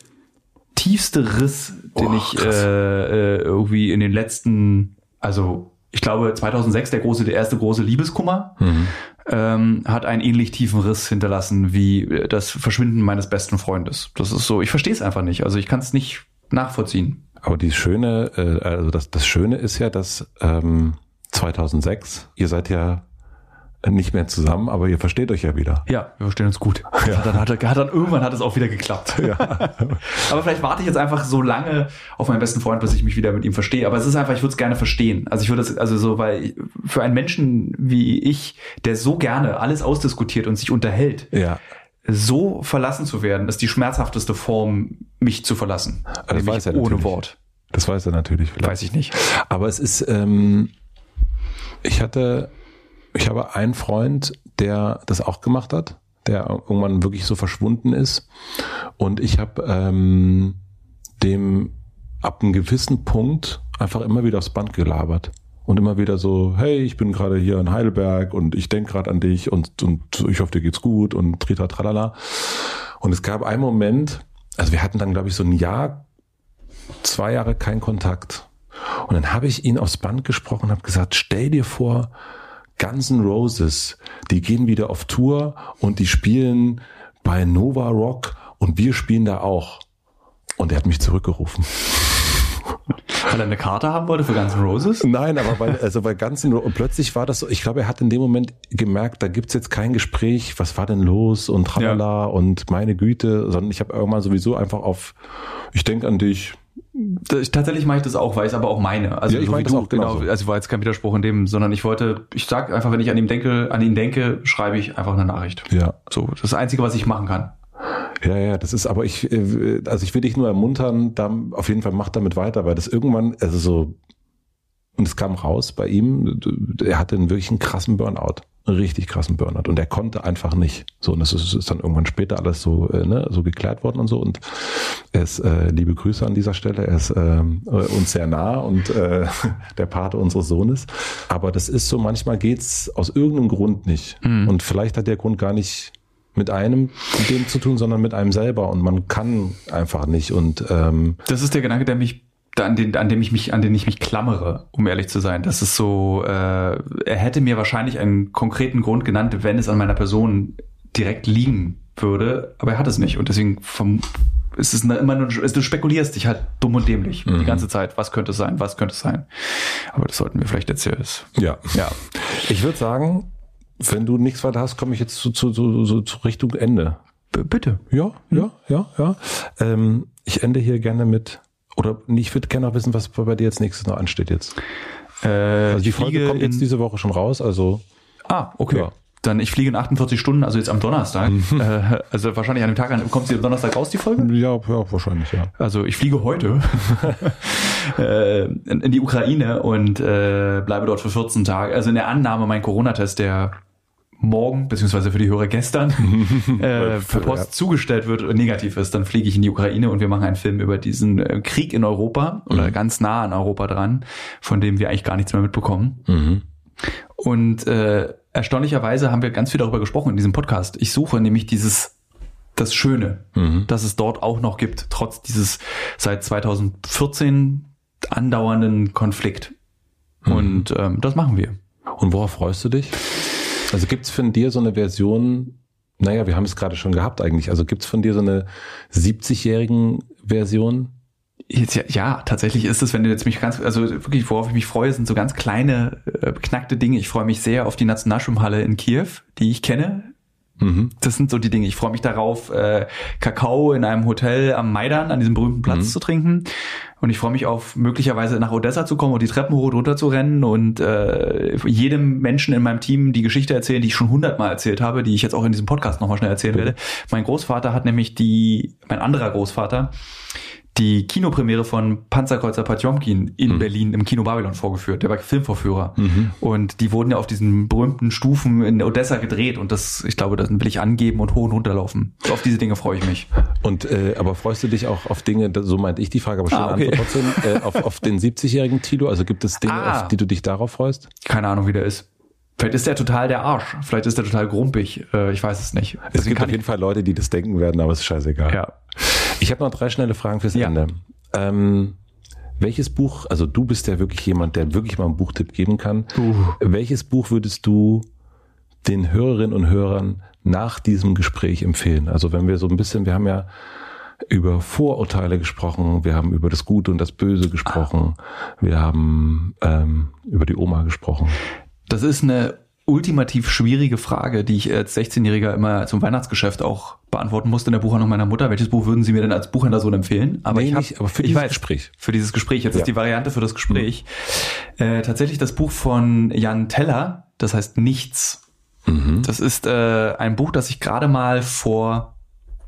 tiefste Riss, den Oh, ich äh, äh, irgendwie in den letzten, also ich glaube 2006 der große, der erste große Liebeskummer ähm, hat einen ähnlich tiefen Riss hinterlassen wie äh, das Verschwinden meines besten Freundes. Das ist so, ich verstehe es einfach nicht. Also ich kann es nicht nachvollziehen. Aber die schöne, äh, also das, das Schöne ist ja, dass ähm, 2006, ihr seid ja nicht mehr zusammen, aber ihr versteht euch ja wieder. Ja, wir verstehen uns gut. *laughs* Ja. Dann hat, er- hat dann irgendwann hat es auch wieder geklappt. Ja. *laughs* Aber vielleicht warte ich jetzt einfach so lange auf meinen besten Freund, bis ich mich wieder mit ihm verstehe. Aber es ist einfach, ich würde es gerne verstehen. Also ich würde es, also so, weil für einen Menschen wie ich, der so gerne alles ausdiskutiert und sich unterhält, ja. so verlassen zu werden, ist die schmerzhafteste Form, mich zu verlassen. das weiß er ohne natürlich. Wort. Das weiß er natürlich vielleicht. Weiß ich nicht. Aber es ist, ähm, ich hatte, ich habe einen Freund, der das auch gemacht hat, der irgendwann wirklich so verschwunden ist. Und ich habe ähm, dem ab einem gewissen Punkt einfach immer wieder aufs Band gelabert. Und immer wieder so, hey, ich bin gerade hier in Heidelberg und ich denk gerade an dich und, und ich hoffe, dir geht's gut und trita tralala. Und es gab einen Moment, also wir hatten dann, glaube ich, so ein Jahr, zwei Jahre keinen Kontakt. Und dann habe ich ihn aufs Band gesprochen und habe gesagt, stell dir vor, Guns N' Roses, die gehen wieder auf Tour und die spielen bei Nova Rock und wir spielen da auch. Und er hat mich zurückgerufen. *laughs* Weil er eine Karte haben wollte für Guns N' Roses? Nein, aber weil, *laughs* also bei Guns N' Roses, und plötzlich war das so, ich glaube, er hat in dem Moment gemerkt, da gibt's jetzt kein Gespräch, was war denn los und tralala und meine Güte, sondern ich habe irgendwann sowieso einfach auf, ich denk an dich, Ich, tatsächlich mache ich das auch, weil ich es aber auch meine. Also Ja, ich so meine das du, auch genauso. genau. Also war jetzt kein Widerspruch in dem, sondern ich wollte, ich sag einfach, wenn ich an ihn denke, an ihn denke, schreibe ich einfach eine Nachricht. ja, So, das ist das Einzige, was ich machen kann. Ja, ja, das ist, aber ich, äh, also ich will dich nur ermuntern, da auf jeden Fall mach damit weiter, weil das irgendwann, also so, und es kam raus bei ihm, er hatte einen wirklich einen krassen Burnout, richtig krassen Burnout und er konnte einfach nicht. So, und das ist, ist dann irgendwann später alles so, äh, ne, so geklärt worden und so und er ist, äh, liebe Grüße an dieser Stelle, er ist ähm, äh, uns sehr nah und äh, *laughs* der Pate unseres Sohnes. Aber das ist so, manchmal geht's aus irgendeinem Grund nicht. Und vielleicht hat der Grund gar nicht mit einem dem zu tun, sondern mit einem selber und man kann einfach nicht und ähm, Das ist der Gedanke, der mich an den, an dem ich mich, an den ich mich klammere, um ehrlich zu sein. Das ist so, äh, er hätte mir wahrscheinlich einen konkreten Grund genannt, wenn es an meiner Person direkt liegen würde, aber er hat es nicht und deswegen vom, ist es immer nur, du spekulierst dich halt dumm und dämlich die ganze Zeit. Was könnte es sein? Was könnte es sein? Aber das sollten wir vielleicht jetzt hier. ist- ja. Ja. Ich würde sagen, wenn du nichts weiter hast, komme ich jetzt zu, zu, zu, zu, zu Richtung Ende. B bitte. Ja, ja, ja, ja. Ähm, ich ende hier gerne mit, oder ich würde gerne noch wissen, was bei dir jetzt nächstes noch ansteht jetzt. Äh, Also die Folge fliege kommt jetzt diese Woche schon raus, also Ah, okay. Ja. Dann ich fliege in 48 Stunden, also jetzt am Donnerstag. äh, also wahrscheinlich an dem Tag, an, kommt sie am Donnerstag raus, die Folge? ja, ja wahrscheinlich, ja. Also ich fliege heute *laughs* äh, in, in die Ukraine und äh, bleibe dort für 14 Tage. Also in der Annahme, mein Corona-Test, der morgen, beziehungsweise für die Hörer gestern, *laughs* äh, per Post zugestellt wird und negativ ist, dann fliege ich in die Ukraine und wir machen einen Film über diesen äh, Krieg in Europa oder ganz nah an Europa dran, von dem wir eigentlich gar nichts mehr mitbekommen. Mhm. Und äh, erstaunlicherweise haben wir ganz viel darüber gesprochen in diesem Podcast. Ich suche nämlich dieses das Schöne, Mhm. das es dort auch noch gibt, trotz dieses seit 2014 andauernden Konflikt. Mhm. Und ähm, das machen wir. Und worauf freust du dich? Also gibt's von dir so eine Version, naja, wir haben es gerade schon gehabt eigentlich, also gibt's von dir so eine 70-jährigen Version? Jetzt, ja, ja, tatsächlich ist es, wenn du jetzt mich ganz, also wirklich, worauf ich mich freue, sind so ganz kleine, äh, beknackte Dinge. Ich freue mich sehr auf die Nationalschwimmhalle in Kiew, die ich kenne. Mhm. Das sind so die Dinge. Ich freue mich darauf, äh, Kakao in einem Hotel am Maidan, an diesem berühmten Platz Mhm. zu trinken. Und ich freue mich auf möglicherweise nach Odessa zu kommen und die Treppen hoch runter zu rennen und äh, jedem Menschen in meinem Team die Geschichte erzählen, die ich schon hundertmal erzählt habe, die ich jetzt auch in diesem Podcast nochmal schnell erzählen werde. Mein Großvater hat nämlich die, mein anderer Großvater, die Kinopremiere von Panzerkreuzer Potjomkin in mhm. Berlin im Kino Babylon vorgeführt. Der war Filmvorführer. Mhm. Und die wurden ja auf diesen berühmten Stufen in Odessa gedreht. Und das, ich glaube, das will ich angeben und hoch und runter laufen. So auf diese Dinge freue ich mich. Und äh, aber freust du dich auch auf Dinge, so meinte ich die Frage, aber schon ah, okay. trotzdem, äh, auf, auf den 70-jährigen Tilo? Also gibt es Dinge, ah. auf die du dich darauf freust? Keine Ahnung, wie der ist. Vielleicht ist der total der Arsch. Vielleicht ist der total grumpig. Äh, ich weiß es nicht. Es Deswegen gibt auf jeden Fall Leute, die das denken werden, aber es ist scheißegal. Ja. Ich habe noch drei schnelle Fragen fürs ja. Ende. Ähm, welches Buch, also du bist ja wirklich jemand, der wirklich mal einen Buchtipp geben kann. Uh. Welches Buch würdest du den Hörerinnen und Hörern nach diesem Gespräch empfehlen? Also wenn wir so ein bisschen, wir haben ja über Vorurteile gesprochen, wir haben über das Gute und das Böse gesprochen, wir haben ähm, über die Oma gesprochen. Das ist eine ultimativ schwierige Frage, die ich als 16-Jähriger immer zum Weihnachtsgeschäft auch beantworten musste in der Buchhandlung meiner Mutter. Welches Buch würden Sie mir denn als Buchhändler so empfehlen? Aber nee, ich aber für dieses weiß, Gespräch. Für dieses Gespräch. Jetzt ja. ist die Variante für das Gespräch. Mhm. Äh, tatsächlich das Buch von Jan Teller, das heißt Nichts. Mhm. Das ist äh, ein Buch, das ich gerade mal vor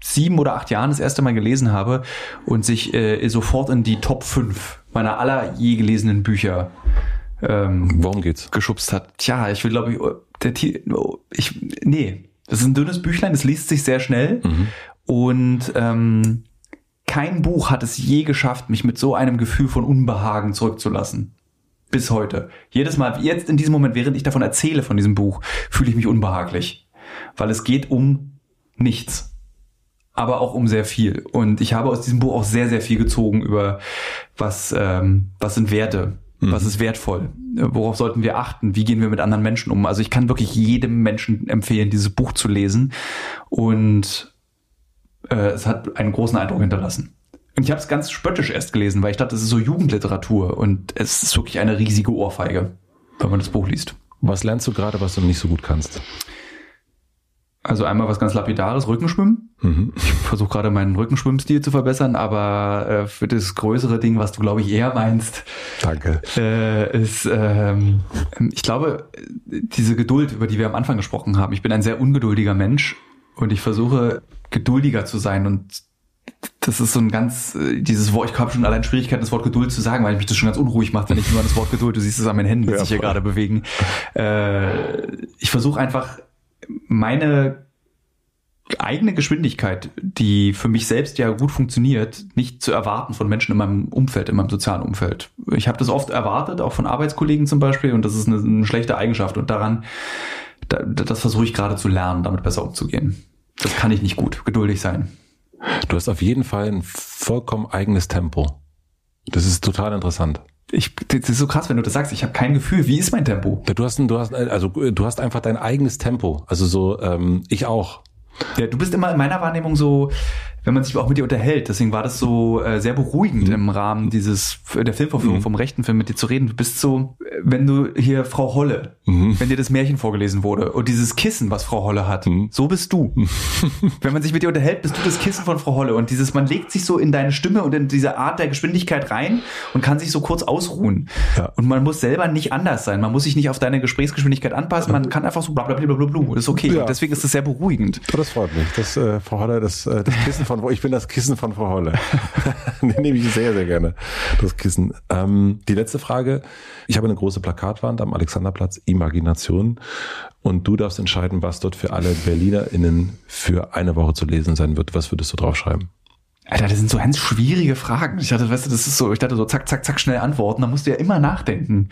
sieben oder acht Jahren das erste Mal gelesen habe und sich äh, sofort in die Top 5 meiner aller je gelesenen Bücher ähm, Worum geht's? geschubst hat. Tja, ich will glaube ich, der ich nee, das ist ein dünnes Büchlein, es liest sich sehr schnell mhm. und ähm, kein Buch hat es je geschafft, mich mit so einem Gefühl von Unbehagen zurückzulassen. Bis heute. Jedes Mal, jetzt in diesem Moment, während ich davon erzähle von diesem Buch, fühle ich mich unbehaglich. Weil es geht um nichts. Aber auch um sehr viel. Und ich habe aus diesem Buch auch sehr, sehr viel gezogen über was, ähm, was sind Werte. Was ist wertvoll? Worauf sollten wir achten? Wie gehen wir mit anderen Menschen um? Also ich kann wirklich jedem Menschen empfehlen, dieses Buch zu lesen. Und äh, es hat einen großen Eindruck hinterlassen. Und ich habe es ganz spöttisch erst gelesen, weil ich dachte, es ist so Jugendliteratur und es ist wirklich eine riesige Ohrfeige, wenn man das Buch liest. Was lernst du gerade, was du nicht so gut kannst? Also einmal was ganz lapidares, Rückenschwimmen. Mhm. Ich versuche gerade meinen Rückenschwimmstil zu verbessern, aber äh, für das größere Ding, was du glaube ich eher meinst, danke, äh, ist, ähm, ich glaube, diese Geduld, über die wir am Anfang gesprochen haben. Ich bin ein sehr ungeduldiger Mensch und ich versuche geduldiger zu sein und das ist so ein ganz, äh, dieses Wort, ich habe schon allein Schwierigkeiten, das Wort Geduld zu sagen, weil mich das schon ganz unruhig macht, wenn ich nur an das Wort Geduld, du siehst es an meinen Händen, die ja, sich hier gerade bewegen. Äh, ich versuche einfach meine eigene Geschwindigkeit, die für mich selbst ja gut funktioniert, nicht zu erwarten von Menschen in meinem Umfeld, in meinem sozialen Umfeld. Ich habe das oft erwartet, auch von Arbeitskollegen zum Beispiel, und das ist eine, eine schlechte Eigenschaft. Und daran, da, das versuche ich gerade zu lernen, damit besser umzugehen. Das kann ich nicht gut, geduldig sein. Du hast auf jeden Fall ein vollkommen eigenes Tempo. Das ist total interessant ich, das ist so krass, wenn du das sagst. Ich habe kein Gefühl. Wie ist mein Tempo? Du hast, du hast, also du hast einfach dein eigenes Tempo. Also so, ähm, ich auch. Ja, du bist immer in meiner Wahrnehmung so, wenn man sich auch mit dir unterhält. Deswegen war das so äh, sehr beruhigend mhm. im Rahmen dieses der Filmvorführung mhm. vom rechten Film mit dir zu reden. Du bist so, wenn du hier Frau Holle, mhm. wenn dir das Märchen vorgelesen wurde und dieses Kissen, was Frau Holle hat, mhm. so bist du. *laughs* wenn man sich mit dir unterhält, bist du das Kissen von Frau Holle und dieses, man legt sich so in deine Stimme und in diese Art der Geschwindigkeit rein und kann sich so kurz ausruhen. Ja. Und man muss selber nicht anders sein. Man muss sich nicht auf deine Gesprächsgeschwindigkeit anpassen. Man kann einfach so bla bla bla bla bla. Das ist okay. Ja. deswegen ist das sehr beruhigend. Das freut mich. Das, äh, Frau Holle, das, äh, das Kissen von, ich bin das Kissen von Frau Holle. *laughs* Nehme ich sehr, sehr gerne, das Kissen. Ähm, die letzte Frage. Ich habe eine große Plakatwand am Alexanderplatz, Imagination. Und du darfst entscheiden, was dort für alle BerlinerInnen für eine Woche zu lesen sein wird. Was würdest du draufschreiben? Alter, das sind so ganz schwierige Fragen. Ich dachte, weißt du, das ist so, ich dachte so zack, zack, zack, schnell antworten. Da musst du ja immer nachdenken.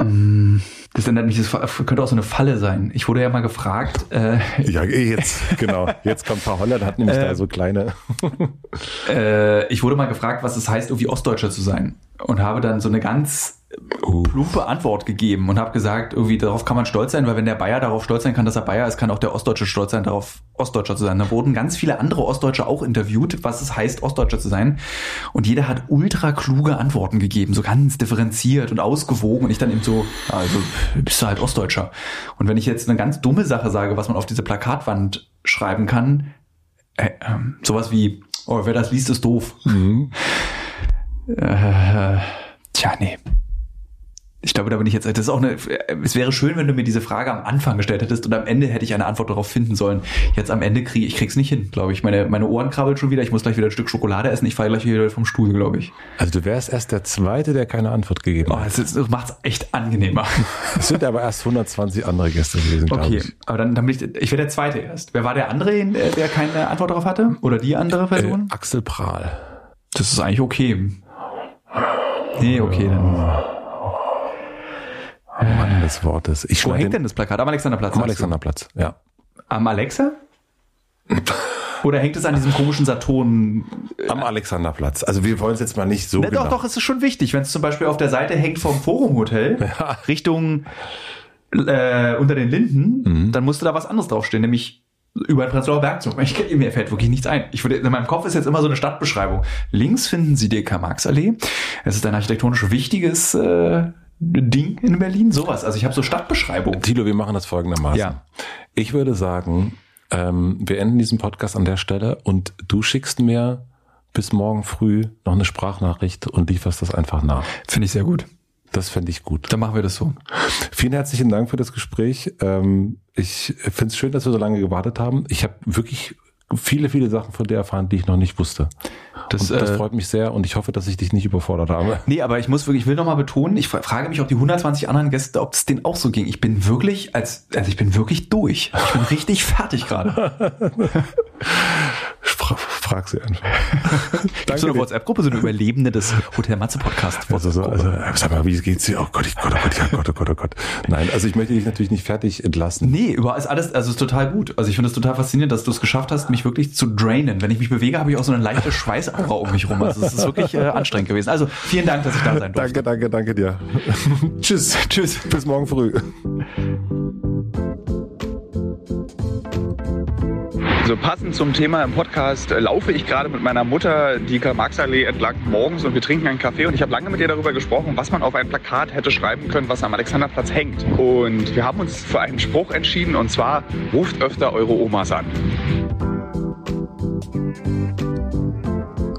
Ähm, das erinnert mich, das könnte auch so eine Falle sein. Ich wurde ja mal gefragt. Äh, ja, jetzt, genau. Jetzt kommt Frau Holland, hat nämlich äh, da so kleine. *laughs* äh, ich wurde mal gefragt, was es heißt, irgendwie Ostdeutscher zu sein. Und habe dann so eine ganz plumpe Antwort gegeben und habe gesagt, irgendwie darauf kann man stolz sein, weil wenn der Bayer darauf stolz sein kann, dass er Bayer ist, kann auch der Ostdeutsche stolz sein, darauf Ostdeutscher zu sein. Da wurden ganz viele andere Ostdeutsche auch interviewt, was es heißt, Ostdeutscher zu sein. Und jeder hat ultra kluge Antworten gegeben, so ganz differenziert und ausgewogen. Und ich dann eben so, also bist du halt Ostdeutscher. Und wenn ich jetzt eine ganz dumme Sache sage, was man auf diese Plakatwand schreiben kann, äh, äh, sowas wie, oh, wer das liest, ist doof. Mhm. Äh, tja, nee. Ich glaube, da bin ich jetzt, das ist auch eine, es wäre schön, wenn du mir diese Frage am Anfang gestellt hättest und am Ende hätte ich eine Antwort darauf finden sollen. Jetzt am Ende kriege ich krieg's nicht hin, glaube ich. Meine, meine Ohren krabbeln schon wieder, ich muss gleich wieder ein Stück Schokolade essen, ich falle gleich wieder vom Stuhl, glaube ich. Also du wärst erst der Zweite, der keine Antwort gegeben hat. Oh, das, das macht's echt angenehmer. *laughs* Es sind aber erst 120 andere Gäste gewesen, glaube okay, ich. Okay, aber dann, dann bin ich, ich wäre der Zweite erst. Wer war der andere, der keine Antwort darauf hatte? Oder die andere Person? Äh, Axel Prahl. Das ist eigentlich okay. Nee, okay, dann. Oh Mann des Wortes. Ich Wo hängt denn das Plakat? Am Alexanderplatz? Am Alexanderplatz, ja. Am Alexa? *laughs* Oder hängt es an diesem komischen Saturn? Am Alexanderplatz. Also wir wollen es jetzt mal nicht so. Ne, genau. Doch, doch, es ist schon wichtig. Wenn es zum Beispiel auf der Seite hängt vom Forum Hotel *laughs* ja. Richtung äh, unter den Linden, mhm. dann musste da was anderes draufstehen, nämlich über den Prenzlauer Berg zurück. Ich, mir fällt wirklich nichts ein. Ich würde, in meinem Kopf ist jetzt immer so eine Stadtbeschreibung. Links finden Sie die Karl-Marx-Allee. Es ist ein architektonisch wichtiges äh, Ding in Berlin, sowas. Also ich habe so Stadtbeschreibungen. Tilo, wir machen das folgendermaßen. Ja. Ich würde sagen, ähm, wir enden diesen Podcast an der Stelle und du schickst mir bis morgen früh noch eine Sprachnachricht und lieferst das einfach nach. Finde ich sehr gut. Das fände ich gut. Dann machen wir das so. Vielen herzlichen Dank für das Gespräch. Ähm, ich finde es schön, dass wir so lange gewartet haben. Ich habe wirklich viele, viele Sachen von dir erfahren, die ich noch nicht wusste. Das, und das äh, freut mich sehr und ich hoffe, dass ich dich nicht überfordert habe. Nee, aber ich muss wirklich, ich will nochmal betonen, ich frage mich, ob die 120 anderen Gäste, ob es denen auch so ging. Ich bin wirklich, als, also ich bin wirklich durch. Ich bin richtig fertig gerade. *laughs* *laughs* Frag sie einfach. *laughs* Danke so eine WhatsApp-Gruppe, so eine Überlebende des Hotel Matze Podcast. Also, so, also, sag mal, wie geht's dir? Oh Gott, ich, Gott, oh Gott, oh Gott, oh Gott, oh Gott. Nein, also ich möchte dich natürlich nicht fertig entlassen. Nee, überall ist alles, also ist total gut. Also ich finde es total faszinierend, dass du es geschafft hast, mich wirklich zu drainen. Wenn ich mich bewege, habe ich auch so eine leichte Schweißaura um mich rum. Also es ist wirklich äh, anstrengend gewesen. Also vielen Dank, dass ich da sein *laughs* durfte. Danke, danke, danke dir. *laughs* Tschüss. Tschüss. Bis morgen früh. Also passend zum Thema im Podcast äh, laufe ich gerade mit meiner Mutter die Karl-Marx-Allee entlang morgens und wir trinken einen Kaffee und ich habe lange mit ihr darüber gesprochen, was man auf ein Plakat hätte schreiben können, was am Alexanderplatz hängt. Und wir haben uns für einen Spruch entschieden und zwar, ruft öfter eure Omas an.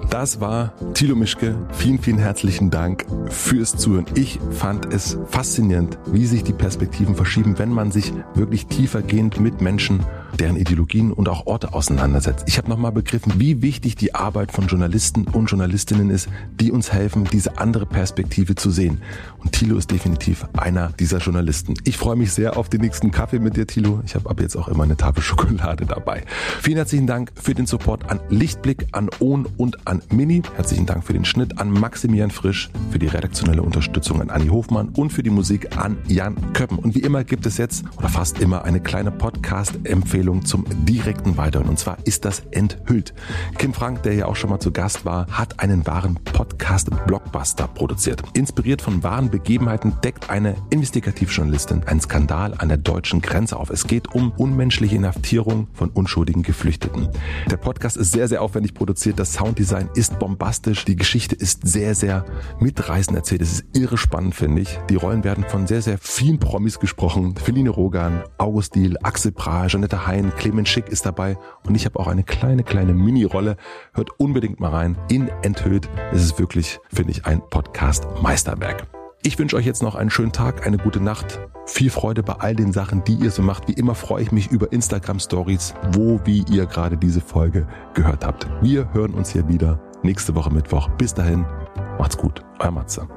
Das war Thilo Mischke. Vielen, vielen herzlichen Dank fürs Zuhören. Ich fand es faszinierend, wie sich die Perspektiven verschieben, wenn man sich wirklich tiefergehend mit Menschen deren Ideologien und auch Orte auseinandersetzt. Ich habe nochmal begriffen, wie wichtig die Arbeit von Journalisten und Journalistinnen ist, die uns helfen, diese andere Perspektive zu sehen. Und Thilo ist definitiv einer dieser Journalisten. Ich freue mich sehr auf den nächsten Kaffee mit dir, Thilo. Ich habe ab jetzt auch immer eine Tafel *laughs* Schokolade dabei. Vielen herzlichen Dank für den Support an Lichtblick, an Ohn und an Mini. Herzlichen Dank für den Schnitt an Maximilian Frisch, für die redaktionelle Unterstützung an Anni Hofmann und für die Musik an Jan Köppen. Und wie immer gibt es jetzt oder fast immer eine kleine Podcast-Empfehlung zum direkten Weiterhören. Und zwar ist das Enthüllt. Kim Frank, der ja auch schon mal zu Gast war, hat einen wahren Podcast-Blockbuster produziert. Inspiriert von wahren Begebenheiten deckt eine Investigativjournalistin einen Skandal an der deutschen Grenze auf. Es geht um unmenschliche Inhaftierung von unschuldigen Geflüchteten. Der Podcast ist sehr, sehr aufwendig produziert. Das Sounddesign ist bombastisch. Die Geschichte ist sehr, sehr mitreißend erzählt. Es ist irre spannend, finde ich. Die Rollen werden von sehr, sehr vielen Promis gesprochen. Feline Rogan, August Diel, Axel Prahl, Janette Hein, Clemens Schick ist dabei. Und ich habe auch eine kleine, kleine Mini-Rolle. Hört unbedingt mal rein in Enthüllt. Es ist wirklich, finde ich, ein Podcast-Meisterwerk. Ich wünsche euch jetzt noch einen schönen Tag, eine gute Nacht. Viel Freude bei all den Sachen, die ihr so macht. Wie immer freue ich mich über Instagram Stories, wo, wie ihr gerade diese Folge gehört habt. Wir hören uns hier wieder nächste Woche Mittwoch. Bis dahin, macht's gut. Euer Matze.